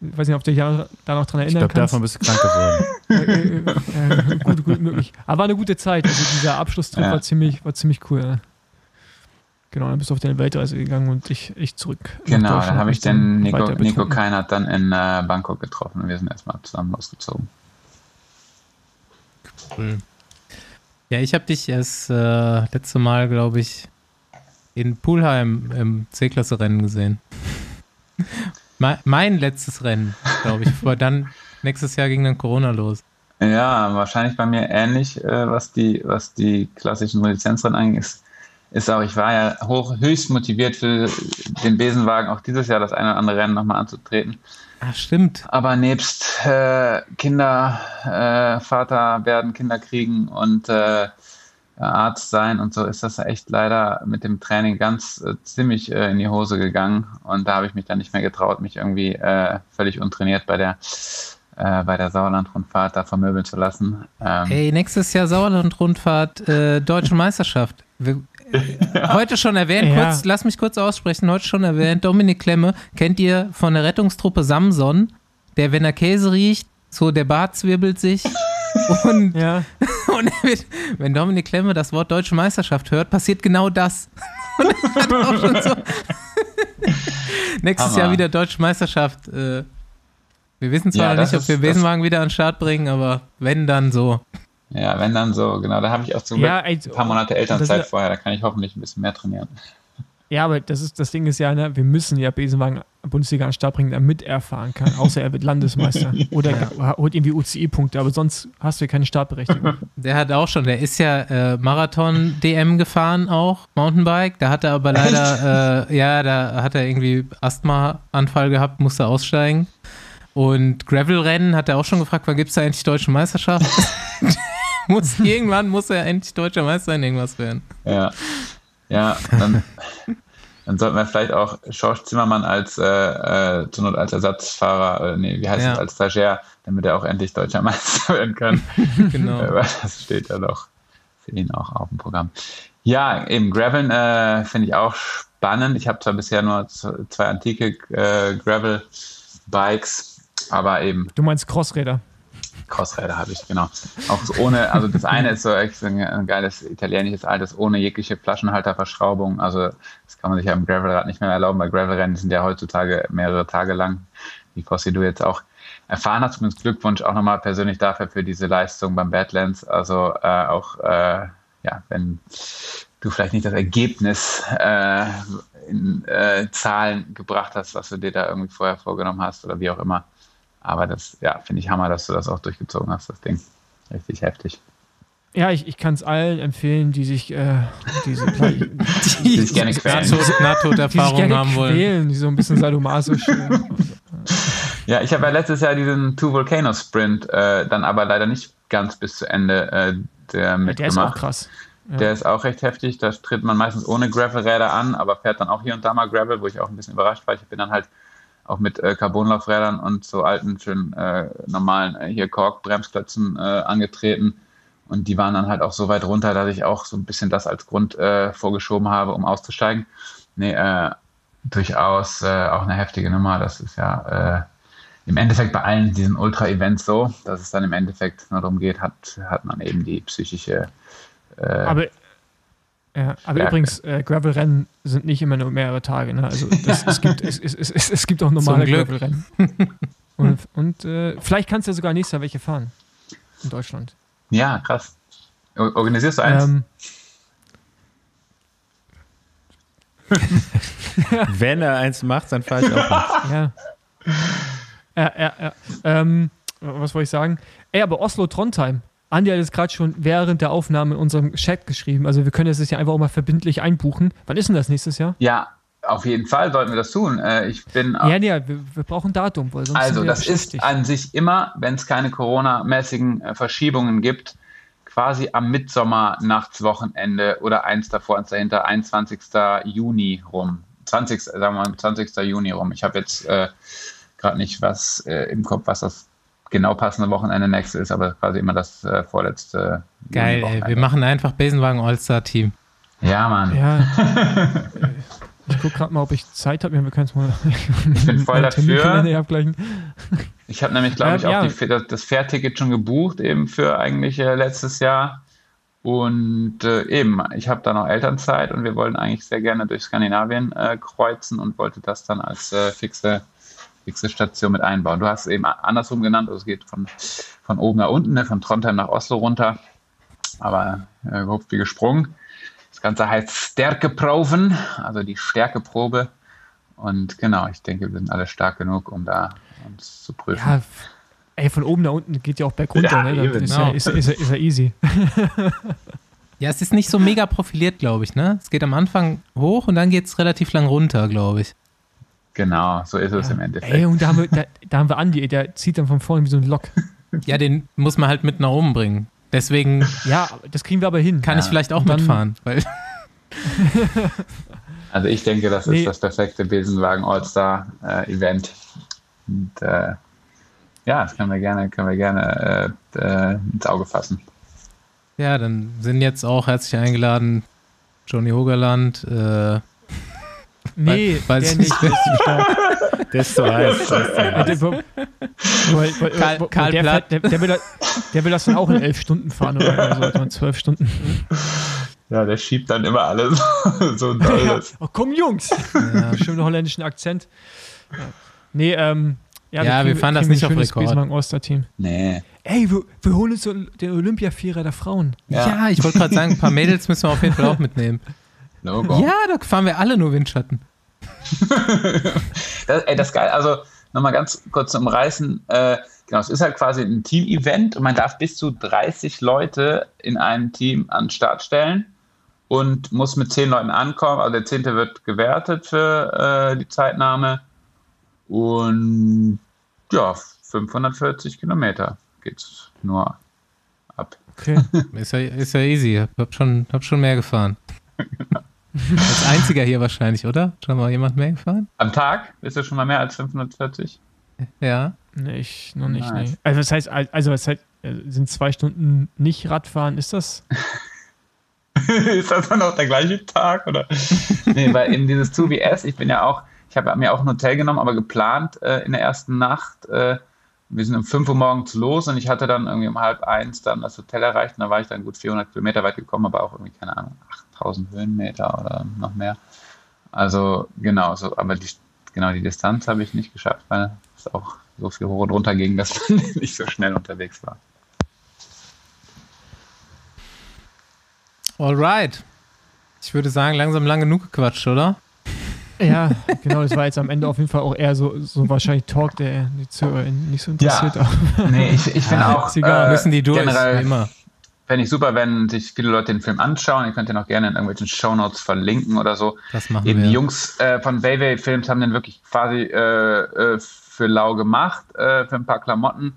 Ich weiß nicht, ob du dich da noch dran Ich erinnern glaube, kannst. davon bist du krank geworden. äh, äh, äh, gut, gut möglich. Aber war eine gute Zeit. Also dieser Abschlusstrip Ja. war ziemlich, war ziemlich cool. Ja. Genau, dann bist du auf deine Weltreise gegangen und ich, ich zurück. Genau, da Deutschland habe ich dann den Nico, Nico. Keinert dann in äh, Bangkok getroffen und wir sind erstmal zusammen losgezogen. Cool. Ja, ich habe dich erst äh, letzte Mal, glaube ich, in Pulheim im C-Klasse-Rennen gesehen. [laughs] Me mein letztes Rennen, glaube ich. Bevor dann nächstes Jahr ging dann Corona los. Ja, wahrscheinlich bei mir ähnlich, äh, was, die, was die klassischen Lizenzrennen angeht. Ist, ist auch, ich war ja hoch, höchst motiviert für den Besenwagen auch dieses Jahr das eine oder andere Rennen nochmal anzutreten. Ach, stimmt. Aber nebst äh, Kinder, äh, Vater werden, Kinder kriegen und äh, Arzt sein und so ist das echt leider mit dem Training ganz äh, ziemlich äh, in die Hose gegangen. Und da habe ich mich dann nicht mehr getraut, mich irgendwie äh, völlig untrainiert bei der, äh, bei der Sauerland-Rundfahrt da vermöbeln zu lassen. Ähm, Ey, nächstes Jahr Sauerland-Rundfahrt, äh, Deutsche Meisterschaft. Wir, [laughs] Heute schon erwähnt, Ja. kurz, lass mich kurz aussprechen, heute schon erwähnt, Dominik Klemme, kennt ihr von der Rettungstruppe Samson, der, wenn er Käse riecht, so der Bart zwirbelt sich [laughs] und Ja, [laughs] Und wird, wenn Dominik Klemme das Wort Deutsche Meisterschaft hört, passiert genau das. Und er hat auch schon so Nächstes Hammer. Jahr wieder Deutsche Meisterschaft. Äh, wir wissen zwar Ja, nicht, ob wir Besenwagen wieder an den Start bringen, aber wenn, dann so. Ja, wenn dann so, genau. Da habe ich auch zum Ja, Glück ey, ein paar Monate Elternzeit ist- vorher. Da kann ich hoffentlich ein bisschen mehr trainieren. ja, aber das, ist, das Ding ist ja, ne, wir müssen ja Besenwagen Bundesliga an den Start bringen, damit er fahren kann. Außer er wird Landesmeister. [laughs] Oder er holt irgendwie UCI-Punkte, aber sonst hast du ja keine Startberechtigung. [laughs] Der hat auch schon, der ist ja äh, Marathon-DM gefahren auch, Mountainbike. Da hat er aber leider, äh, ja, da hat er irgendwie Asthma-Anfall gehabt, musste aussteigen. Und Gravel-Rennen hat er auch schon gefragt, wann gibt es da endlich deutsche Meisterschaft? [laughs] muss, irgendwann muss er endlich deutscher Meister in irgendwas werden. Ja, ja dann, dann sollten wir vielleicht auch Schorsch Zimmermann als, äh, äh, zur Not als Ersatzfahrer, äh, nee, wie heißt Ja. es, als Stagiaire, damit er auch endlich deutscher [laughs] Meister werden kann. [laughs] Genau. Weil das steht ja doch für ihn auch auf dem Programm. Ja, eben Graveln äh, finde ich auch spannend. Ich habe zwar bisher nur zwei antike äh, Gravel-Bikes, aber eben Du meinst Crossräder. Crossräder habe ich, genau. Auch so ohne, also das eine ist so echt ein, geiles italienisches altes, ohne jegliche Flaschenhalterverschraubung. Also das kann man sich ja im Gravelrad nicht mehr erlauben, weil Gravelrennen sind ja heutzutage mehrere Tage lang, wie Fossi du jetzt auch erfahren hast. Übrigens Glückwunsch auch nochmal persönlich dafür für diese Leistung beim Badlands. Also äh, auch, äh, ja, wenn du vielleicht nicht das Ergebnis äh, in äh, Zahlen gebracht hast, was du dir da irgendwie vorher vorgenommen hast oder wie auch immer. Aber das, ja, finde ich Hammer, dass du das auch durchgezogen hast, das Ding. Richtig heftig. Ja, ich, ich kann es allen empfehlen, die sich äh, diese [laughs] die, Die sich gerne quälen. Die sich Nahtoderfahrung gerne haben wollen. quälen, die so ein bisschen sadomasoch. [laughs] äh, Ja, ich habe ja letztes Jahr diesen Two Volcano Sprint äh, dann aber leider nicht ganz bis zu Ende äh, der mitgemacht. der ist auch krass. Ja. Der ist auch recht heftig. Da tritt man meistens ohne Gravelräder an, aber fährt dann auch hier und da mal Gravel, wo ich auch ein bisschen überrascht war. Ich bin dann halt auch mit äh, Carbonlaufrädern und so alten, schönen äh, normalen äh, hier Kork-Bremsklötzen äh, angetreten. Und die waren dann halt auch so weit runter, dass ich auch so ein bisschen das als Grund äh, vorgeschoben habe, um auszusteigen. Nee, äh, durchaus äh, auch eine heftige Nummer. Das ist ja äh, im Endeffekt bei allen diesen Ultra-Events so, dass es dann im Endeffekt nur darum geht, hat, hat man eben die psychische äh, Aber Ja, aber Stärke. übrigens, äh, Gravel-Rennen sind nicht immer nur mehrere Tage. Ne? Also das, es, gibt, es, es, es, es gibt auch normale. Gravel-Rennen. [laughs] Und, und äh, vielleicht kannst du ja sogar nächstes Jahr welche fahren. In Deutschland. Ja, krass. Organisierst du eins? Ähm, [laughs] Wenn er eins macht, dann fahre ich auch mit. [laughs] ja. Ja, ja, ja. Ähm, was wollte ich sagen? Ey, aber Oslo-Trondheim. Andi hat es gerade schon während der Aufnahme in unserem Chat geschrieben. Also wir können das ja einfach auch mal verbindlich einbuchen. Wann ist denn das nächstes Jahr? ja, auf jeden Fall sollten wir das tun. Äh, ich bin Ja, nee, wir, wir brauchen ein Datum, weil sonst Also, das ist an sich immer, wenn es keine Corona-mäßigen äh, Verschiebungen gibt, quasi am Mitsommernachtswochenende oder eins davor, eins dahinter, 21. Juni rum. 20. Sagen wir mal, 20. Juni rum. Ich habe jetzt äh, gerade nicht was äh, im Kopf, was das genau passende Wochenende nächste ist, aber quasi immer das äh, vorletzte. Geil, ey. Wir machen einfach Besenwagen All-Star-Team. Ja, Mann. Ja. [laughs] ich gucke gerade mal, ob ich Zeit habe. Wir können es mal. Ich bin voll [laughs] dafür. Ich habe nämlich, glaube ich, auch ja. die, das, das Fährticket schon gebucht, eben für eigentlich äh, letztes Jahr. Und äh, eben, ich habe da noch Elternzeit und wir wollten eigentlich sehr gerne durch Skandinavien äh, kreuzen und wollte das dann als äh, fixe, fixe Station mit einbauen. Du hast es eben andersrum genannt, also es geht von, von oben nach unten, ne, von Trondheim nach Oslo runter. Aber äh, gehupft wie gesprungen. Das Ganze heißt Stärkeproben, also die Stärkeprobe. Und genau, ich denke, wir sind alle stark genug, um da uns zu prüfen. Ja, ey, von oben nach unten geht ja auch bergunter. Ja, ne? eben, Das ist, genau. ja, ist, ist, ist ja easy. [laughs] Ja, es ist nicht so mega profiliert, glaube ich, ne? Es geht am Anfang hoch und dann geht es relativ lang runter, glaube ich. Genau, so ist es im Endeffekt. Ey, und da haben wir, da, da haben wir Andi, der zieht dann von vorne wie so ein Lok. Ja, den muss man halt mit nach oben bringen. Deswegen Ja, das kriegen wir aber hin. kann Ja. ich vielleicht auch dann- mitfahren, weil [laughs] Also ich denke, das Nee. ist das perfekte Besenwagen All-Star äh, Event. Und äh, ja, das können wir gerne, können wir gerne äh, äh, ins Auge fassen. ja, dann sind jetzt auch herzlich eingeladen Johnny Hogerland, Nee, Weiß der ich nicht. Der ist zu stark. [laughs] Der ist so heiß. Der ist so Ja, heiß. Karl- Platt. der, der, will, das- der will das dann auch in elf Stunden fahren oder so, oder in zwölf Stunden. Ja, der schiebt dann immer alles [laughs] so doll. Ja. Oh, komm, Jungs! ja, Schönen holländischen Akzent. Ja. Nee, ähm. Ja, Ja, wir fahren das nicht ein auf Rekord. All-Star-Team. Nee. Ey, wir, wir holen uns so den Olympiavierer der Frauen. Ja. ja. ich wollte gerade sagen, ein paar Mädels müssen wir auf jeden Fall auch mitnehmen. Logo. Ja, da fahren wir alle nur Windschatten. [laughs] Das, ey, das ist geil. Also nochmal ganz kurz zum Umreißen. Äh, genau, es ist halt quasi ein Team-Event und man darf bis zu 30 Leute in einem Team an den Start stellen und muss mit 10 Leuten ankommen. Also der 10. wird gewertet für äh, die Zeitnahme. Und ja, 540 Kilometer geht's nur ab. Okay. [laughs] Ist ja, ist ja easy. Hab schon, hab schon mehr gefahren. [laughs] Als einziger hier wahrscheinlich, oder? Schon mal jemand mehr gefahren? Am Tag bist du schon mal mehr als 540? Ja. Nee, ich noch nicht, Nice. nee. Also, was heißt, also, was heißt, äh, sind zwei Stunden nicht Radfahren? Ist das? [laughs] ist das dann auch der gleiche Tag? Oder? [laughs] nee, weil in dieses 2BS, ich bin ja auch, ich habe mir auch ein Hotel genommen, aber geplant äh, in der ersten Nacht. Äh, wir sind um 5 Uhr morgens los und ich hatte dann irgendwie um halb eins dann das Hotel erreicht und da war ich dann gut 400 Kilometer weit gekommen, aber auch irgendwie, keine Ahnung, 8000 Höhenmeter oder noch mehr. Also genau, so, aber die, genau die Distanz habe ich nicht geschafft, weil es auch so viel hoch und runter ging, dass [laughs] man nicht so schnell unterwegs war. Alright. Ich würde sagen, langsam lang genug gequatscht, oder? Ja, genau, das war jetzt am Ende auf jeden Fall auch eher so, so wahrscheinlich Talk, der die Zuhörer nicht so interessiert. aber- Nee, ich, ich finde auch. ist egal, Müssen die durch, generell wie immer. Fände ich super, wenn sich viele Leute den Film anschauen. Ihr könnt den auch gerne in irgendwelchen Shownotes verlinken oder so. Das machen Eben wir. die Jungs äh, von Vevey Films haben den wirklich quasi äh, äh, für lau gemacht, äh, für ein paar Klamotten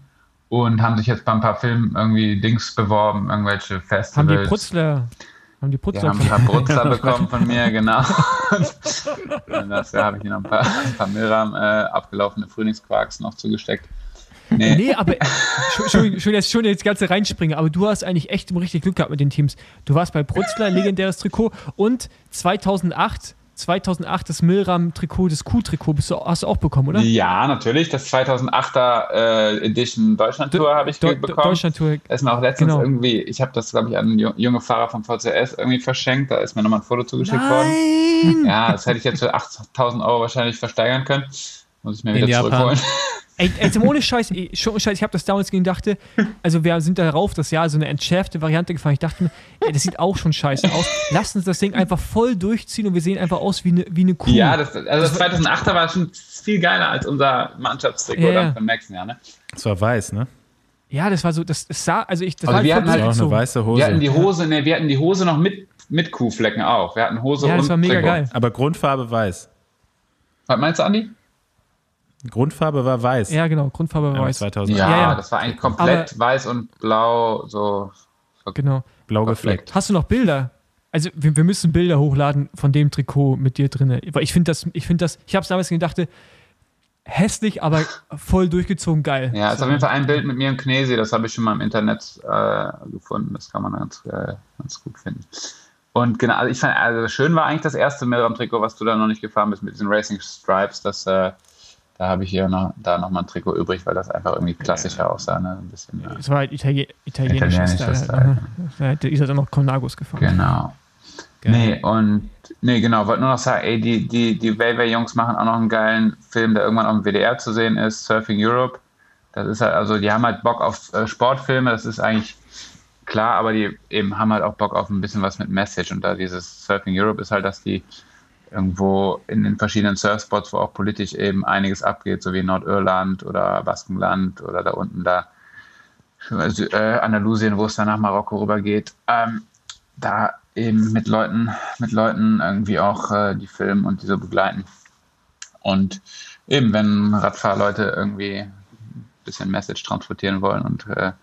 und haben sich jetzt bei ein paar Filmen irgendwie Dings beworben, irgendwelche Festivals. Haben die Brutzler, haben die Die Brutzler haben ein paar Brutzler [laughs] bekommen von mir, genau. [laughs] Und das Jahr habe ich ihnen noch ein paar, ein paar Milram äh, abgelaufene Frühlingsquarks noch zugesteckt. Nee, Nee, aber schon, [laughs] schon, jetzt, schon jetzt ganze reinspringen, aber du hast eigentlich echt richtig Glück gehabt mit den Teams. Du warst bei Brutzler, [laughs] legendäres Trikot und 2008 2008 das Milram-Trikot, das Q-Trikot, hast du auch bekommen, oder? Ja, natürlich. Das 2008er äh, Edition Deutschland-Tour habe ich Do- bekommen. Deutschland-Tour. Ist mir auch letztens Genau. irgendwie, ich habe das, glaube ich, an junge Fahrer vom VCS irgendwie verschenkt. Da ist mir nochmal ein Foto zugeschickt worden. Nein! Ja, das hätte ich jetzt für 8000 Euro wahrscheinlich versteigern können. Muss ich mir In wieder Japan. zurückholen. Ey, ey, [laughs] ohne Scheiß, ey, schon Scheiß, ich habe das damals gegen dachte, also wir sind darauf das Jahr so eine entschärfte Variante gefahren. Ich dachte mir, ey, das sieht auch schon scheiße aus. Lass uns das Ding einfach voll durchziehen und wir sehen einfach aus wie eine, wie eine Kuh. Ja, das, also das 2008er war schon viel geiler als unser Mannschaftstrikot Ja, ja. dann vom nächsten Jahr. Ne? Das war weiß, ne? Ja, das war so, das, das sah, also ich, das Also war wir voll hatten halt auch eine durchgezogen. weiße Hose. Wir hatten die Hose, ne, wir hatten die Hose noch mit, mit Kuhflecken auch. Wir hatten Hose Ja, und das war mega Trikot. geil. Aber Grundfarbe weiß. Was meinst du, Andi? Grundfarbe war weiß. Ja, genau, Grundfarbe war Ja, weiß. 2008. Ja, Ja, ja. das war eigentlich komplett Aber- weiß und blau, so Genau. Blau gefleckt. Hast du noch Bilder? Also wir, wir müssen Bilder hochladen von dem Trikot mit dir drin. Weil ich finde das, ich finde das, ich habe es damals gedacht, hässlich, aber voll durchgezogen geil. Ja, ist auf jeden Fall ein Bild mit mir und Knesi, das habe ich schon mal im Internet äh, gefunden. Das kann man ganz, äh, ganz gut finden. Und genau, also ich fand, also schön war eigentlich das erste Milram-Trikot, was du da noch nicht gefahren bist mit diesen Racing Stripes. Das, äh, da habe ich hier noch, da noch mal ein Trikot übrig, weil das einfach irgendwie klassischer aussah. Ne? Ein bisschen, äh, Es war halt Italien, italienischer Style. Style. ne? Da hätte Isa dann noch Conagos gefahren. Genau. Nee, und nee, genau, wollte nur noch sagen, ey, die, die, die Wavey-Jungs machen auch noch einen geilen Film, der irgendwann auf dem WDR zu sehen ist, Surfing Europe. Das ist halt, also die haben halt Bock auf äh, Sportfilme, das ist eigentlich klar, aber die eben haben halt auch Bock auf ein bisschen was mit Message. Und da dieses Surfing Europe ist halt, dass die irgendwo in den verschiedenen Surfspots, wo auch politisch eben einiges abgeht, so wie Nordirland oder Baskenland oder da unten da also, äh, Andalusien, wo es dann nach Marokko rübergeht, ähm, da eben mit Leuten, mit Leuten irgendwie auch äh, die filmen und die so begleiten. Und eben, wenn Radfahrleute irgendwie ein bisschen Message transportieren wollen und äh,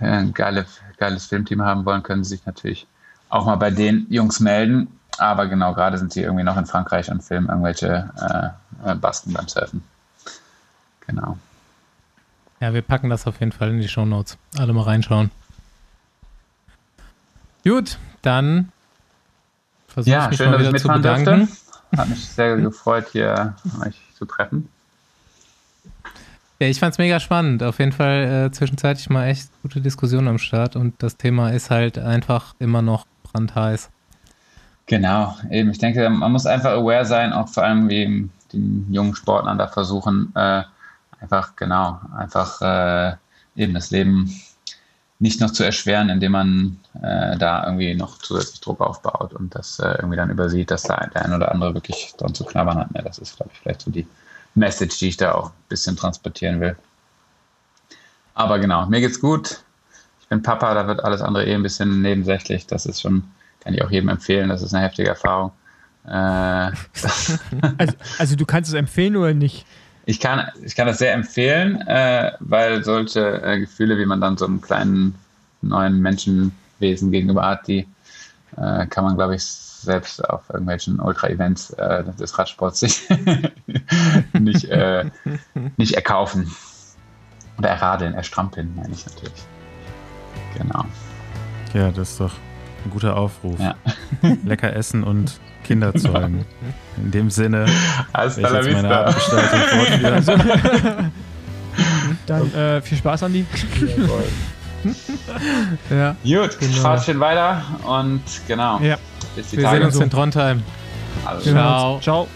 ein geile, geiles Filmteam haben wollen, können sie sich natürlich auch mal bei den Jungs melden. Aber genau, gerade sind sie irgendwie noch in Frankreich und filmen irgendwelche äh, äh, Basken beim Surfen. Genau. Ja, wir packen das auf jeden Fall in die Shownotes. Alle mal reinschauen. Gut, dann versuche Ja, ich mich schön, mal dass ich wieder zu bedanken. durfte. Hat mich sehr gefreut, hier euch zu treffen. Ja, ich fand's mega spannend. Auf jeden Fall äh, zwischenzeitlich mal echt gute Diskussion am Start und das Thema ist halt einfach immer noch brandheiß. Genau, eben. Ich denke, man muss einfach aware sein, auch vor allem wie den jungen Sportlern da versuchen, äh, einfach, genau, einfach äh, eben das Leben nicht noch zu erschweren, indem man äh, da irgendwie noch zusätzlich Druck aufbaut und das äh, irgendwie dann übersieht, dass da der ein oder andere wirklich dran zu knabbern hat. Ne? Das ist, glaube ich, vielleicht so die Message, die ich da auch ein bisschen transportieren will. Aber genau, mir geht's gut. Ich bin Papa, da wird alles andere eh ein bisschen nebensächlich. Das ist schon, kann ich auch jedem empfehlen. Das ist eine heftige Erfahrung. Äh, [laughs] Also, also du kannst es empfehlen oder nicht? ich, kann, ich kann das sehr empfehlen, äh, weil solche äh, Gefühle, wie man dann so einem kleinen neuen Menschenwesen gegenüber hat, die äh, kann man, glaube ich, selbst auf irgendwelchen Ultra-Events äh, des Radsports sich [laughs] nicht, äh, nicht erkaufen. Oder erradeln, erstrampeln, meine ich natürlich. Genau. Ja, das ist doch ein guter Aufruf. Ja. [laughs] Lecker essen und Kinder zeugen. [laughs] In dem Sinne, Abgestaltung fortführe. [laughs] Dann äh, viel Spaß, Andi. ja. Gut, Genau. fahrt schön weiter und genau. Ja. Bis die Wir Tage. sehen uns in Trondheim. Alles uns. Ciao.